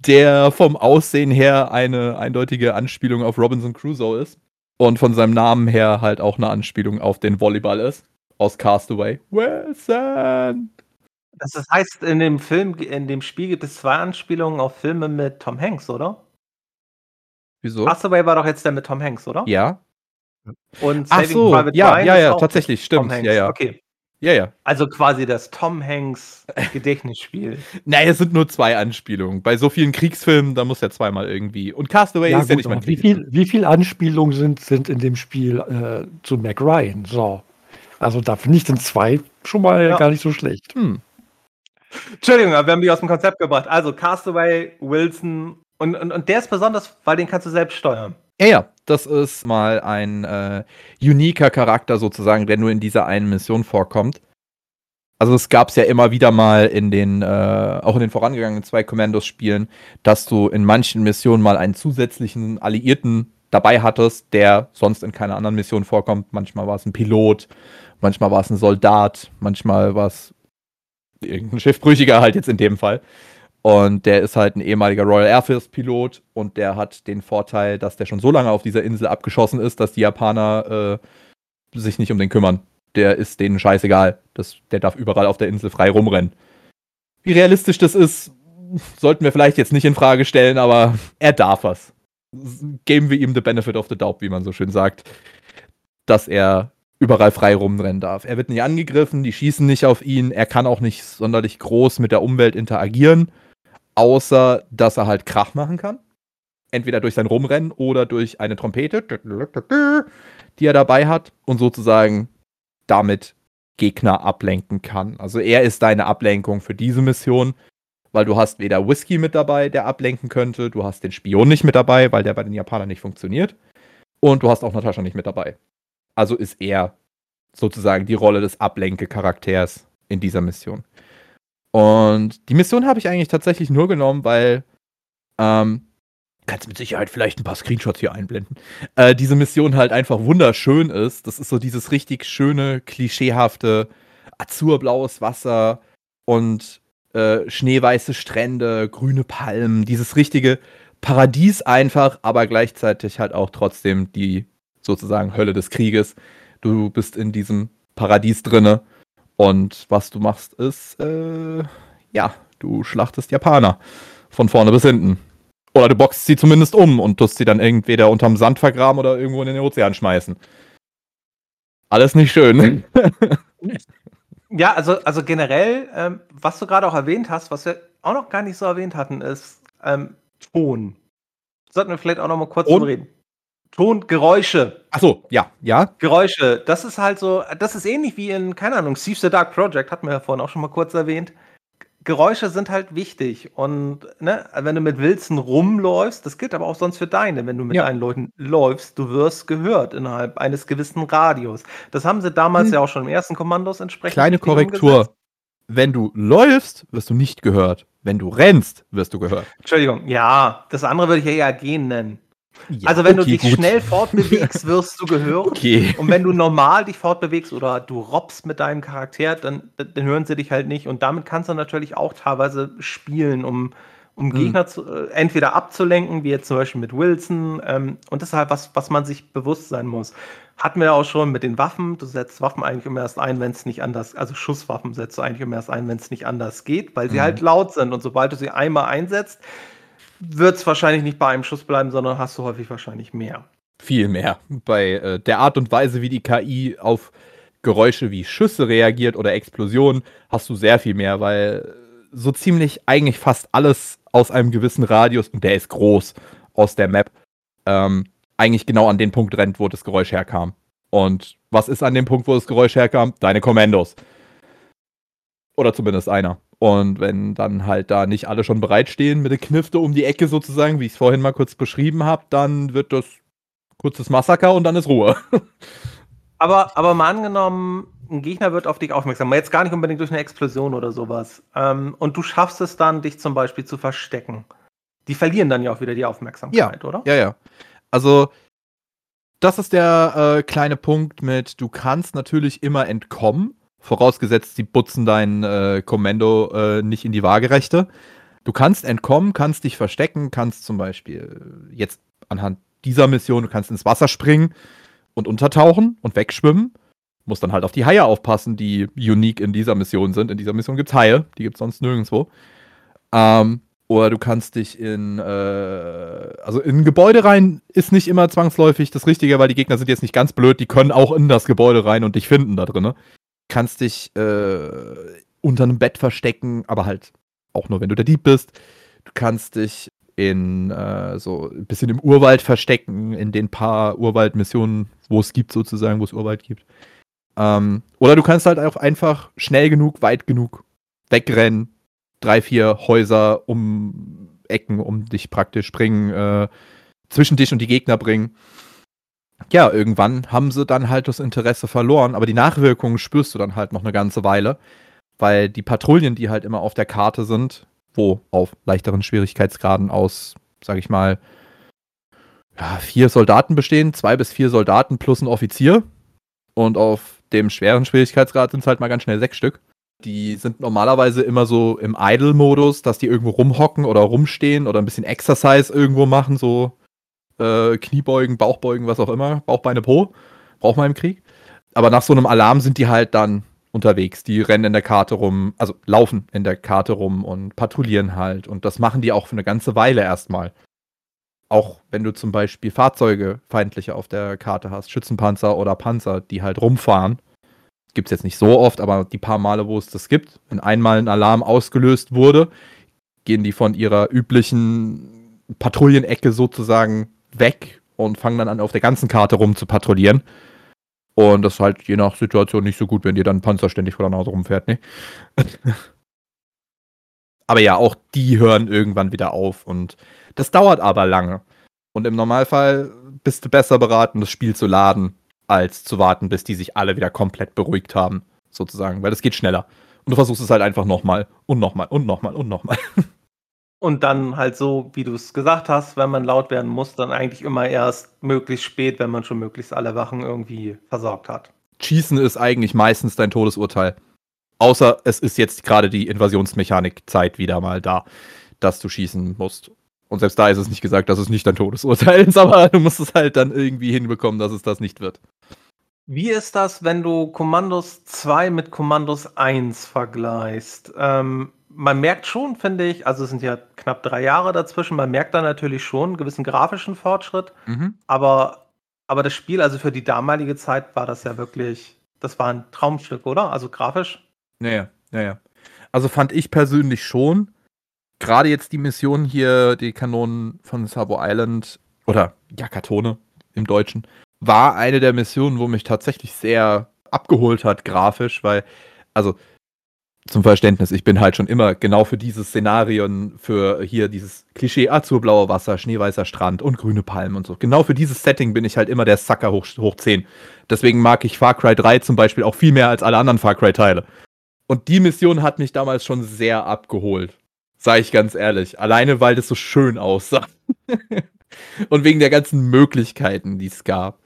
der vom Aussehen her eine eindeutige Anspielung auf Robinson Crusoe ist. Und von seinem Namen her halt auch eine Anspielung auf den Volleyball ist. Aus Castaway. Wilson! Das heißt, in dem Film, in dem Spiel gibt es zwei Anspielungen auf Filme mit Tom Hanks, oder? Wieso? Castaway war doch jetzt der mit Tom Hanks, oder? Ja. Und Ach Saving so, Private ja, Ryan ja, ist ja, auch tatsächlich, stimmt. Tom Hanks. Ja, ja. Okay. Ja, ja. Also quasi das Tom Hanks Gedächtnisspiel. Nein, es sind nur zwei Anspielungen. Bei so vielen Kriegsfilmen, da muss ja zweimal irgendwie. Und Castaway Ja, ist ja gut, nicht mal ein wie viel, wie viel Anspielungen sind, sind in dem Spiel äh, zu Mac Ryan? So. Also da finde ich den zwei schon mal Ja. gar nicht so schlecht. Hm. Entschuldigung, aber wir haben die aus dem Konzept gebracht. Also Castaway, Wilson und, und, und der ist besonders, weil den kannst du selbst steuern. Ja, ja, das ist mal ein äh, uniker Charakter sozusagen, der nur in dieser einen Mission vorkommt. Also es gab es ja immer wieder mal in den, äh, auch in den vorangegangenen zwei Commandos-Spielen, dass du in manchen Missionen mal einen zusätzlichen Alliierten dabei hattest, der sonst in keiner anderen Mission vorkommt. Manchmal war es ein Pilot, manchmal war es ein Soldat, manchmal war es irgendein Schiffbrüchiger halt jetzt in dem Fall. Und der ist halt ein ehemaliger Royal Air Force Pilot und der hat den Vorteil, dass der schon so lange auf dieser Insel abgeschossen ist, dass die Japaner äh, sich nicht um den kümmern. Der ist denen scheißegal. Das, der darf überall auf der Insel frei rumrennen. Wie realistisch das ist, sollten wir vielleicht jetzt nicht in Frage stellen, aber er darf was. Geben wir ihm the benefit of the doubt, wie man so schön sagt, dass er überall frei rumrennen darf. Er wird nicht angegriffen, die schießen nicht auf ihn, er kann auch nicht sonderlich groß mit der Umwelt interagieren, außer dass er halt Krach machen kann. Entweder durch sein Rumrennen oder durch eine Trompete, die er dabei hat und sozusagen damit Gegner ablenken kann. Also er ist deine Ablenkung für diese Mission, weil du hast weder Whisky mit dabei, der ablenken könnte, du hast den Spion nicht mit dabei, weil der bei den Japanern nicht funktioniert und du hast auch Natascha nicht mit dabei. Also ist er sozusagen die Rolle des Ablenke-Charakters in dieser Mission. Und die Mission habe ich eigentlich tatsächlich nur genommen, weil ähm, kannst mit Sicherheit vielleicht ein paar Screenshots hier einblenden, äh, diese Mission halt einfach wunderschön ist. Das ist so dieses richtig schöne, klischeehafte azurblaues Wasser und äh, schneeweiße Strände, grüne Palmen, dieses richtige Paradies einfach, aber gleichzeitig halt auch trotzdem die sozusagen Hölle des Krieges. Du bist in diesem Paradies drinne und was du machst ist, äh, ja, du schlachtest Japaner von vorne bis hinten. Oder du boxst sie zumindest um und tust sie dann entweder unterm Sand vergraben oder irgendwo in den Ozean schmeißen. Alles nicht schön. ja, also, also generell, ähm, was du gerade auch erwähnt hast, was wir auch noch gar nicht so erwähnt hatten, ist ähm, Ton. Sollten wir vielleicht auch noch mal kurz drüber reden. Ton, Geräusche. Achso, ja, ja. Geräusche, das ist halt so, das ist ähnlich wie in, keine Ahnung, Steve the Dark Project, hatten wir ja vorhin auch schon mal kurz erwähnt. Geräusche sind halt wichtig. Und ne, wenn du mit Wilson rumläufst, das gilt aber auch sonst für deine, wenn du mit ja. deinen Leuten läufst, du wirst gehört innerhalb eines gewissen Radius. Das haben sie damals hm. ja auch schon im ersten Kommandos entsprechend. Kleine Korrektur. Umgesetzt. Wenn du läufst, wirst du nicht gehört. Wenn du rennst, wirst du gehört. Entschuldigung, ja, das andere würde ich ja eher gehen nennen. Ja, also wenn okay, du dich gut. schnell fortbewegst, wirst du gehört. Okay. Und wenn du normal dich fortbewegst oder du robbst mit deinem Charakter, dann, dann hören sie dich halt nicht. Und damit kannst du natürlich auch teilweise spielen, um, um mhm. Gegner zu, äh, entweder abzulenken, wie jetzt zum Beispiel mit Wilson. Ähm, und das ist halt was, was man sich bewusst sein muss. Hatten wir auch schon mit den Waffen. Du setzt Waffen eigentlich immer erst ein, wenn es nicht anders, also Schusswaffen setzt du eigentlich immer erst ein, wenn es nicht anders geht, weil sie mhm. halt laut sind. Und sobald du sie einmal einsetzt, wird es wahrscheinlich nicht bei einem Schuss bleiben, sondern hast du häufig wahrscheinlich mehr. Viel mehr. Bei äh, der Art und Weise, wie die KI auf Geräusche wie Schüsse reagiert oder Explosionen, hast du sehr viel mehr, weil so ziemlich eigentlich fast alles aus einem gewissen Radius, und der ist groß, aus der Map, ähm, eigentlich genau an den Punkt rennt, wo das Geräusch herkam. Und was ist an dem Punkt, wo das Geräusch herkam? Deine Kommandos. Oder zumindest einer. Und wenn dann halt da nicht alle schon bereitstehen mit der Knifte um die Ecke sozusagen, wie ich es vorhin mal kurz beschrieben habe, dann wird das kurzes Massaker und dann ist Ruhe. Aber, aber mal angenommen, ein Gegner wird auf dich aufmerksam, jetzt gar nicht unbedingt durch eine Explosion oder sowas. Ähm, und du schaffst es dann, dich zum Beispiel zu verstecken. Die verlieren dann ja auch wieder die Aufmerksamkeit, ja, oder? Ja, ja. Also, das ist der äh, kleine Punkt mit, du kannst natürlich immer entkommen, Vorausgesetzt, sie putzen dein äh, Kommando äh, nicht in die Waagerechte. Du kannst entkommen, kannst dich verstecken, kannst zum Beispiel jetzt anhand dieser Mission, du kannst ins Wasser springen und untertauchen und wegschwimmen. Muss dann halt auf die Haie aufpassen, die unique in dieser Mission sind. In dieser Mission gibt es Haie, die gibt es sonst nirgendwo. Ähm, oder du kannst dich in, äh, also in ein Gebäude rein, ist nicht immer zwangsläufig das Richtige, weil die Gegner sind jetzt nicht ganz blöd, die können auch in das Gebäude rein und dich finden da drin kannst dich äh, unter einem Bett verstecken, aber halt auch nur, wenn du der Dieb bist. Du kannst dich in äh, so ein bisschen im Urwald verstecken, in den paar Urwaldmissionen, wo es gibt, sozusagen, wo es Urwald gibt. Ähm, oder du kannst halt auch einfach schnell genug, weit genug wegrennen, drei, vier Häuser um Ecken, um dich praktisch bringen, äh, zwischen dich und die Gegner bringen ja, irgendwann haben sie dann halt das Interesse verloren, aber die Nachwirkungen spürst du dann halt noch eine ganze Weile, weil die Patrouillen, die halt immer auf der Karte sind, wo auf leichteren Schwierigkeitsgraden aus, sag ich mal, ja, vier Soldaten bestehen, zwei bis vier Soldaten plus ein Offizier. Und auf dem schweren Schwierigkeitsgrad sind es halt mal ganz schnell sechs Stück. Die sind normalerweise immer so im Idle-Modus, dass die irgendwo rumhocken oder rumstehen oder ein bisschen Exercise irgendwo machen, so äh, Kniebeugen, Bauchbeugen, was auch immer, Bauchbeine Po, braucht man im Krieg. Aber nach so einem Alarm sind die halt dann unterwegs. Die rennen in der Karte rum, also laufen in der Karte rum und patrouillieren halt. Und das machen die auch für eine ganze Weile erstmal. Auch wenn du zum Beispiel Fahrzeuge feindliche auf der Karte hast, Schützenpanzer oder Panzer, die halt rumfahren. Gibt es jetzt nicht so oft, aber die paar Male, wo es das gibt, wenn einmal ein Alarm ausgelöst wurde, gehen die von ihrer üblichen Patrouillenecke sozusagen weg und fangen dann an, auf der ganzen Karte rum zu patrouillieren. Und das ist halt je nach Situation nicht so gut, wenn dir dann ein Panzer ständig vor der Nase rumfährt, ne? aber ja, auch die hören irgendwann wieder auf und das dauert aber lange. Und im Normalfall bist du besser beraten, das Spiel zu laden, als zu warten, bis die sich alle wieder komplett beruhigt haben, sozusagen, weil das geht schneller. Und du versuchst es halt einfach nochmal und nochmal und nochmal und nochmal. Und dann halt so, wie du es gesagt hast, wenn man laut werden muss, dann eigentlich immer erst möglichst spät, wenn man schon möglichst alle Wachen irgendwie versorgt hat. Schießen ist eigentlich meistens dein Todesurteil. Außer es ist jetzt gerade die Invasionsmechanik-Zeit wieder mal da, dass du schießen musst. Und selbst da ist es nicht gesagt, dass es nicht dein Todesurteil ist, aber du musst es halt dann irgendwie hinbekommen, dass es das nicht wird. Wie ist das, wenn du Kommandos 2 mit Kommandos 1 vergleichst? Ähm, man merkt schon, finde ich, also es sind ja knapp drei Jahre dazwischen, man merkt da natürlich schon einen gewissen grafischen Fortschritt, Mhm. aber, aber das Spiel, also für die damalige Zeit war das ja wirklich, das war ein Traumstück, oder? Also grafisch. Naja, naja. Also fand ich persönlich schon, gerade jetzt die Mission hier, die Kanonen von Sabo Island, oder Yakatone im Deutschen, war eine der Missionen, wo mich tatsächlich sehr abgeholt hat, grafisch, weil, also zum Verständnis, ich bin halt schon immer genau für dieses Szenarien, für hier dieses Klischee azurblauer Wasser, schneeweißer Strand und grüne Palmen und so. Genau für dieses Setting bin ich halt immer der Sucker hoch, hoch 10. Deswegen mag ich Far Cry 3 zum Beispiel auch viel mehr als alle anderen Far Cry-Teile. Und die Mission hat mich damals schon sehr abgeholt. Sag ich ganz ehrlich. Alleine, weil das so schön aussah. und wegen der ganzen Möglichkeiten, die es gab.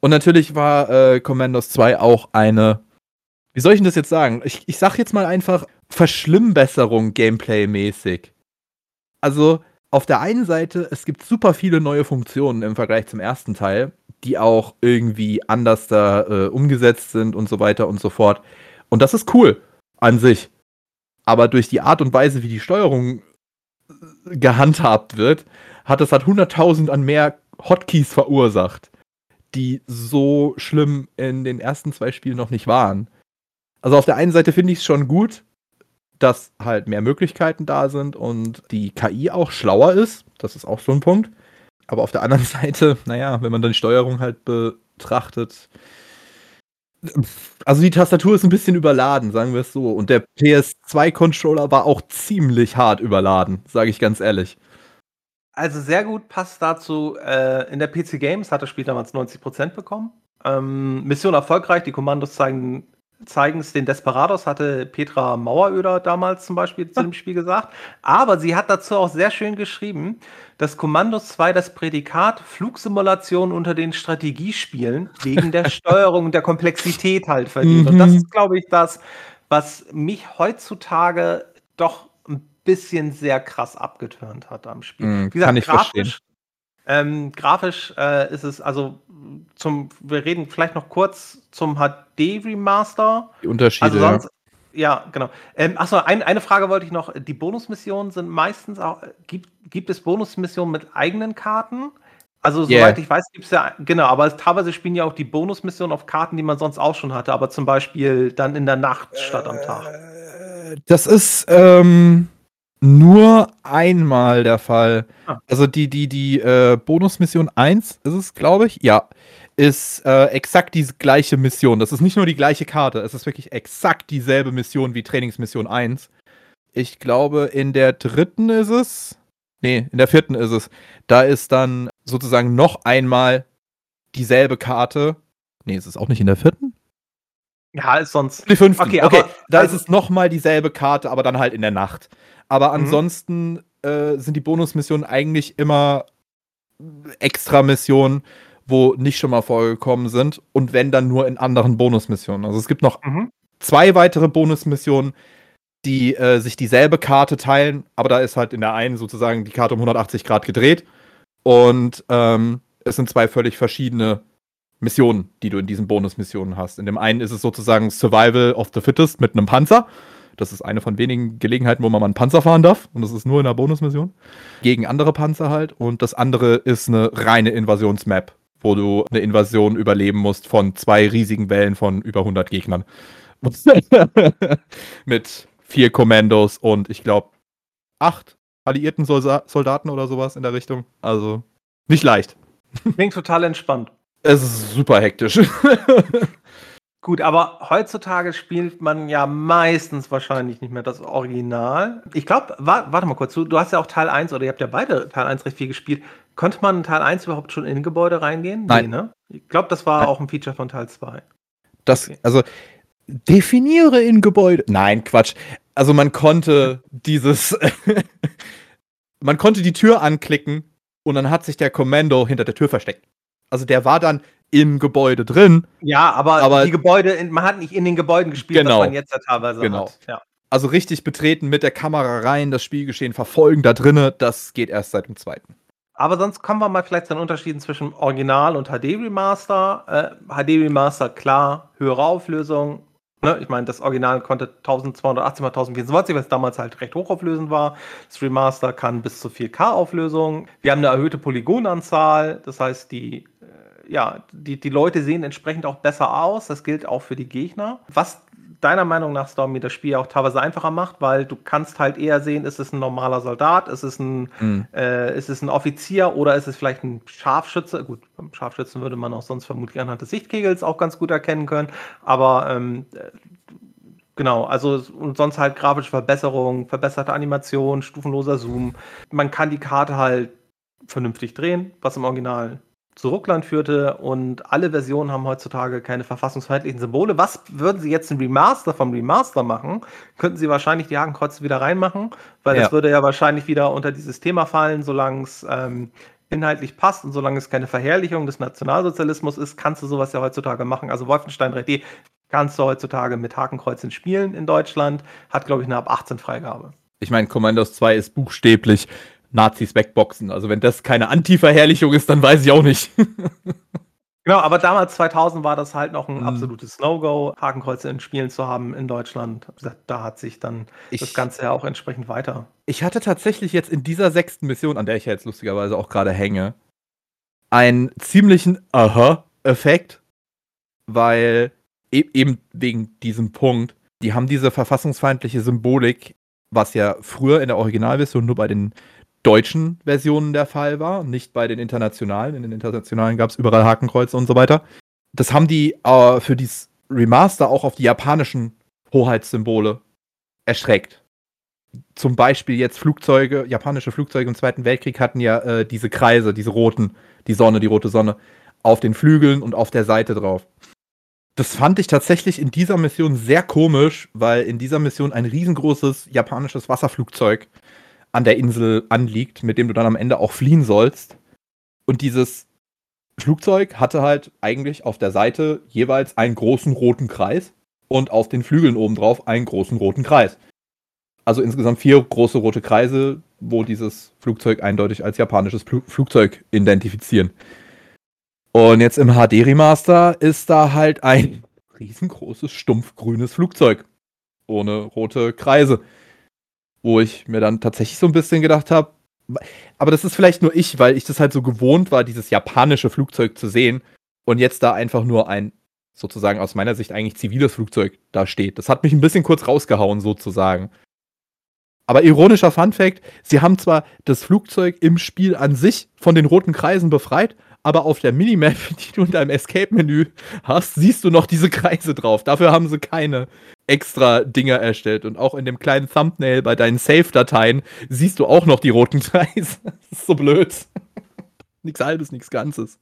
Und natürlich war äh, Commandos 2 auch eine, wie soll ich denn das jetzt sagen? Ich, ich sag jetzt mal einfach Verschlimmbesserung gameplay-mäßig. Also, auf der einen Seite, es gibt super viele neue Funktionen im Vergleich zum ersten Teil, die auch irgendwie anders da äh, umgesetzt sind und so weiter und so fort. Und das ist cool an sich. Aber durch die Art und Weise, wie die Steuerung äh, gehandhabt wird, hat es halt 100.000 an mehr Hotkeys verursacht, die so schlimm in den ersten zwei Spielen noch nicht waren. Also auf der einen Seite finde ich es schon gut, dass halt mehr Möglichkeiten da sind und die KI auch schlauer ist. Das ist auch so ein Punkt. Aber auf der anderen Seite, naja, wenn man dann die Steuerung halt betrachtet, also die Tastatur ist ein bisschen überladen, sagen wir es so. Und der PS2-Controller war auch ziemlich hart überladen, sage ich ganz ehrlich. Also sehr gut passt dazu. Äh, in der PC Games hat das Spiel damals 90% bekommen. Ähm, Mission erfolgreich, die Kommandos zeigen zeigen es den Desperados, hatte Petra Maueröder damals zum Beispiel zu dem Spiel gesagt. Aber sie hat dazu auch sehr schön geschrieben, dass Kommandos 2 das Prädikat Flugsimulation unter den Strategiespielen wegen der Steuerung und der Komplexität halt verdient. Und das Mhm. ist, glaube ich, das, was mich heutzutage doch ein bisschen sehr krass abgeturnt hat am Spiel. Mhm, Wie gesagt, kann ich verstehen. Grafisch, ähm, grafisch äh, ist es, also zum, wir reden vielleicht noch kurz zum HD-Remaster. Die Unterschiede. Also ja. sonst, ja, genau. Ähm, achso, ein, eine Frage wollte ich noch. Die Bonusmissionen sind meistens auch, gibt, gibt es Bonusmissionen mit eigenen Karten? Also, Yeah. soweit ich weiß, gibt es ja, genau, aber teilweise spielen ja auch die Bonusmissionen auf Karten, die man sonst auch schon hatte, aber zum Beispiel dann in der Nacht statt am Tag. Äh, Das ist ähm, nur einmal der Fall. Ah. Also die, die, die äh, Bonusmission 1 ist es, glaube ich. Ja. Ist äh, exakt die gleiche Mission. Das ist nicht nur die gleiche Karte, es ist wirklich exakt dieselbe Mission wie Trainingsmission 1. Ich glaube, in der dritten ist es. Nee, in der vierten ist es. Da ist dann sozusagen noch einmal dieselbe Karte. Nee, ist es auch nicht in der vierten? Ja, ist sonst. Die fünften. Okay, Okay, aber- da also- ist es nochmal dieselbe Karte, aber dann halt in der Nacht. Aber Mhm. ansonsten äh, sind die Bonusmissionen eigentlich immer extra Missionen, wo nicht schon mal vorgekommen sind. Und wenn dann nur in anderen Bonusmissionen. Also es gibt noch Mhm. zwei weitere Bonusmissionen, die äh, sich dieselbe Karte teilen, aber da ist halt in der einen sozusagen die Karte um 180 Grad gedreht. Und ähm, es sind zwei völlig verschiedene Missionen, die du in diesen Bonusmissionen hast. In dem einen ist es sozusagen Survival of the Fittest mit einem Panzer. Das ist eine von wenigen Gelegenheiten, wo man mal einen Panzer fahren darf. Und das ist nur in der Bonusmission. Gegen andere Panzer halt. Und das andere ist eine reine Invasionsmap, wo du eine Invasion überleben musst von zwei riesigen Wellen von über 100 Gegnern. Mit vier Kommandos und ich glaube acht alliierten Soldaten oder sowas in der Richtung. Also nicht leicht. Klingt total entspannt. Es ist super hektisch. Gut, aber heutzutage spielt man ja meistens wahrscheinlich nicht mehr das Original. Ich glaube, wa warte mal kurz, du, du hast ja auch Teil 1 oder ihr habt ja beide Teil 1 recht viel gespielt. Konnte man in Teil 1 überhaupt schon in Gebäude reingehen? Nein. ne? Ich glaube, das war Nein. auch ein Feature von Teil 2. Das, also, definiere in Gebäude. Nein, Quatsch. Also man konnte dieses, man konnte die Tür anklicken und dann hat sich der Kommando hinter der Tür versteckt. Also der war dann im Gebäude drin. Ja, aber, aber die Gebäude, man hat nicht in den Gebäuden gespielt, genau, was man jetzt ja teilweise genau. hat. Ja. Also richtig betreten mit der Kamera rein, das Spielgeschehen verfolgen da drinnen, das geht erst seit dem zweiten. Aber sonst kommen wir mal vielleicht zu den Unterschieden zwischen Original und HD Remaster. Äh, HD Remaster, klar, höhere Auflösung. Ne? Ich meine, das Original konnte 1280 x 1024, was damals halt recht hochauflösend war. Das Remaster kann bis zu 4K Auflösung. Wir haben eine erhöhte Polygonanzahl, das heißt, die äh, ja, die, die Leute sehen entsprechend auch besser aus. Das gilt auch für die Gegner. Was deiner Meinung nach, Stormy, das Spiel auch teilweise einfacher macht, weil du kannst halt eher sehen, ist es ein normaler Soldat, ist es ein, mhm. äh, ist es ein Offizier oder ist es vielleicht ein Scharfschütze? Gut, beim Scharfschützen würde man auch sonst vermutlich anhand des Sichtkegels auch ganz gut erkennen können, aber ähm, äh, Genau, also und sonst halt grafische Verbesserung, verbesserte Animation, stufenloser Zoom. Man kann die Karte halt vernünftig drehen, was im Original zu Ruckland führte und alle Versionen haben heutzutage keine verfassungsfeindlichen Symbole. Was würden sie jetzt ein Remaster vom Remaster machen? Könnten sie wahrscheinlich die Hakenkreuze wieder reinmachen, weil ja. das würde ja wahrscheinlich wieder unter dieses Thema fallen, solange es ähm, inhaltlich passt und solange es keine Verherrlichung des Nationalsozialismus ist, kannst du sowas ja heutzutage machen. Also Wolfenstein 3D kannst du heutzutage mit Hakenkreuzen spielen in Deutschland, hat glaube ich eine ab 18 Freigabe. Ich meine, Commandos 2 ist buchstäblich Nazis wegboxen. Also wenn das keine Anti-Verherrlichung ist, dann weiß ich auch nicht. genau, aber damals 2000 war das halt noch ein mhm. absolutes No-Go, Hakenkreuze in Spielen zu haben in Deutschland. Da hat sich dann ich, das Ganze ja auch entsprechend weiter. Ich hatte tatsächlich jetzt in dieser sechsten Mission, an der ich ja jetzt lustigerweise auch gerade hänge, einen ziemlichen Aha-Effekt, weil e eben wegen diesem Punkt, die haben diese verfassungsfeindliche Symbolik, was ja früher in der Originalversion nur bei den deutschen Versionen der Fall war, nicht bei den internationalen. In den internationalen gab es überall Hakenkreuze und so weiter. Das haben die äh, für dieses Remaster auch auf die japanischen Hoheitssymbole erstreckt. Zum Beispiel jetzt Flugzeuge, japanische Flugzeuge im Zweiten Weltkrieg hatten ja äh, diese Kreise, diese roten, die Sonne, die rote Sonne, auf den Flügeln und auf der Seite drauf. Das fand ich tatsächlich in dieser Mission sehr komisch, weil in dieser Mission ein riesengroßes japanisches Wasserflugzeug an der Insel anliegt, mit dem du dann am Ende auch fliehen sollst. Und dieses Flugzeug hatte halt eigentlich auf der Seite jeweils einen großen roten Kreis und auf den Flügeln obendrauf einen großen roten Kreis. Also insgesamt vier große rote Kreise, wo dieses Flugzeug eindeutig als japanisches Flugzeug identifizieren. Und jetzt im HD-Remaster ist da halt ein riesengroßes, stumpfgrünes Flugzeug. Ohne rote Kreise wo ich mir dann tatsächlich so ein bisschen gedacht habe, aber das ist vielleicht nur ich, weil ich das halt so gewohnt war, dieses japanische Flugzeug zu sehen und jetzt da einfach nur ein sozusagen aus meiner Sicht eigentlich ziviles Flugzeug da steht. Das hat mich ein bisschen kurz rausgehauen sozusagen. Aber ironischer Fun Fact, sie haben zwar das Flugzeug im Spiel an sich von den roten Kreisen befreit, aber auf der Minimap, die du in deinem Escape-Menü hast, siehst du noch diese Kreise drauf. Dafür haben sie keine extra Dinger erstellt. Und auch in dem kleinen Thumbnail bei deinen Save-Dateien siehst du auch noch die roten Kreise. das ist so blöd. nichts Halbes, nichts Ganzes.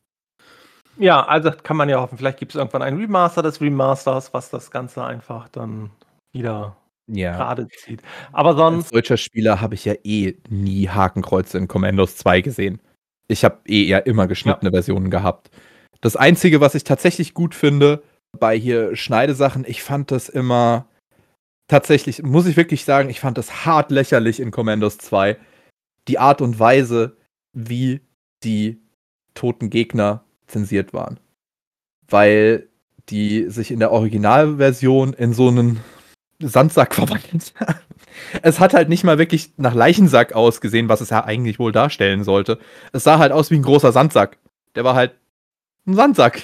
Ja, also kann man ja hoffen. Vielleicht gibt es irgendwann ein Remaster des Remasters, was das Ganze einfach dann wieder ja. gerade zieht. Aber sonst. Als deutscher Spieler habe ich ja eh nie Hakenkreuze in Commandos 2 gesehen. Ich habe eh eher immer geschnittene ja. Versionen gehabt. Das Einzige, was ich tatsächlich gut finde, bei hier Schneidesachen, ich fand das immer tatsächlich, muss ich wirklich sagen, ich fand das hart lächerlich in Commandos 2. Die Art und Weise, wie die toten Gegner zensiert waren. Weil die sich in der Originalversion in so einen Sandsack verwandelt haben. Es hat halt nicht mal wirklich nach Leichensack ausgesehen, was es ja eigentlich wohl darstellen sollte. Es sah halt aus wie ein großer Sandsack. Der war halt ein Sandsack.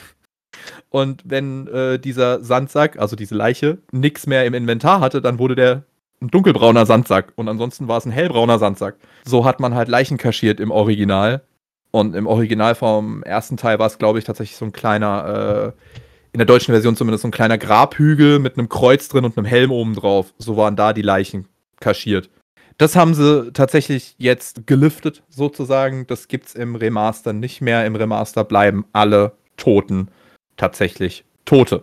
Und wenn äh, dieser Sandsack, also diese Leiche, nichts mehr im Inventar hatte, dann wurde der ein dunkelbrauner Sandsack. Und ansonsten war es ein hellbrauner Sandsack. So hat man halt Leichen kaschiert im Original. Und im Original vom ersten Teil war es, glaube ich, tatsächlich so ein kleiner, äh, in der deutschen Version zumindest so ein kleiner Grabhügel mit einem Kreuz drin und einem Helm oben drauf. So waren da die Leichen kaschiert. Das haben sie tatsächlich jetzt geliftet, sozusagen. Das gibt's im Remaster nicht mehr. Im Remaster bleiben alle Toten tatsächlich Tote.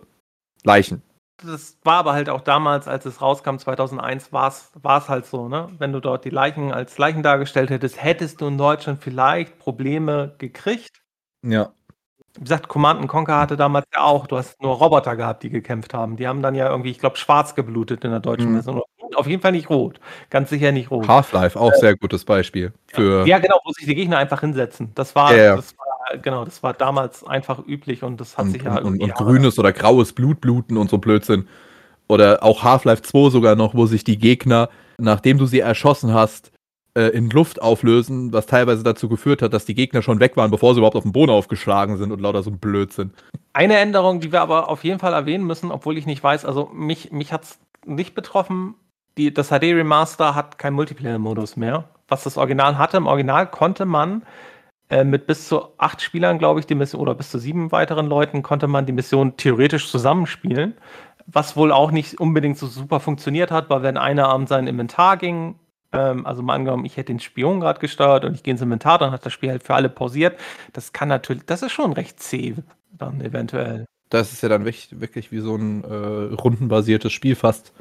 Leichen. das war aber halt auch damals, als es rauskam, 2001, war es halt so, ne? Wenn du dort die Leichen als Leichen dargestellt hättest, hättest du in Deutschland vielleicht Probleme gekriegt. Ja. Wie gesagt, Command Conquer hatte damals ja auch, du hast nur Roboter gehabt, die gekämpft haben. Die haben dann ja irgendwie, ich glaube, schwarz geblutet in der deutschen mhm. Version. Auf jeden Fall nicht rot. Ganz sicher nicht rot. Half-Life, auch äh, sehr gutes Beispiel. Für ja, genau, wo sich die Gegner einfach hinsetzen. Das war, ja. Das war, genau, das war damals einfach üblich und das hat und, sich ja und, und grünes oder graues Blut bluten und so Blödsinn. Oder auch Half-Life 2 sogar noch, wo sich die Gegner, nachdem du sie erschossen hast, äh, in Luft auflösen, was teilweise dazu geführt hat, dass die Gegner schon weg waren, bevor sie überhaupt auf den Boden aufgeschlagen sind und lauter so ein Blödsinn. Eine Änderung, die wir aber auf jeden Fall erwähnen müssen, obwohl ich nicht weiß, also mich, mich hat es nicht betroffen. Die, das HD Remaster hat keinen Multiplayer-Modus mehr, was das Original hatte. Im Original konnte man äh, mit bis zu acht Spielern, glaube ich, die Mission, oder bis zu sieben weiteren Leuten konnte man die Mission theoretisch zusammenspielen. Was wohl auch nicht unbedingt so super funktioniert hat, weil wenn einer an sein Inventar ging, ähm, also mal angenommen, ich hätte den Spion gerade gesteuert und ich gehe ins Inventar, dann hat das Spiel halt für alle pausiert. Das kann natürlich, das ist schon recht zäh dann eventuell. Das ist ja dann wirklich, wirklich wie so ein äh, rundenbasiertes Spiel fast.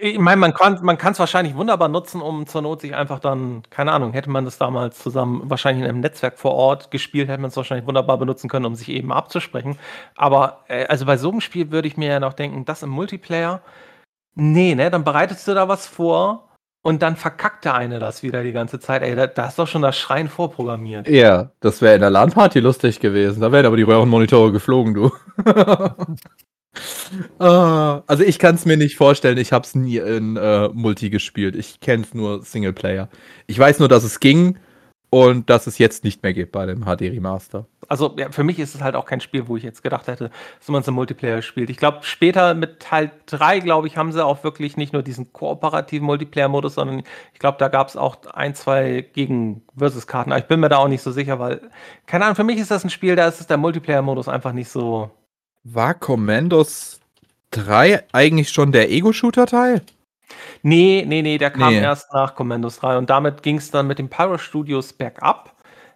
Ich meine, man kann man es wahrscheinlich wunderbar nutzen, um zur Not sich einfach dann, keine Ahnung, hätte man das damals zusammen wahrscheinlich in einem Netzwerk vor Ort gespielt, hätte man es wahrscheinlich wunderbar benutzen können, um sich eben abzusprechen. Aber äh, also bei so einem Spiel würde ich mir ja noch denken, das im Multiplayer, nee, ne, dann bereitest du da was vor und dann verkackt der eine das wieder die ganze Zeit. Ey, da, da ist doch schon das Schreien vorprogrammiert. Ja, das wäre in der LAN-Party lustig gewesen. Da wären aber die Röhrenmonitore geflogen, du. ah, also ich kann es mir nicht vorstellen. Ich habe es nie in äh, Multi gespielt. Ich kenne es nur Singleplayer. Ich weiß nur, dass es ging und dass es jetzt nicht mehr geht bei dem HD Remaster. Also ja, für mich ist es halt auch kein Spiel, wo ich jetzt gedacht hätte, dass man es im Multiplayer spielt. Ich glaube, später mit Teil 3, glaube ich, haben sie auch wirklich nicht nur diesen kooperativen Multiplayer-Modus, sondern ich glaube, da gab es auch ein, zwei Gegen-Versus-Karten. Aber ich bin mir da auch nicht so sicher, weil, keine Ahnung, für mich ist das ein Spiel, da ist der Multiplayer-Modus einfach nicht so. War Commandos 3 eigentlich schon der Ego-Shooter-Teil? Nee, nee, nee, der kam nee. erst nach Commandos 3 und damit ging es dann mit den Pyro Studios bergab.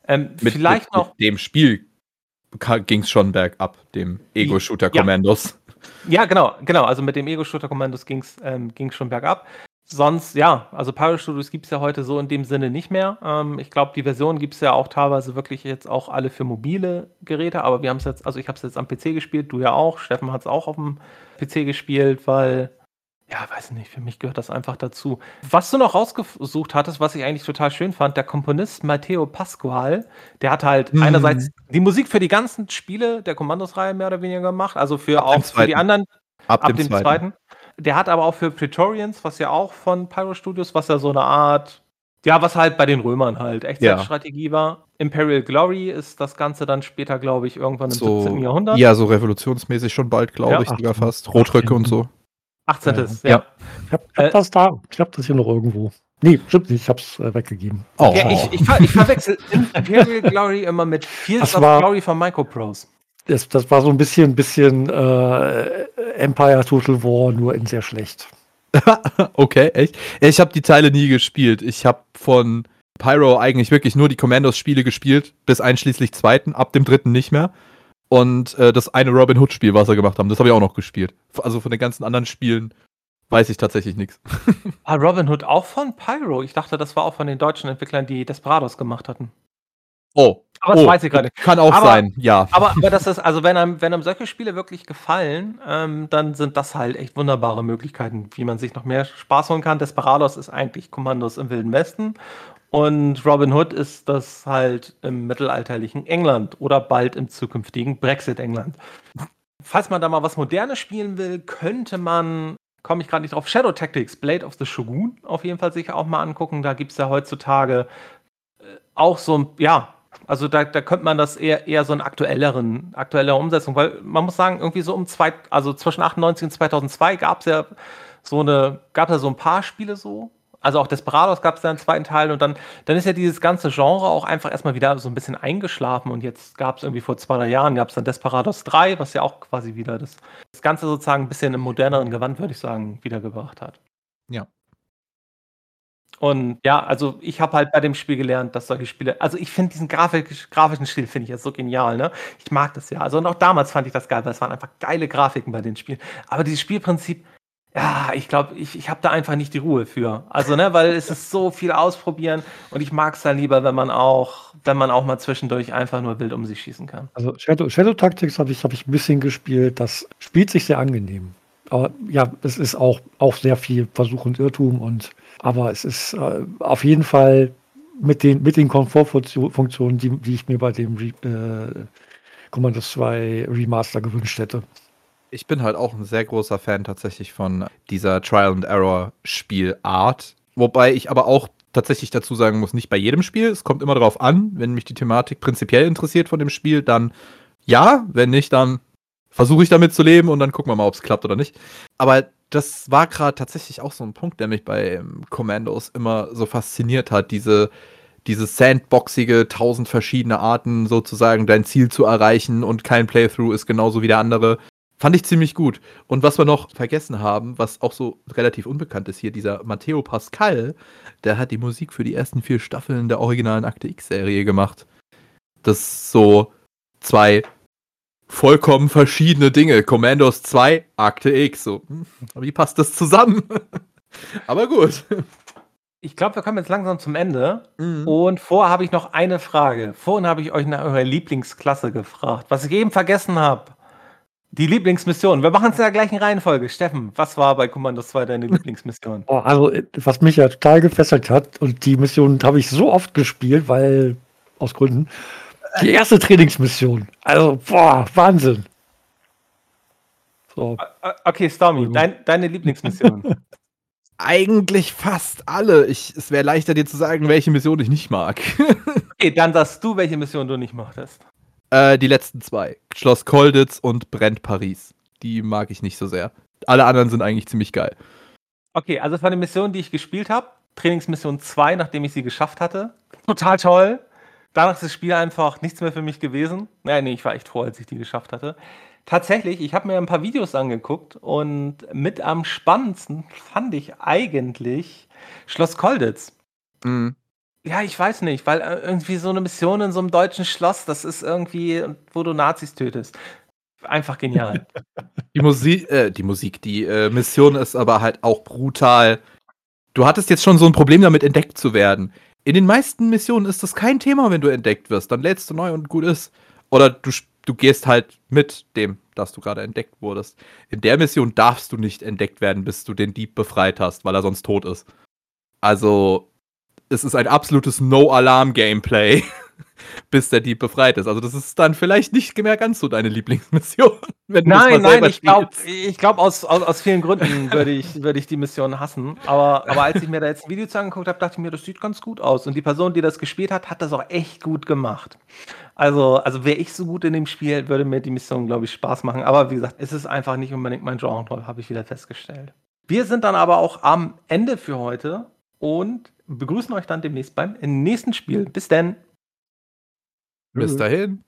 Ähm, mit, vielleicht mit, noch. Mit dem Spiel ging es schon bergab, dem Ego-Shooter Commandos. Ja. ja. genau, genau. Also mit dem Ego-Shooter Commandos ging es ähm, schon bergab. Sonst, ja, also Pyro Studios gibt es ja heute so in dem Sinne nicht mehr. Ähm, ich glaube, die Version gibt es ja auch teilweise wirklich jetzt auch alle für mobile Geräte, aber wir haben es jetzt, also ich habe es jetzt am PC gespielt, du ja auch, Steffen hat es auch auf dem PC gespielt, weil ja, weiß nicht, für mich gehört das einfach dazu. Was du noch rausgesucht hattest, was ich eigentlich total schön fand, der Komponist Matteo Pasquale, der hat halt mhm. einerseits die Musik für die ganzen Spiele der Kommandos-Reihe mehr oder weniger gemacht, also für ab auch für die anderen ab, ab dem, dem zweiten. zweiten. Der hat aber auch für Praetorians, was ja auch von Pyro Studios, was ja so eine Art, ja, was halt bei den Römern halt Echtzeitstrategie ja. war. Imperial Glory ist das Ganze dann später, glaube ich, irgendwann im so, 17. Jahrhundert. Ja, so revolutionsmäßig schon bald, glaube ja. ich, sogar fast. Rotröcke und so. 18. Ja. ja. Ich habe hab äh, das da. Ich habe das hier noch irgendwo. Nee, stimmt nicht. Ich habe es äh, weggegeben. Oh. Ja, ich, ich, ver ich verwechsel Imperial Glory immer mit Fields of Glory von Microprose. Das, das war so ein bisschen, bisschen äh, Empire Total War, nur in sehr schlecht. okay, echt? Ich habe die Teile nie gespielt. Ich habe von Pyro eigentlich wirklich nur die Commandos-Spiele gespielt, bis einschließlich zweiten, ab dem dritten nicht mehr. Und äh, das eine Robin Hood-Spiel, was sie gemacht haben, das habe ich auch noch gespielt. Also von den ganzen anderen Spielen weiß ich tatsächlich nichts. War Robin Hood auch von Pyro? Ich dachte, das war auch von den deutschen Entwicklern, die Desperados gemacht hatten. Oh. Aber das oh, weiß ich gerade. Kann auch aber, sein, ja. Aber, aber das ist, also wenn einem, wenn einem solche Spiele wirklich gefallen, ähm, dann sind das halt echt wunderbare Möglichkeiten, wie man sich noch mehr Spaß holen kann. Desperados ist eigentlich Kommandos im Wilden Westen und Robin Hood ist das halt im mittelalterlichen England oder bald im zukünftigen Brexit-England. Falls man da mal was Modernes spielen will, könnte man, komme ich gerade nicht drauf, Shadow Tactics, Blade of the Shogun auf jeden Fall sich auch mal angucken. Da gibt es ja heutzutage äh, auch so ein, ja, also da, da könnte man das eher, eher so eine aktuelleren, aktuellere Umsetzung, weil man muss sagen, irgendwie so um zwei, also zwischen 98 und 2002 gab es ja so eine, gab es ja so ein paar Spiele so, also auch Desperados gab es da einen zweiten Teil und dann, dann ist ja dieses ganze Genre auch einfach erstmal wieder so ein bisschen eingeschlafen und jetzt gab es irgendwie vor zwei, drei Jahren gab es dann Desperados 3, was ja auch quasi wieder das, das Ganze sozusagen ein bisschen im moderneren Gewand, würde ich sagen, wiedergebracht hat. Ja. Und ja, also ich habe halt bei dem Spiel gelernt, dass solche Spiele, also ich finde diesen Grafik, grafischen Stil finde ich ja so genial, ne? Ich mag das ja. Also und auch damals fand ich das geil, weil es waren einfach geile Grafiken bei den Spielen. Aber dieses Spielprinzip, ja, ich glaube, ich, ich habe da einfach nicht die Ruhe für. Also, ne, weil es ist so viel ausprobieren und ich mag es dann lieber, wenn man auch, wenn man auch mal zwischendurch einfach nur wild um sich schießen kann. Also Shadow, Shadow Tactics habe ich, hab ich ein bisschen gespielt. Das spielt sich sehr angenehm. Aber ja, es ist auch, auch sehr viel Versuch und Irrtum und aber es ist äh, auf jeden Fall mit den, mit den Komfortfunktionen, die, die ich mir bei dem äh, Commandos 2 Remaster gewünscht hätte ich bin halt auch ein sehr großer Fan tatsächlich von dieser Trial and Error Spielart. Wobei ich aber auch tatsächlich dazu sagen muss, nicht bei jedem Spiel. Es kommt immer darauf an, wenn mich die Thematik prinzipiell interessiert von dem Spiel, dann ja, wenn nicht, dann versuche ich damit zu leben und dann gucken wir mal, ob es klappt oder nicht. Aber das war gerade tatsächlich auch so ein Punkt, der mich bei Commandos immer so fasziniert hat. Diese, diese sandboxige, tausend verschiedene Arten sozusagen dein Ziel zu erreichen und kein Playthrough ist genauso wie der andere. Fand ich ziemlich gut. Und was wir noch vergessen haben, was auch so relativ unbekannt ist hier, dieser Matteo Pascal, der hat die Musik für die ersten vier Staffeln der originalen Akte X-Serie gemacht. Das so zwei vollkommen verschiedene Dinge. Commandos 2, Akte X. So, hm, wie passt das zusammen? Aber gut. Ich glaube, wir kommen jetzt langsam zum Ende. Mhm. Und vorher habe ich noch eine Frage. Vorhin habe ich euch nach eurer Lieblingsklasse gefragt. Was ich eben vergessen habe. Die Lieblingsmission. Wir machen es in der gleichen Reihenfolge. Steffen, was war bei Commandos 2 deine Lieblingsmission? Oh, also, was mich ja total gefesselt hat, und die Mission habe ich so oft gespielt, weil, aus Gründen, die erste Trainingsmission. Also, boah, Wahnsinn. So. Okay, Stormy, dein, deine Lieblingsmission. Eigentlich fast alle. Ich, es wäre leichter dir zu sagen, welche Mission ich nicht mag. okay, dann sagst du, welche Mission du nicht mochtest. Äh, die letzten zwei. Schloss Kolditz und Brennt Paris. Die mag ich nicht so sehr. Alle anderen sind eigentlich ziemlich geil. Okay, also von den Missionen, die ich gespielt habe, Trainingsmission 2, nachdem ich sie geschafft hatte. Total toll. Danach ist das Spiel einfach nichts mehr für mich gewesen. Naja, nee, ich war echt froh, als ich die geschafft hatte. Tatsächlich, ich habe mir ein paar Videos angeguckt und mit am spannendsten fand ich eigentlich Schloss Kolditz. Mhm. Ja, ich weiß nicht, weil äh, irgendwie so eine Mission in so einem deutschen Schloss, das ist irgendwie, wo du Nazis tötest. Einfach genial. Die Musik, äh, die Musik, die äh, Mission ist aber halt auch brutal. Du hattest jetzt schon so ein Problem damit, entdeckt zu werden. In den meisten Missionen ist das kein Thema, wenn du entdeckt wirst. Dann lädst du neu und gut ist. Oder du, du gehst halt mit dem, dass du gerade entdeckt wurdest. In der Mission darfst du nicht entdeckt werden, bis du den Dieb befreit hast, weil er sonst tot ist. Also, es ist ein absolutes No-Alarm-Gameplay, bis der Dieb befreit ist. Also das ist dann vielleicht nicht mehr ganz so deine Lieblingsmission. nein, nein, ich glaube, ich glaub, aus, aus, aus vielen Gründen würde ich, würd ich die Mission hassen. Aber, aber als ich mir da jetzt ein Video zu angeguckt habe, dachte ich mir, das sieht ganz gut aus. Und die Person, die das gespielt hat, hat das auch echt gut gemacht. Also, also wäre ich so gut in dem Spiel, würde mir die Mission, glaube ich, Spaß machen. Aber wie gesagt, es ist einfach nicht unbedingt mein Genre, habe ich wieder festgestellt. Wir sind dann aber auch am Ende für heute und begrüßen euch dann demnächst beim nächsten Spiel. Bis dann. Bis dahin.